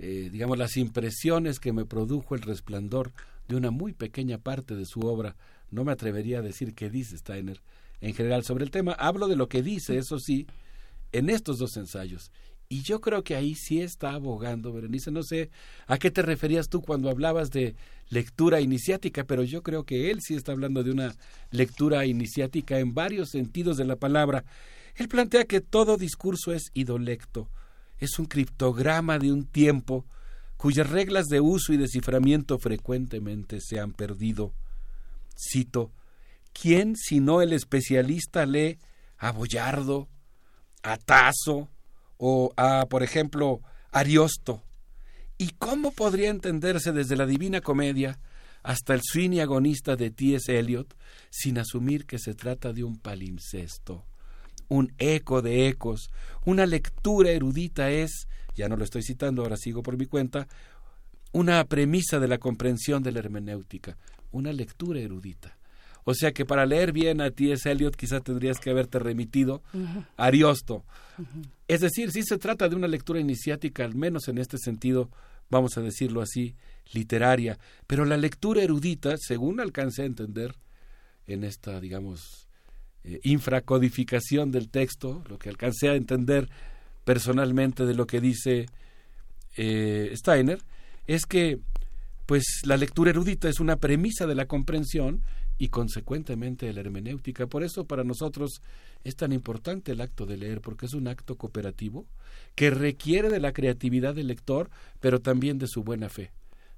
eh, digamos, las impresiones que me produjo el resplandor de una muy pequeña parte de su obra. No me atrevería a decir qué dice Steiner en general sobre el tema. Hablo de lo que dice, eso sí, en estos dos ensayos. Y yo creo que ahí sí está abogando, Berenice. No sé a qué te referías tú cuando hablabas de lectura iniciática, pero yo creo que él sí está hablando de una lectura iniciática en varios sentidos de la palabra. Él plantea que todo discurso es idolecto, es un criptograma de un tiempo cuyas reglas de uso y desciframiento frecuentemente se han perdido. Cito, ¿quién sino el especialista lee a Boyardo, a o a, por ejemplo, Ariosto. ¿Y cómo podría entenderse desde la Divina Comedia hasta el Sweeney agonista de T.S. Eliot sin asumir que se trata de un palimpsesto? Un eco de ecos, una lectura erudita es, ya no lo estoy citando, ahora sigo por mi cuenta, una premisa de la comprensión de la hermenéutica, una lectura erudita. O sea que para leer bien a T.S. Eliot quizás tendrías que haberte remitido uh -huh. a Ariosto. Uh -huh. Es decir, sí se trata de una lectura iniciática, al menos en este sentido, vamos a decirlo así, literaria. Pero la lectura erudita, según alcancé a entender en esta, digamos, eh, infracodificación del texto, lo que alcancé a entender personalmente de lo que dice eh, Steiner, es que pues la lectura erudita es una premisa de la comprensión y consecuentemente de la hermenéutica. Por eso para nosotros es tan importante el acto de leer, porque es un acto cooperativo que requiere de la creatividad del lector, pero también de su buena fe,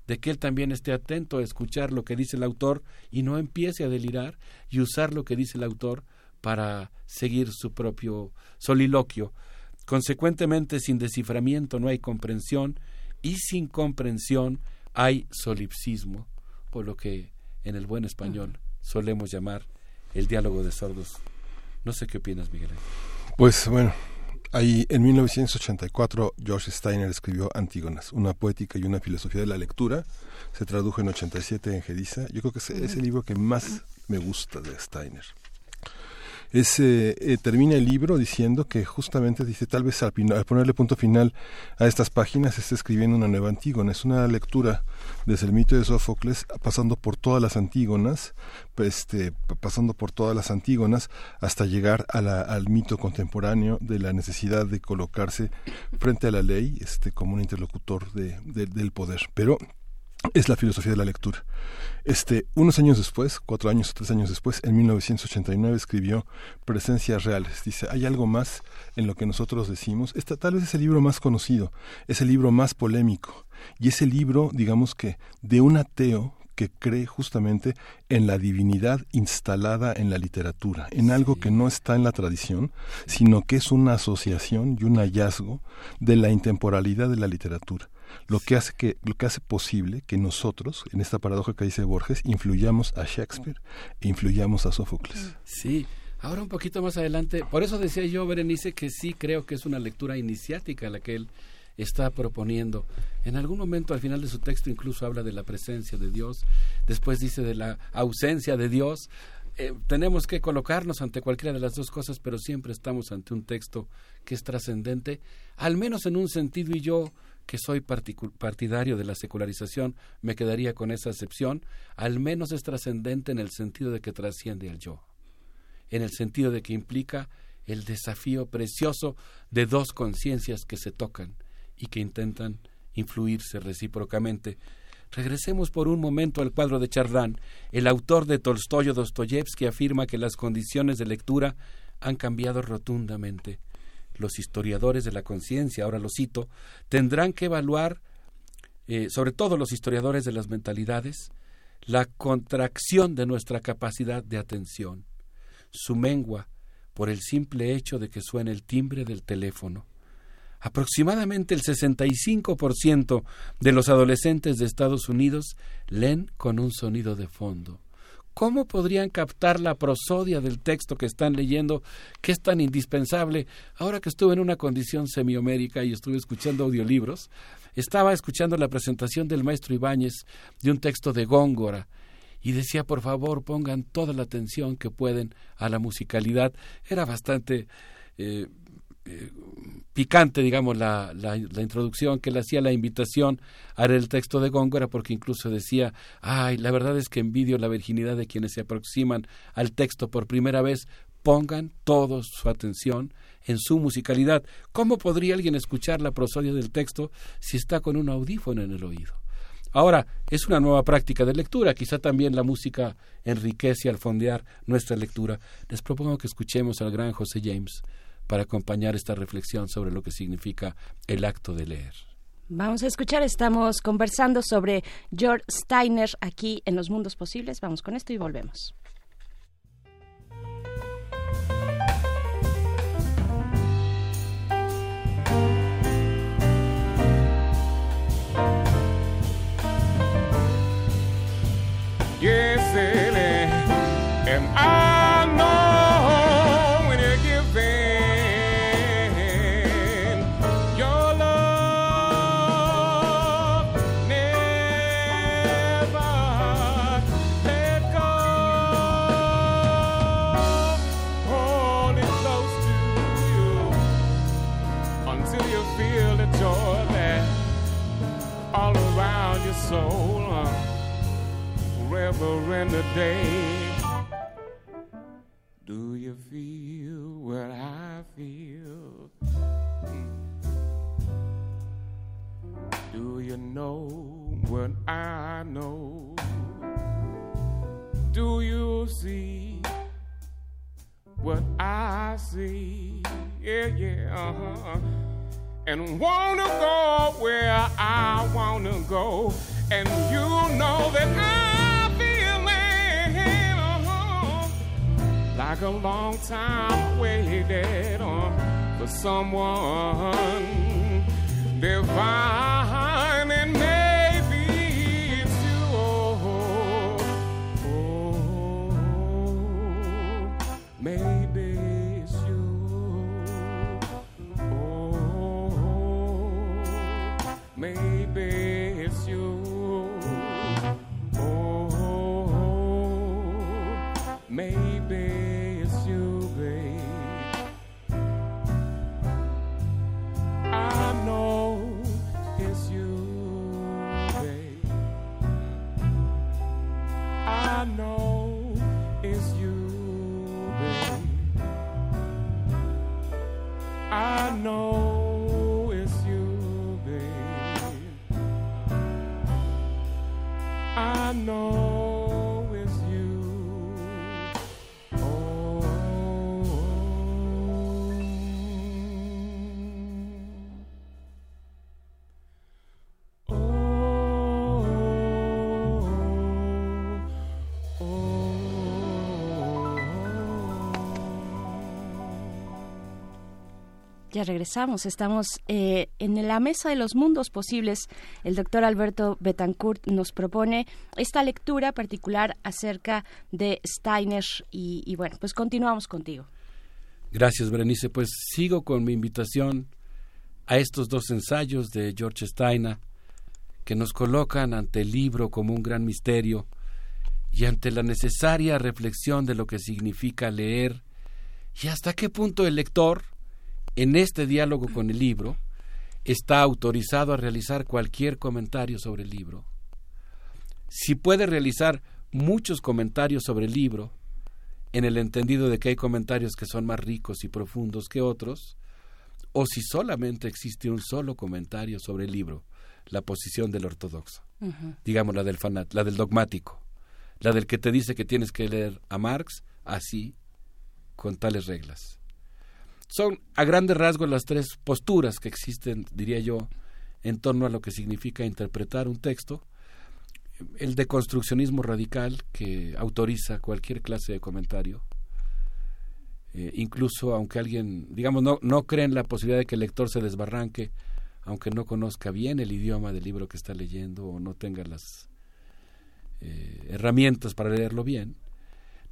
de que él también esté atento a escuchar lo que dice el autor y no empiece a delirar y usar lo que dice el autor para seguir su propio soliloquio. Consecuentemente, sin desciframiento no hay comprensión y sin comprensión hay solipsismo, por lo que en el buen español solemos llamar el diálogo de sordos. No sé qué opinas, Miguel. Pues bueno, ahí en 1984 George Steiner escribió Antígonas, una poética y una filosofía de la lectura. Se tradujo en 87 en Gediza. Yo creo que es el libro que más me gusta de Steiner. Es, eh, termina el libro diciendo que justamente dice tal vez al, al ponerle punto final a estas páginas está escribiendo una nueva Antígona. Es una lectura desde el mito de Sófocles pasando por todas las Antígonas, este, pasando por todas las Antígonas hasta llegar al mito contemporáneo de la necesidad de colocarse frente a la ley este, como un interlocutor de- de- del poder. Pero es la filosofía de la lectura. Este, unos años después, cuatro años o tres años después, en 1989 escribió Presencias Reales. Dice, hay algo más en lo que nosotros decimos. Esta tal vez es el libro más conocido, es el libro más polémico y es el libro, digamos que, de un ateo que cree justamente en la divinidad instalada en la literatura, en algo que no está en la tradición, sino que es una asociación y un hallazgo de la intemporalidad de la literatura lo que hace que lo que hace posible que nosotros en esta paradoja que dice Borges influyamos a Shakespeare e influyamos a Sófocles. Sí, ahora un poquito más adelante, por eso decía yo, Berenice, que sí creo que es una lectura iniciática la que él está proponiendo. En algún momento al final de su texto incluso habla de la presencia de Dios, después dice de la ausencia de Dios. Eh, tenemos que colocarnos ante cualquiera de las dos cosas, pero siempre estamos ante un texto que es trascendente, al menos en un sentido, y yo que soy partidario de la secularización, me quedaría con esa acepción, al menos es trascendente en el sentido de que trasciende al yo, en el sentido de que implica el desafío precioso de dos conciencias que se tocan y que intentan influirse recíprocamente. Regresemos por un momento al cuadro de Charlán. El autor de Tolstoy o Dostoyevsky afirma que las condiciones de lectura han cambiado rotundamente. Los historiadores de la conciencia, ahora lo cito, tendrán que evaluar, eh, sobre todo los historiadores de las mentalidades, la contracción de nuestra capacidad de atención, su mengua por el simple hecho de que suene el timbre del teléfono. Aproximadamente el 65% de los adolescentes de Estados Unidos leen con un sonido de fondo. ¿Cómo podrían captar la prosodia del texto que están leyendo, que es tan indispensable? Ahora que estuve en una condición semiomérica y estuve escuchando audiolibros, estaba escuchando la presentación del maestro Ibáñez de un texto de Góngora y decía, por favor, pongan toda la atención que pueden a la musicalidad. Era bastante eh, eh, picante, digamos, la, la, introducción que le hacía la invitación a el texto de Góngora, porque incluso decía, ay, la verdad es que envidio la virginidad de quienes se aproximan al texto por primera vez, pongan toda su atención en su musicalidad. ¿Cómo podría alguien escuchar la prosodia del texto si está con un audífono en el oído? Ahora, es una nueva práctica de lectura, quizá también la música enriquece al fondear nuestra lectura. Les propongo que escuchemos al gran José James para acompañar esta reflexión sobre lo que significa el acto de leer. Vamos a escuchar, estamos conversando sobre George Steiner aquí en Los Mundos Posibles. Vamos con esto y volvemos. Yes, and a day. Do you feel what I feel? Do you know what I know? Do you see what I see? Yeah, yeah, uh-huh. And wanna go where I wanna go. And you know that I like a long time waited uh, for someone divine Regresamos, estamos eh, en la mesa de los mundos posibles. El doctor Alberto Betancourt nos propone esta lectura particular acerca de Steiner y, y bueno, pues continuamos contigo. Gracias, Berenice. Pues sigo con mi invitación a estos dos ensayos de George Steiner que nos colocan ante el libro como un gran misterio y ante la necesaria reflexión de lo que significa leer y hasta qué punto el lector, en este diálogo con el libro, está autorizado a realizar cualquier comentario sobre el libro. Si puede realizar muchos comentarios sobre el libro, en el entendido de que hay comentarios que son más ricos y profundos que otros, o si solamente existe un solo comentario sobre el libro, la posición del ortodoxo, digamos la del fanat, la del dogmático, la del que te dice que tienes que leer a Marx así, con tales reglas. Son a grandes rasgos las tres posturas que existen, diría yo, en torno a lo que significa interpretar un texto. El deconstruccionismo radical que autoriza cualquier clase de comentario, eh, incluso aunque alguien, digamos, no, no cree en la posibilidad de que el lector se desbarranque, aunque no conozca bien el idioma del libro que está leyendo o no tenga las eh, herramientas para leerlo bien.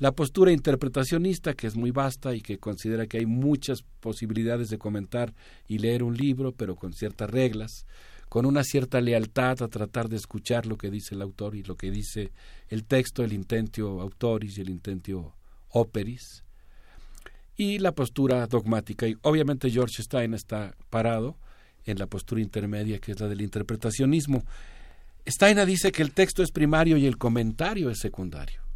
La postura interpretacionista, que es muy vasta y que considera que hay muchas posibilidades de comentar y leer un libro, pero con ciertas reglas, con una cierta lealtad a tratar de escuchar lo que dice el autor y lo que dice el texto, el intentio autoris y el intentio operis, y la postura dogmática. Y obviamente George Stein está parado en la postura intermedia, que es la del interpretacionismo. Steiner dice que el texto es primario y el comentario es secundario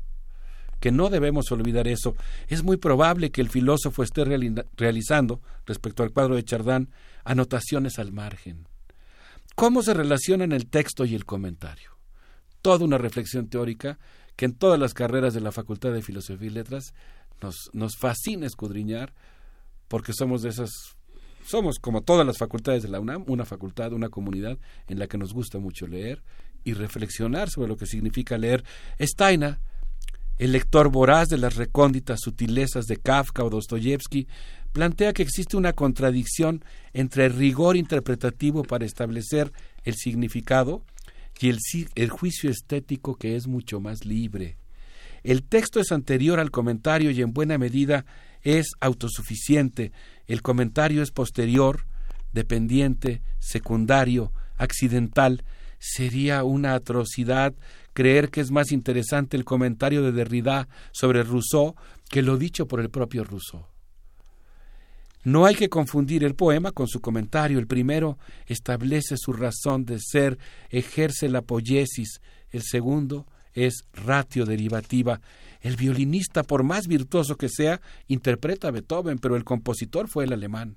que no debemos olvidar eso. Es muy probable que el filósofo esté reali- realizando, respecto al cuadro de Chardin, anotaciones al margen. ¿Cómo se relacionan el texto y el comentario? Toda una reflexión teórica que en todas las carreras de la Facultad de Filosofía y Letras nos, nos fascina escudriñar, porque somos de esas, somos como todas las facultades de la UNAM, una facultad, una comunidad en la que nos gusta mucho leer y reflexionar sobre lo que significa leer. Steiner el lector voraz de las recónditas sutilezas de Kafka o Dostoyevsky plantea que existe una contradicción entre el rigor interpretativo para establecer el significado y el, el juicio estético que es mucho más libre. El texto es anterior al comentario y en buena medida es autosuficiente. El comentario es posterior, dependiente, secundario, accidental. Sería una atrocidad creer que es más interesante el comentario de Derrida sobre Rousseau que lo dicho por el propio Rousseau. No hay que confundir el poema con su comentario. El primero establece su razón de ser, ejerce la poiesis. El segundo es ratio derivativa. El violinista, por más virtuoso que sea, interpreta a Beethoven, pero el compositor fue el alemán.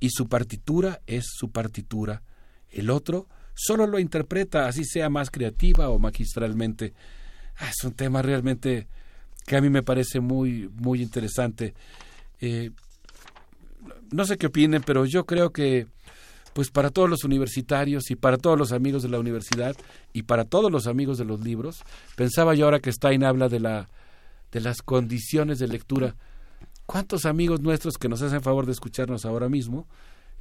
Y su partitura es su partitura. El otro solo lo interpreta, así sea más creativa o magistralmente. Ah, es un tema realmente que a mí me parece muy, muy interesante. Eh, no sé qué opinen, pero yo creo que pues para todos los universitarios y para todos los amigos de la universidad y para todos los amigos de los libros, pensaba yo ahora que Stein habla de la de las condiciones de lectura. ¿Cuántos amigos nuestros que nos hacen favor de escucharnos ahora mismo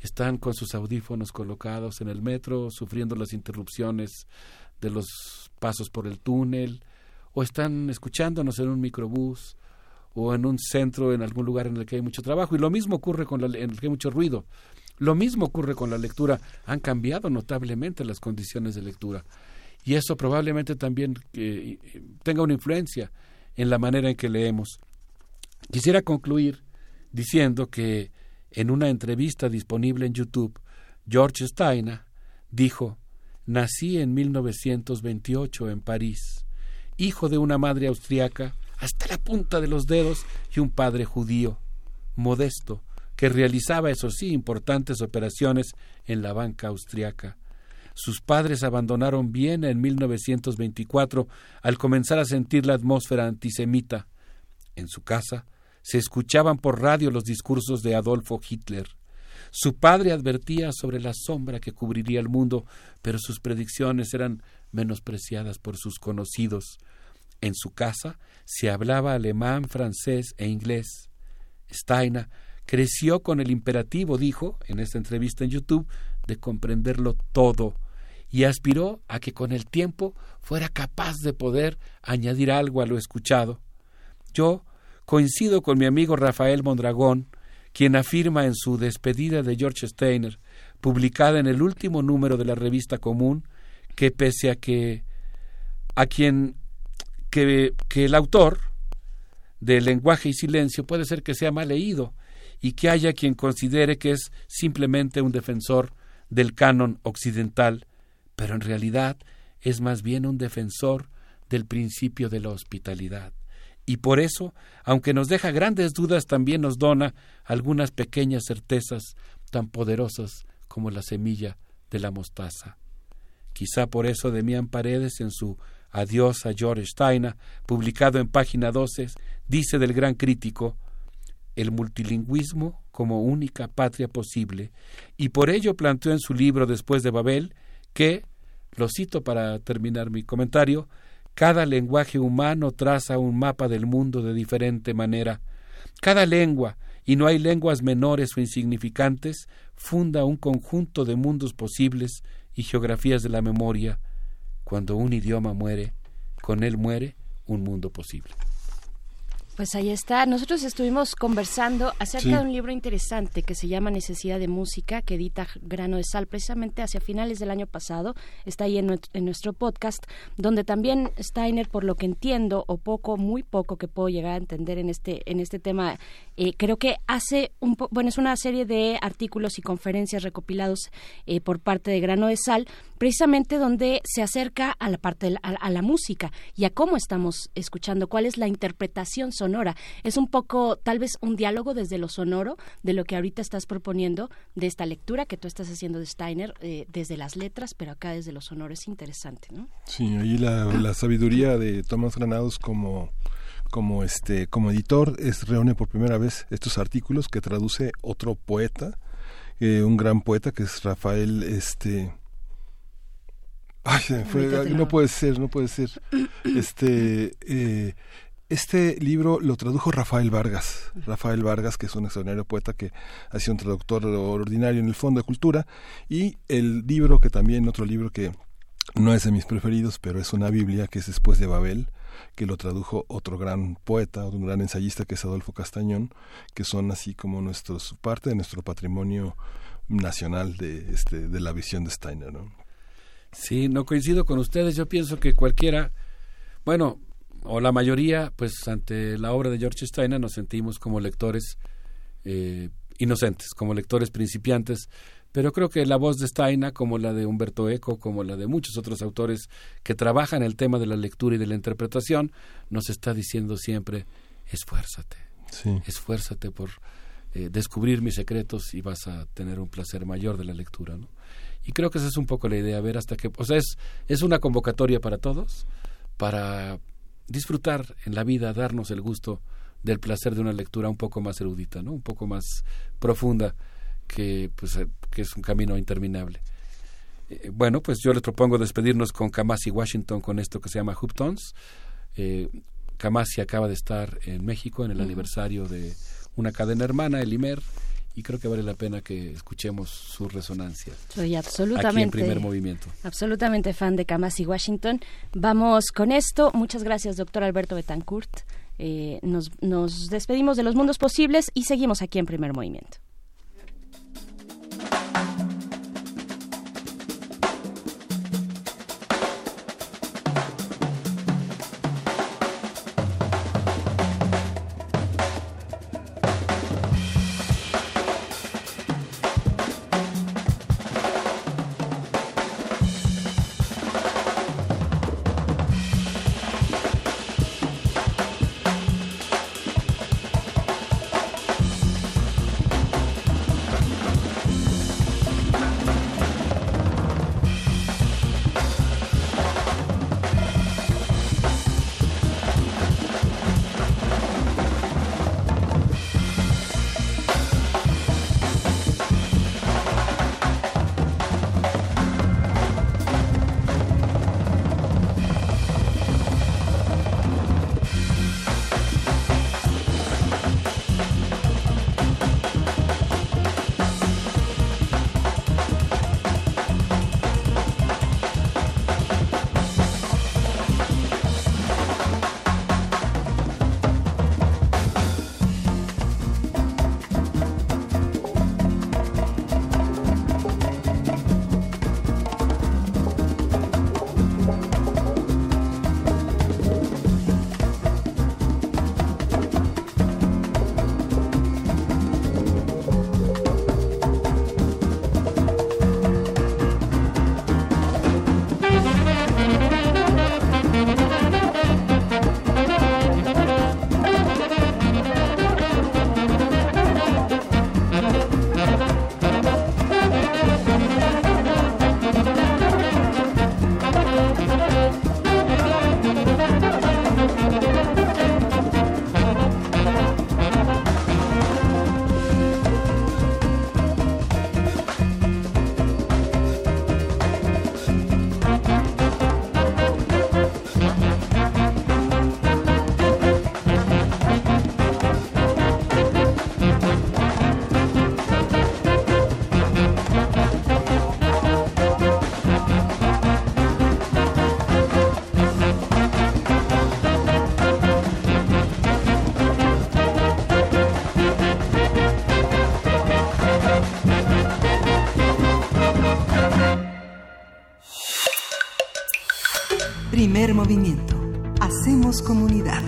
están con sus audífonos colocados en el metro, sufriendo las interrupciones de los pasos por el túnel, o están escuchándonos en un microbús, o en un centro, en algún lugar en el que hay mucho trabajo. Y lo mismo ocurre con la, en el que hay mucho ruido. Lo mismo ocurre con la lectura. Han cambiado notablemente las condiciones de lectura. Y eso probablemente también eh, tenga una influencia en la manera en que leemos. Quisiera concluir diciendo que en una entrevista disponible en YouTube, George Steiner dijo, Nací en 1928 en París, hijo de una madre austriaca hasta la punta de los dedos y un padre judío, modesto, que realizaba, eso sí, importantes operaciones en la banca austriaca. Sus padres abandonaron Viena en 1924 al comenzar a sentir la atmósfera antisemita. En su casa se escuchaban por radio los discursos de Adolfo Hitler. Su padre advertía sobre la sombra que cubriría el mundo, pero sus predicciones eran menospreciadas por sus conocidos. En su casa se hablaba alemán, francés e inglés. Steiner creció con el imperativo, dijo en esta entrevista en YouTube, de comprenderlo todo y aspiró a que con el tiempo fuera capaz de poder añadir algo a lo escuchado. Yo coincido con mi amigo Rafael Mondragón, quien afirma en su despedida de George Steiner, publicada en el último número de la revista Común, que pese a que a quien que, el autor de Lenguaje y Silencio puede ser que sea mal leído y que haya quien considere que es simplemente un defensor del canon occidental, pero en realidad es más bien un defensor del principio de la hospitalidad. Y por eso, aunque nos deja grandes dudas, también nos dona algunas pequeñas certezas tan poderosas como la semilla de la mostaza. Quizá por eso Demián Paredes en su Adiós a George Steiner, publicado en página 12, dice del gran crítico el multilingüismo como única patria posible, y por ello planteó en su libro Después de Babel que, lo cito para terminar mi comentario, cada lenguaje humano traza un mapa del mundo de diferente manera. Cada lengua, y no hay lenguas menores o insignificantes, funda un conjunto de mundos posibles y geografías de la memoria. Cuando un idioma muere, con él muere un mundo posible. Pues ahí está. Nosotros estuvimos conversando acerca Sí. de un libro interesante que se llama Necesidad de Música, que edita Grano de Sal, precisamente hacia finales del año pasado. Está ahí en, en nuestro podcast, donde también Steiner, por lo que entiendo, o poco, muy poco que puedo llegar a entender en este, en este tema, eh, creo que hace un po- bueno, es una serie de artículos y conferencias recopilados eh, por parte de Grano de Sal, precisamente donde se acerca a la parte de la, a, la música y a cómo estamos escuchando, cuál es la interpretación sonora. Es un poco, tal vez, un diálogo desde lo sonoro de lo que ahorita estás proponiendo, de esta lectura que tú estás haciendo de Steiner, eh, desde las letras, pero acá desde lo sonoro. Es interesante, ¿no? Sí, ahí la, la sabiduría de Tomás Granados como como este como editor es reúne por primera vez estos artículos que traduce otro poeta eh, un gran poeta que es Rafael este ay fue, no puede ser no puede ser. Este eh, este libro lo tradujo Rafael Vargas, Rafael Vargas, que es un extraordinario poeta que ha sido un traductor ordinario en el Fondo de Cultura, y el libro que también, otro libro que no es de mis preferidos, pero es una Biblia que es Después de Babel, que lo tradujo otro gran poeta, un gran ensayista que es Adolfo Castañón, que son así como nuestros parte de nuestro patrimonio nacional de este de la visión de Steiner, ¿no? Sí, no coincido con ustedes. Yo pienso que cualquiera, bueno, o la mayoría, pues ante la obra de George Steiner nos sentimos como lectores eh, inocentes, como lectores principiantes, pero creo que la voz de Steina, como la de Humberto Eco, como la de muchos otros autores que trabajan el tema de la lectura y de la interpretación, nos está diciendo siempre, esfuérzate, esfuérzate por eh, descubrir mis secretos y vas a tener un placer mayor de la lectura, ¿no? Y creo que esa es un poco la idea, ver hasta qué, o sea, es, es una convocatoria para todos, para disfrutar en la vida, darnos el gusto del placer de una lectura un poco más erudita, ¿no? Un poco más profunda que pues eh, que es un camino interminable. Eh, bueno, pues yo les propongo despedirnos con Kamasi Washington con esto que se llama Hoop Tones. Eh, Kamasi acaba de estar en México en el aniversario de una cadena hermana, el IMER, y creo que vale la pena que escuchemos su resonancia. Soy Aquí en absolutamente primer movimiento. Absolutamente fan de Kamasi Washington. Vamos con esto. Muchas gracias, doctor Alberto Betancourt. Eh, nos, nos despedimos de los mundos posibles y seguimos aquí en primer movimiento. Movimiento. Hacemos comunidad.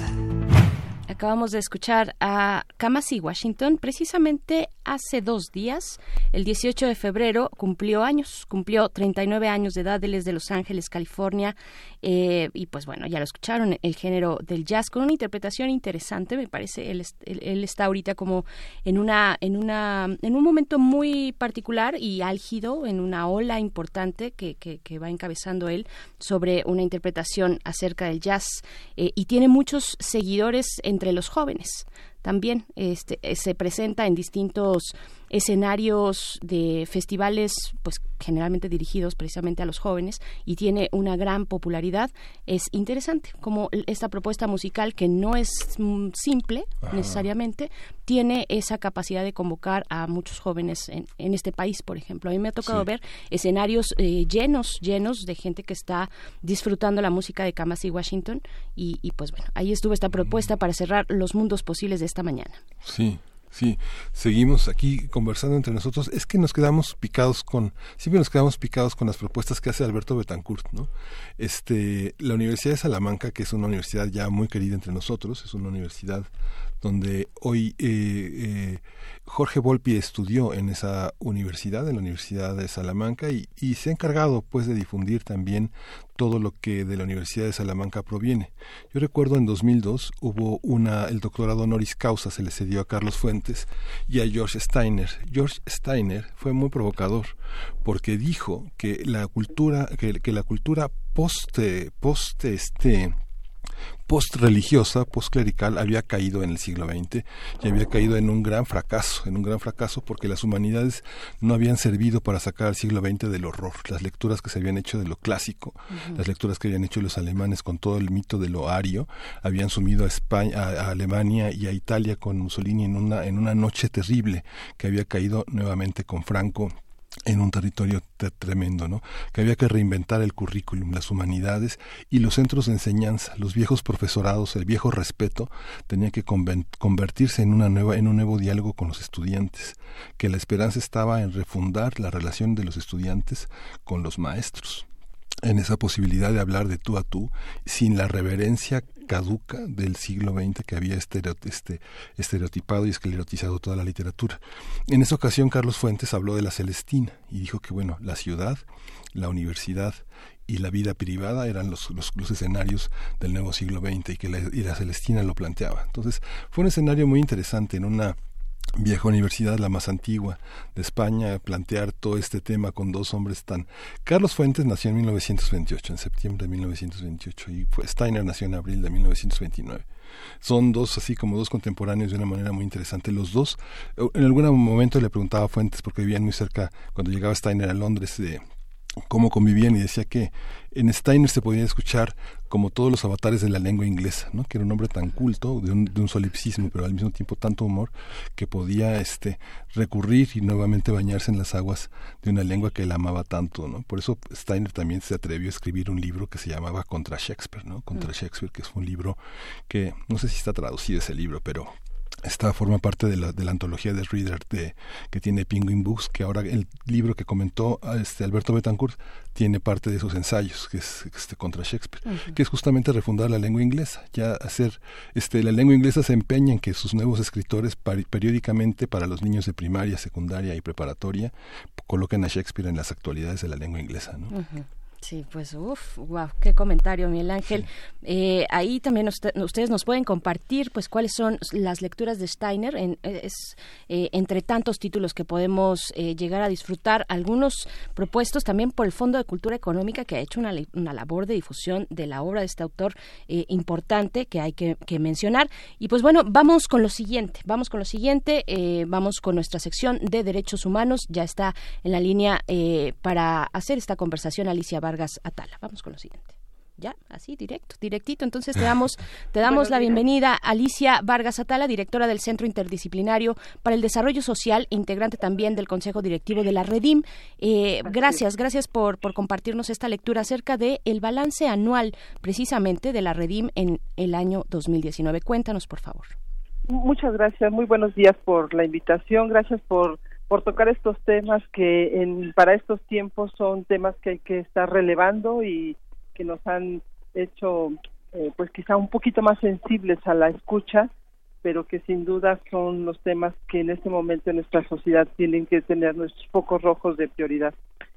Acabamos de escuchar a Kamasi Washington. Precisamente hace dos días, el 18 de febrero, cumplió años, cumplió 39 años de edad. Él es de Los Ángeles, California. eh, y pues bueno, ya lo escucharon, el género del jazz con una interpretación interesante, me parece. Él, él- él está ahorita como en una, en una, en un momento muy particular y álgido, en una ola importante que, que, que va encabezando él sobre una interpretación acerca del jazz eh, y tiene muchos seguidores entre los jóvenes. También este, eh, se presenta en distintos escenarios de festivales, pues generalmente dirigidos precisamente a los jóvenes y tiene una gran popularidad. Es interesante como esta propuesta musical que no es mm, simple Ajá. necesariamente, tiene esa capacidad de convocar a muchos jóvenes en, en este país, por ejemplo. A mí me ha tocado Sí. ver escenarios eh, llenos, llenos de gente que está disfrutando la música de Kamasi Washington y, y pues bueno, ahí estuvo esta propuesta para cerrar los mundos posibles de esta mañana. Sí. Sí, seguimos aquí conversando entre nosotros. Es que nos quedamos picados con, siempre nos quedamos picados con las propuestas que hace Alberto Betancourt, ¿no? Este, la Universidad de Salamanca, que es una universidad ya muy querida entre nosotros, es una universidad donde hoy eh, eh, Jorge Volpi estudió en esa universidad, en la Universidad de Salamanca, y, y, se ha encargado pues de difundir también todo lo que de la Universidad de Salamanca proviene. Yo recuerdo en 2002 hubo una, el doctorado honoris causa se le cedió a Carlos Fuentes y a George Steiner. George Steiner fue muy provocador porque dijo que la cultura, que, la cultura post, post este, post-religiosa, post-clerical, había caído en el siglo XX y había caído en un gran fracaso, en un gran fracaso porque las humanidades no habían servido para sacar al siglo XX del horror. Las lecturas que se habían hecho de lo clásico, uh -huh. las lecturas que habían hecho los alemanes con todo el mito de lo ario, habían sumido a España, a, a Alemania y a Italia con Mussolini en una, en una noche terrible que había caído nuevamente con Franco en un territorio tremendo, ¿no? Que había que reinventar el currículum, las humanidades y los centros de enseñanza, los viejos profesorados, el viejo respeto tenía que convertirse en una nueva en un nuevo diálogo con los estudiantes, que la esperanza estaba en refundar la relación de los estudiantes con los maestros en esa posibilidad de hablar de tú a tú sin la reverencia caduca del siglo XX que había este, estereotipado y esclerotizado toda la literatura. En esa ocasión Carlos Fuentes habló de la Celestina y dijo que bueno, la ciudad, la universidad y la vida privada eran los, los, los escenarios del nuevo siglo XX y que la, y la Celestina lo planteaba. Entonces fue un escenario muy interesante en una vieja universidad, la más antigua de España, plantear todo este tema con dos hombres tan... Carlos Fuentes nació en 1928, en septiembre de 1928, y Steiner nació en abril de 1929. Son dos, así como dos contemporáneos de una manera muy interesante. Los dos, en algún momento le preguntaba a Fuentes, porque vivían muy cerca, cuando llegaba Steiner a Londres, de cómo convivían y decía que en Steiner se podía escuchar como todos los avatares de la lengua inglesa, ¿no? que era un hombre tan culto, de un, de un solipsismo, pero al mismo tiempo tanto humor, que podía este, recurrir y nuevamente bañarse en las aguas de una lengua que él amaba tanto. ¿no? Por eso Steiner también se atrevió a escribir un libro que se llamaba Contra Shakespeare, ¿no? Contra mm. Shakespeare, que es un libro que, no sé si está traducido ese libro, pero esta forma parte de la, de la antología de Reader de, que tiene Penguin Books, que ahora el libro que comentó este Alberto Betancourt tiene parte de sus ensayos, que es este contra Shakespeare, uh -huh. que es justamente refundar la lengua inglesa, ya hacer este la lengua inglesa se empeña en que sus nuevos escritores periódicamente para los niños de primaria, secundaria y preparatoria coloquen a Shakespeare en las actualidades de la lengua inglesa, ¿no? Uh -huh. Sí, pues uff, wow, qué comentario, Miguel Ángel. Sí. Eh, ahí también usted, ustedes nos pueden compartir, pues, cuáles son las lecturas de Steiner. En, es eh, entre tantos títulos que podemos eh, llegar a disfrutar, algunos propuestos también por el Fondo de Cultura Económica que ha hecho una, una labor de difusión de la obra de este autor eh, importante que hay que, que, mencionar. Y pues bueno, vamos con lo siguiente, vamos con lo siguiente, vamos con nuestra sección de derechos humanos. Ya está en la línea para hacer esta conversación Alicia Vargas Vargas Atala. Vamos con lo siguiente. Ya, así, directo, directito. Entonces te damos, te damos la bienvenida a Alicia Vargas Atala, directora del Centro Interdisciplinario para el Desarrollo Social, integrante también del Consejo Directivo de la Redim. Eh, gracias, gracias por, por compartirnos esta lectura acerca de el balance anual precisamente de la Redim en el año 2019. Cuéntanos, por favor. Muchas gracias, muy buenos días por la invitación, gracias por por tocar estos temas que en, para estos tiempos son temas que hay que estar relevando y que nos han hecho eh, pues quizá un poquito más sensibles a la escucha pero que sin duda son los temas que en este momento en nuestra sociedad tienen que tener nuestros focos rojos de prioridad.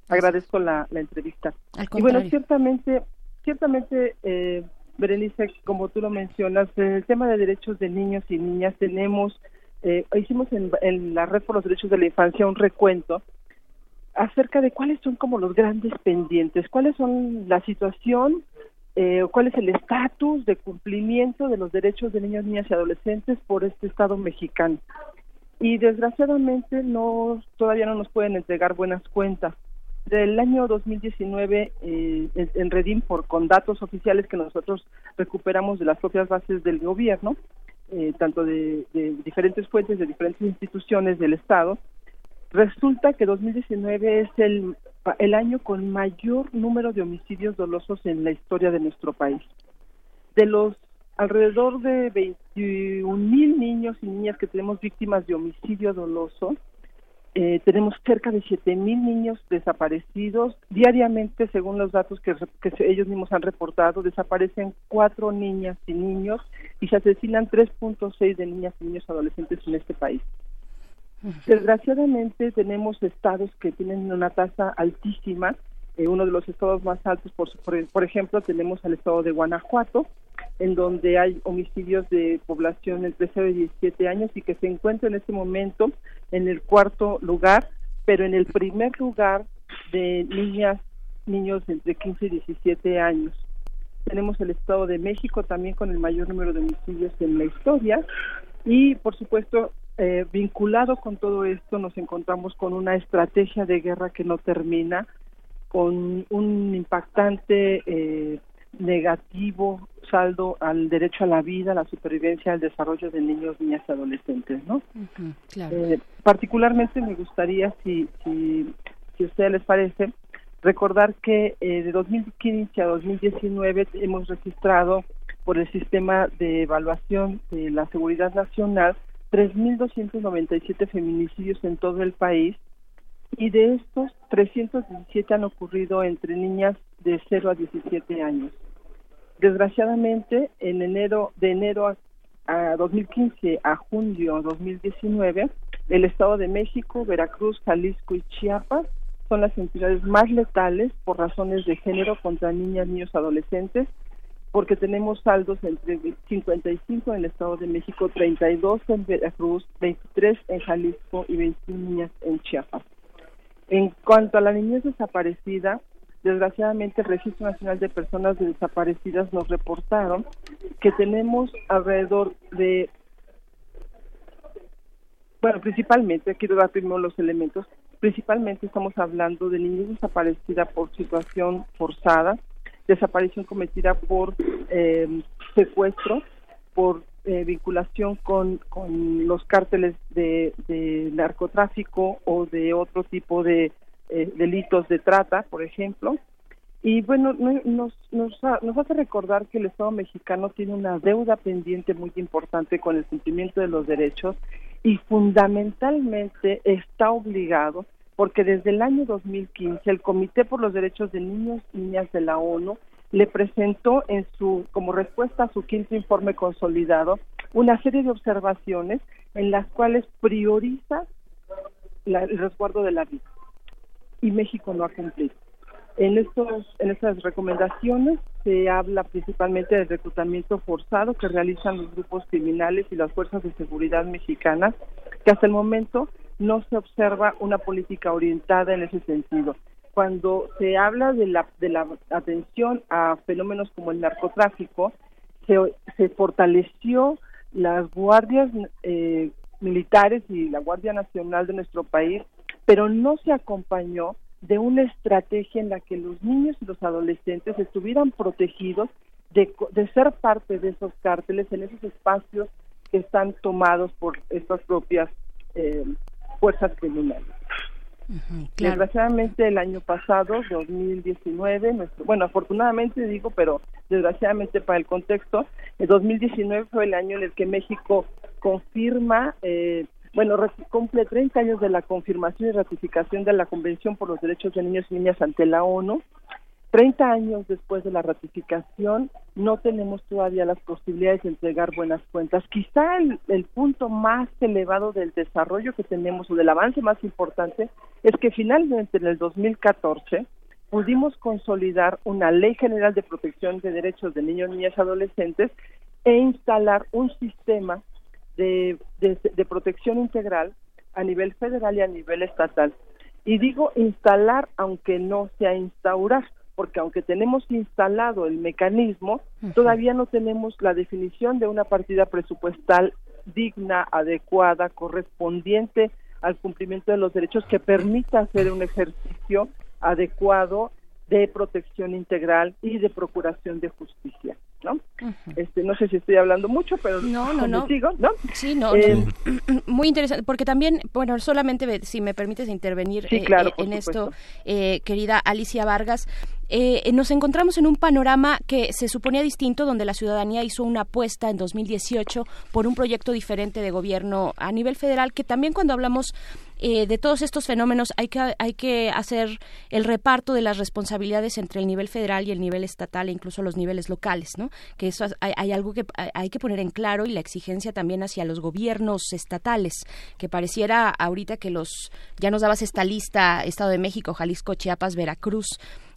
Agradezco la, la entrevista. Y bueno, ciertamente, ciertamente, eh, Berenice, como tú lo mencionas, en el tema de derechos de niños y niñas tenemos eh, hicimos en, en, la Red por los Derechos de la Infancia un recuento acerca de cuáles son como los grandes pendientes, cuáles son la situación, eh, cuál es el estatus de cumplimiento de los derechos de niños, niñas y adolescentes por este Estado mexicano. Y desgraciadamente no todavía no nos pueden entregar buenas cuentas. Del año 2019 eh, en Redim, por con datos oficiales que nosotros recuperamos de las propias bases del gobierno, eh, tanto de, de, diferentes fuentes, de diferentes instituciones del Estado, resulta que 2019 es el, el año con mayor número de homicidios dolosos en la historia de nuestro país. De los alrededor de 21 mil niños y niñas que tenemos víctimas de homicidio doloso. Eh, tenemos cerca de 7 mil niños desaparecidos. Diariamente, según los datos que, ellos mismos han reportado, desaparecen cuatro niñas y niños y se asesinan 3.6 de niñas y niños adolescentes en este país. Desgraciadamente tenemos estados que tienen una tasa altísima. Eh, uno de los estados más altos, por, por, por ejemplo, tenemos al estado de Guanajuato, en donde hay homicidios de población entre 0 y 17 años y que se encuentra en este momento en el cuarto lugar, pero en el primer lugar de niñas, niños entre 15 y 17 años. Tenemos el Estado de México también con el mayor número de homicidios en la historia y, por supuesto, eh, vinculado con todo esto, nos encontramos con una estrategia de guerra que no termina, con un impactante eh, negativo saldo al derecho a la vida, a la supervivencia, al desarrollo de niños, niñas y adolescentes, ¿no? claro. Eh, particularmente me gustaría, si, si, si a ustedes les parece, recordar que eh, de 2015 a 2019 hemos registrado por el sistema de evaluación de la seguridad nacional 3.297 feminicidios en todo el país y de estos 317 han ocurrido entre niñas de 0 a 17 años. Desgraciadamente, en enero de enero a, a 2015 a junio 2019, el Estado de México, Veracruz, Jalisco y Chiapas son las entidades más letales por razones de género contra niñas, niños, adolescentes, porque tenemos saldos entre 55 en el Estado de México, 32 en Veracruz, 23 en Jalisco y 21 niñas en Chiapas. En cuanto a la niñez desaparecida, desgraciadamente el Registro Nacional de Personas Desaparecidas nos reportaron que tenemos alrededor de, bueno, principalmente, quiero dar primero los elementos, principalmente estamos hablando de niñez desaparecida por situación forzada, desaparición cometida por eh, secuestro, por eh, vinculación con, con los cárteles de narcotráfico o de otro tipo de eh, delitos de trata, por ejemplo. Y bueno, no- nos, nos, nos hace recordar que el Estado mexicano tiene una deuda pendiente muy importante con el cumplimiento de los derechos y fundamentalmente está obligado porque desde el año 2015 el Comité por los Derechos de Niños y Niñas de la ONU le presentó en su como respuesta a su quinto informe consolidado una serie de observaciones en las cuales prioriza la- el resguardo de la vida y México no ha cumplido. En estos en estas recomendaciones se habla principalmente del reclutamiento forzado que realizan los grupos criminales y las fuerzas de seguridad mexicanas, que hasta el momento no se observa una política orientada en ese sentido. Cuando se habla de la de la atención a fenómenos como el narcotráfico, se, se fortaleció las guardias eh, militares y la Guardia Nacional de nuestro país, pero no se acompañó de una estrategia en la que los niños y los adolescentes estuvieran protegidos de, de ser parte de esos cárteles en esos espacios que están tomados por estas propias eh, fuerzas criminales. Desgraciadamente el año pasado, 2019, nuestro, bueno, afortunadamente digo, pero desgraciadamente para el contexto, el 2019 fue el año en el que México confirma, eh, bueno, cumple 30 años de la confirmación y ratificación de la Convención por los Derechos de Niños y Niñas ante la ONU. 30 años después de la ratificación, no tenemos todavía las posibilidades de entregar buenas cuentas. Quizá el, el punto más elevado del desarrollo que tenemos o del avance más importante es que finalmente en el 2014 pudimos consolidar una ley general de protección de derechos de niños, niñas y adolescentes e instalar un sistema de, de, de protección integral a nivel federal y a nivel estatal. Y digo instalar aunque no sea instaurar, porque aunque tenemos instalado el mecanismo, todavía no tenemos la definición de una partida presupuestal digna, adecuada, correspondiente al cumplimiento de los derechos que permita hacer un ejercicio adecuado de protección integral y de procuración de justicia, ¿no? Este, no sé si estoy hablando mucho, pero No, no, no. sigo, ¿no? Sí, no, Eh, no. muy interesante, porque también, bueno, solamente si me permites intervenir Sí, eh, claro, eh, en esto, eh, querida Alicia Vargas, eh, nos encontramos en un panorama que se suponía distinto, donde la ciudadanía hizo una apuesta en 2018 por un proyecto diferente de gobierno a nivel federal, que también cuando hablamos eh, de todos estos fenómenos hay que, hay que hacer el reparto de las responsabilidades entre el nivel federal y el nivel estatal e incluso los niveles locales, ¿no? Que eso hay, algo que hay- que poner en claro y la exigencia también hacia los gobiernos estatales, que pareciera ahorita que los, ya nos dabas esta lista, Estado de México, Jalisco, Chiapas, Veracruz,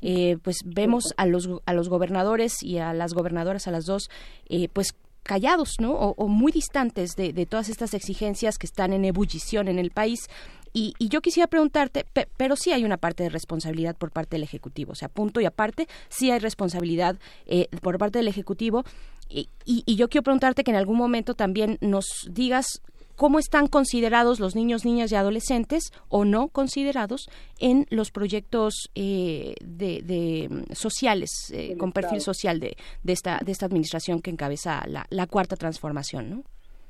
eh, pues vemos a los, a los gobernadores y a las gobernadoras, a las dos, eh, pues callados, ¿no? O, muy distantes de todas estas exigencias que están en ebullición en el país. Y, y yo quisiera preguntarte, pe- pero sí hay una parte de responsabilidad por parte del Ejecutivo, o sea, punto y aparte, sí hay responsabilidad eh, por parte del Ejecutivo. Y, y- y yo quiero preguntarte que en algún momento también nos digas cómo están considerados los niños, niñas y adolescentes o no considerados en los proyectos eh, de, de, sociales, eh, con perfil social de, de, esta, de esta administración que encabeza la, la cuarta transformación, ¿no?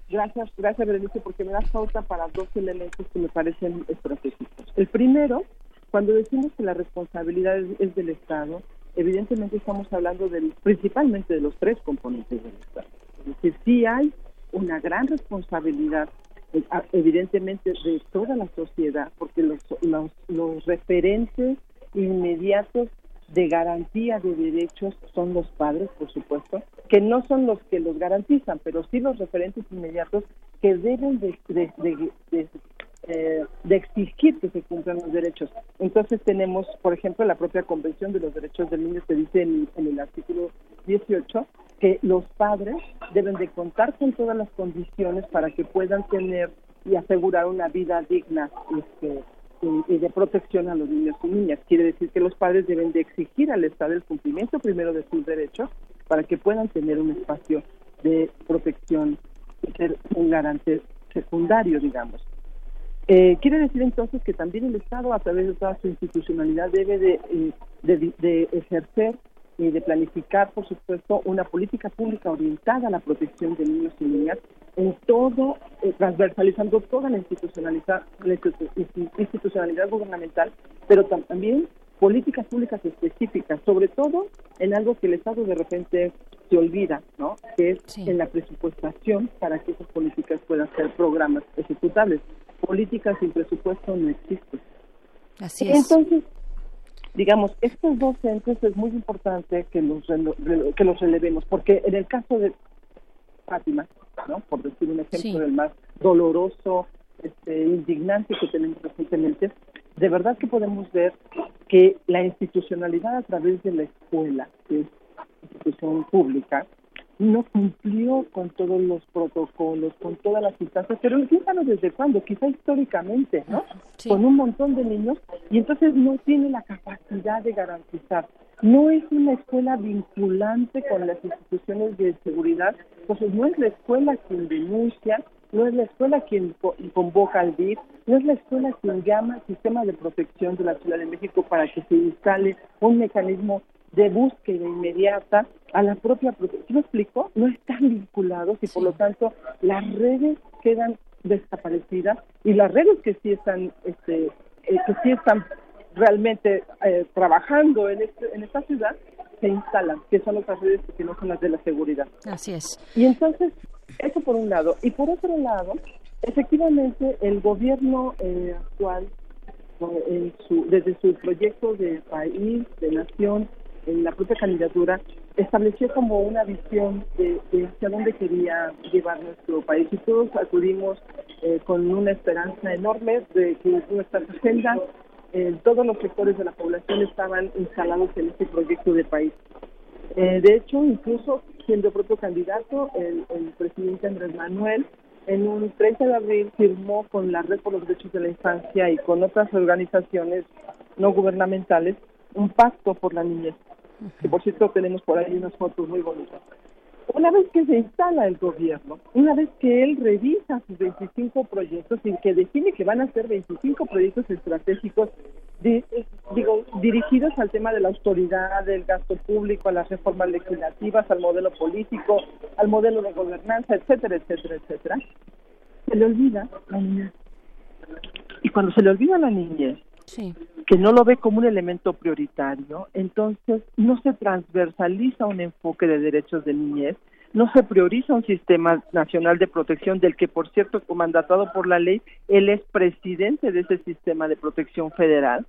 Gracias, gracias Berenice, porque me das pauta para dos elementos que me parecen estratégicos. El primero, cuando decimos que la responsabilidad es, del Estado, evidentemente estamos hablando del, principalmente de los tres componentes del Estado. Es decir, sí hay una gran responsabilidad, eh, evidentemente, de toda la sociedad, porque los, los referentes inmediatos de garantía de derechos son los padres, por supuesto, que no son los que los garantizan, pero sí los referentes inmediatos que deben de, eh, de exigir que se cumplan los derechos. Entonces tenemos, por ejemplo, la propia Convención de los Derechos del Niño que dice en, en el artículo 18 que los padres deben de contar con todas las condiciones para que puedan tener y asegurar una vida digna este, y, y de protección a los niños y niñas. Quiere decir que los padres deben de exigir al Estado el cumplimiento primero de sus derechos para que puedan tener un espacio de protección y ser un garante secundario, digamos. Eh, quiere decir entonces que también el Estado, a través de toda su institucionalidad, debe de, eh, de- de ejercer y de planificar, por supuesto, una política pública orientada a la protección de niños y niñas en todo, eh, transversalizando toda la institucionalidad, la institu- institu- institucionalidad gubernamental, pero tam- también políticas públicas específicas, sobre todo en algo que el Estado de repente se olvida, ¿no? Que es en la presupuestación para que esas políticas puedan ser programas ejecutables. Políticas sin presupuesto no existen. Así es. Entonces, digamos, estos dos entes es muy importante que los que los relevemos, porque en el caso de Fátima, ¿no? Por decir un ejemplo Sí. del más doloroso, este, indignante que tenemos recientemente, de verdad que podemos ver que la institucionalidad a través de la escuela, que es institución pública, no cumplió con todos los protocolos, con todas las instancias, pero piénsalo desde cuándo, quizá históricamente, ¿no? Con un montón de niños, y entonces no tiene la capacidad de garantizar. No es una escuela vinculante con las instituciones de seguridad, entonces no es la escuela quien denuncia, no es la escuela quien co- convoca al DIF, no es la escuela quien llama al sistema de protección de la Ciudad de México para que se instale un mecanismo de búsqueda inmediata a la propia protección. ¿Me explico? No están vinculados y por lo tanto las redes quedan desaparecidas y las redes que sí están, este, eh, que sí están realmente eh, trabajando en, este- en esta ciudad se instalan, que son otras redes que no son las de la seguridad. Así es. Y entonces, eso por un lado. Y por otro lado, efectivamente, el gobierno eh, actual, eh, en su- desde su proyecto de país, de nación, en la propia candidatura, estableció como una visión de, de hacia dónde quería llevar nuestro país. Y todos acudimos eh, con una esperanza enorme de que nuestras agendas, eh, todos los sectores de la población estaban instalados en este proyecto de país. Eh, de hecho, incluso siendo propio candidato, el, el presidente Andrés Manuel, en un 30 de abril, firmó con la Red por los Derechos de la Infancia y con otras organizaciones no gubernamentales un pacto por la niñez, que por cierto tenemos por ahí unas fotos muy bonitas. Una vez que se instala el gobierno, una vez que él revisa sus 25 proyectos y que define que van a ser 25 proyectos estratégicos di- digo, dirigidos al tema de la autoridad, del gasto público, a las reformas legislativas, al modelo político, al modelo de gobernanza, etcétera, etcétera, etcétera, se le olvida la niñez. Y cuando se le olvida la niñez, que no lo ve como un elemento prioritario, entonces no se transversaliza un enfoque de derechos de niñez, no se prioriza un sistema nacional de protección del que, por cierto, mandatado por la ley, él es presidente de ese sistema de protección federal.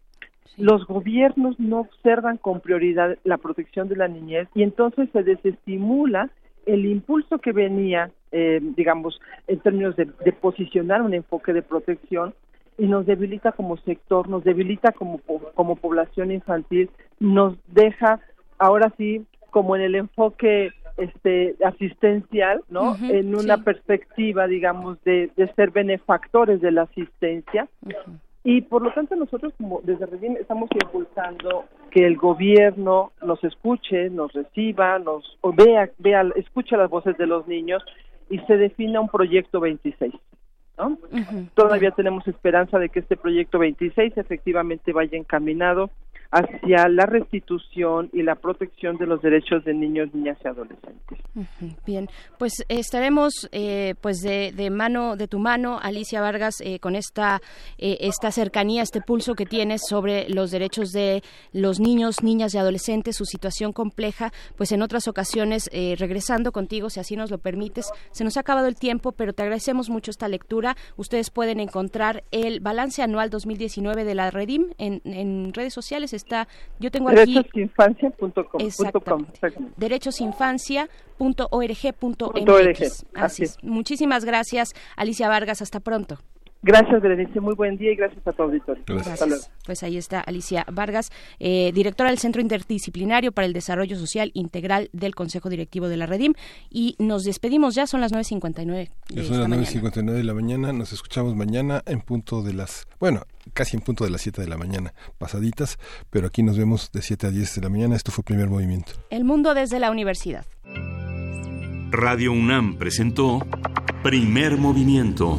Los gobiernos no observan con prioridad la protección de la niñez y entonces se desestimula el impulso que venía, eh, digamos, en términos de, de posicionar un enfoque de protección y nos debilita como sector, nos debilita como, como población infantil, nos deja ahora sí como en el enfoque este asistencial, ¿no? En una sí. perspectiva, digamos, de, de ser benefactores de la asistencia. Y por lo tanto nosotros como desde Redim estamos impulsando que el gobierno nos escuche, nos reciba, nos o vea, vea, escuche las voces de los niños y se defina un proyecto 26. ¿No? Todavía tenemos esperanza de que este proyecto 26 efectivamente vaya encaminado hacia la restitución y la protección de los derechos de niños, niñas y adolescentes. Bien, pues estaremos eh, pues de, de mano de tu mano, Alicia Vargas, eh, con esta eh, esta cercanía, este pulso que tienes sobre los derechos de los niños, niñas y adolescentes, su situación compleja. Pues en otras ocasiones eh, regresando contigo, si así nos lo permites, se nos ha acabado el tiempo, pero te agradecemos mucho esta lectura. Ustedes pueden encontrar el balance anual 2019 de la Redim en, en redes sociales. Está, yo tengo aquí Derechosinfancia.com. derechosinfancia.org.mx. org, Así así es. Muchísimas gracias, Alicia Vargas. Hasta pronto. Gracias, Berenice. Muy buen día y gracias a tu auditorio. Hasta luego. Gracias. Pues ahí está Alicia Vargas, eh, directora del Centro Interdisciplinario para el Desarrollo Social Integral del Consejo Directivo de la Redim. Y nos despedimos ya, son las 9.59 Ya son las mañana. 9.59 de la mañana, nos escuchamos mañana en punto de las, bueno, casi en punto de las 7 de la mañana, pasaditas, pero aquí nos vemos de 7 a 10 de la mañana, esto fue primer movimiento. El mundo desde la universidad. Radio UNAM presentó Primer Movimiento.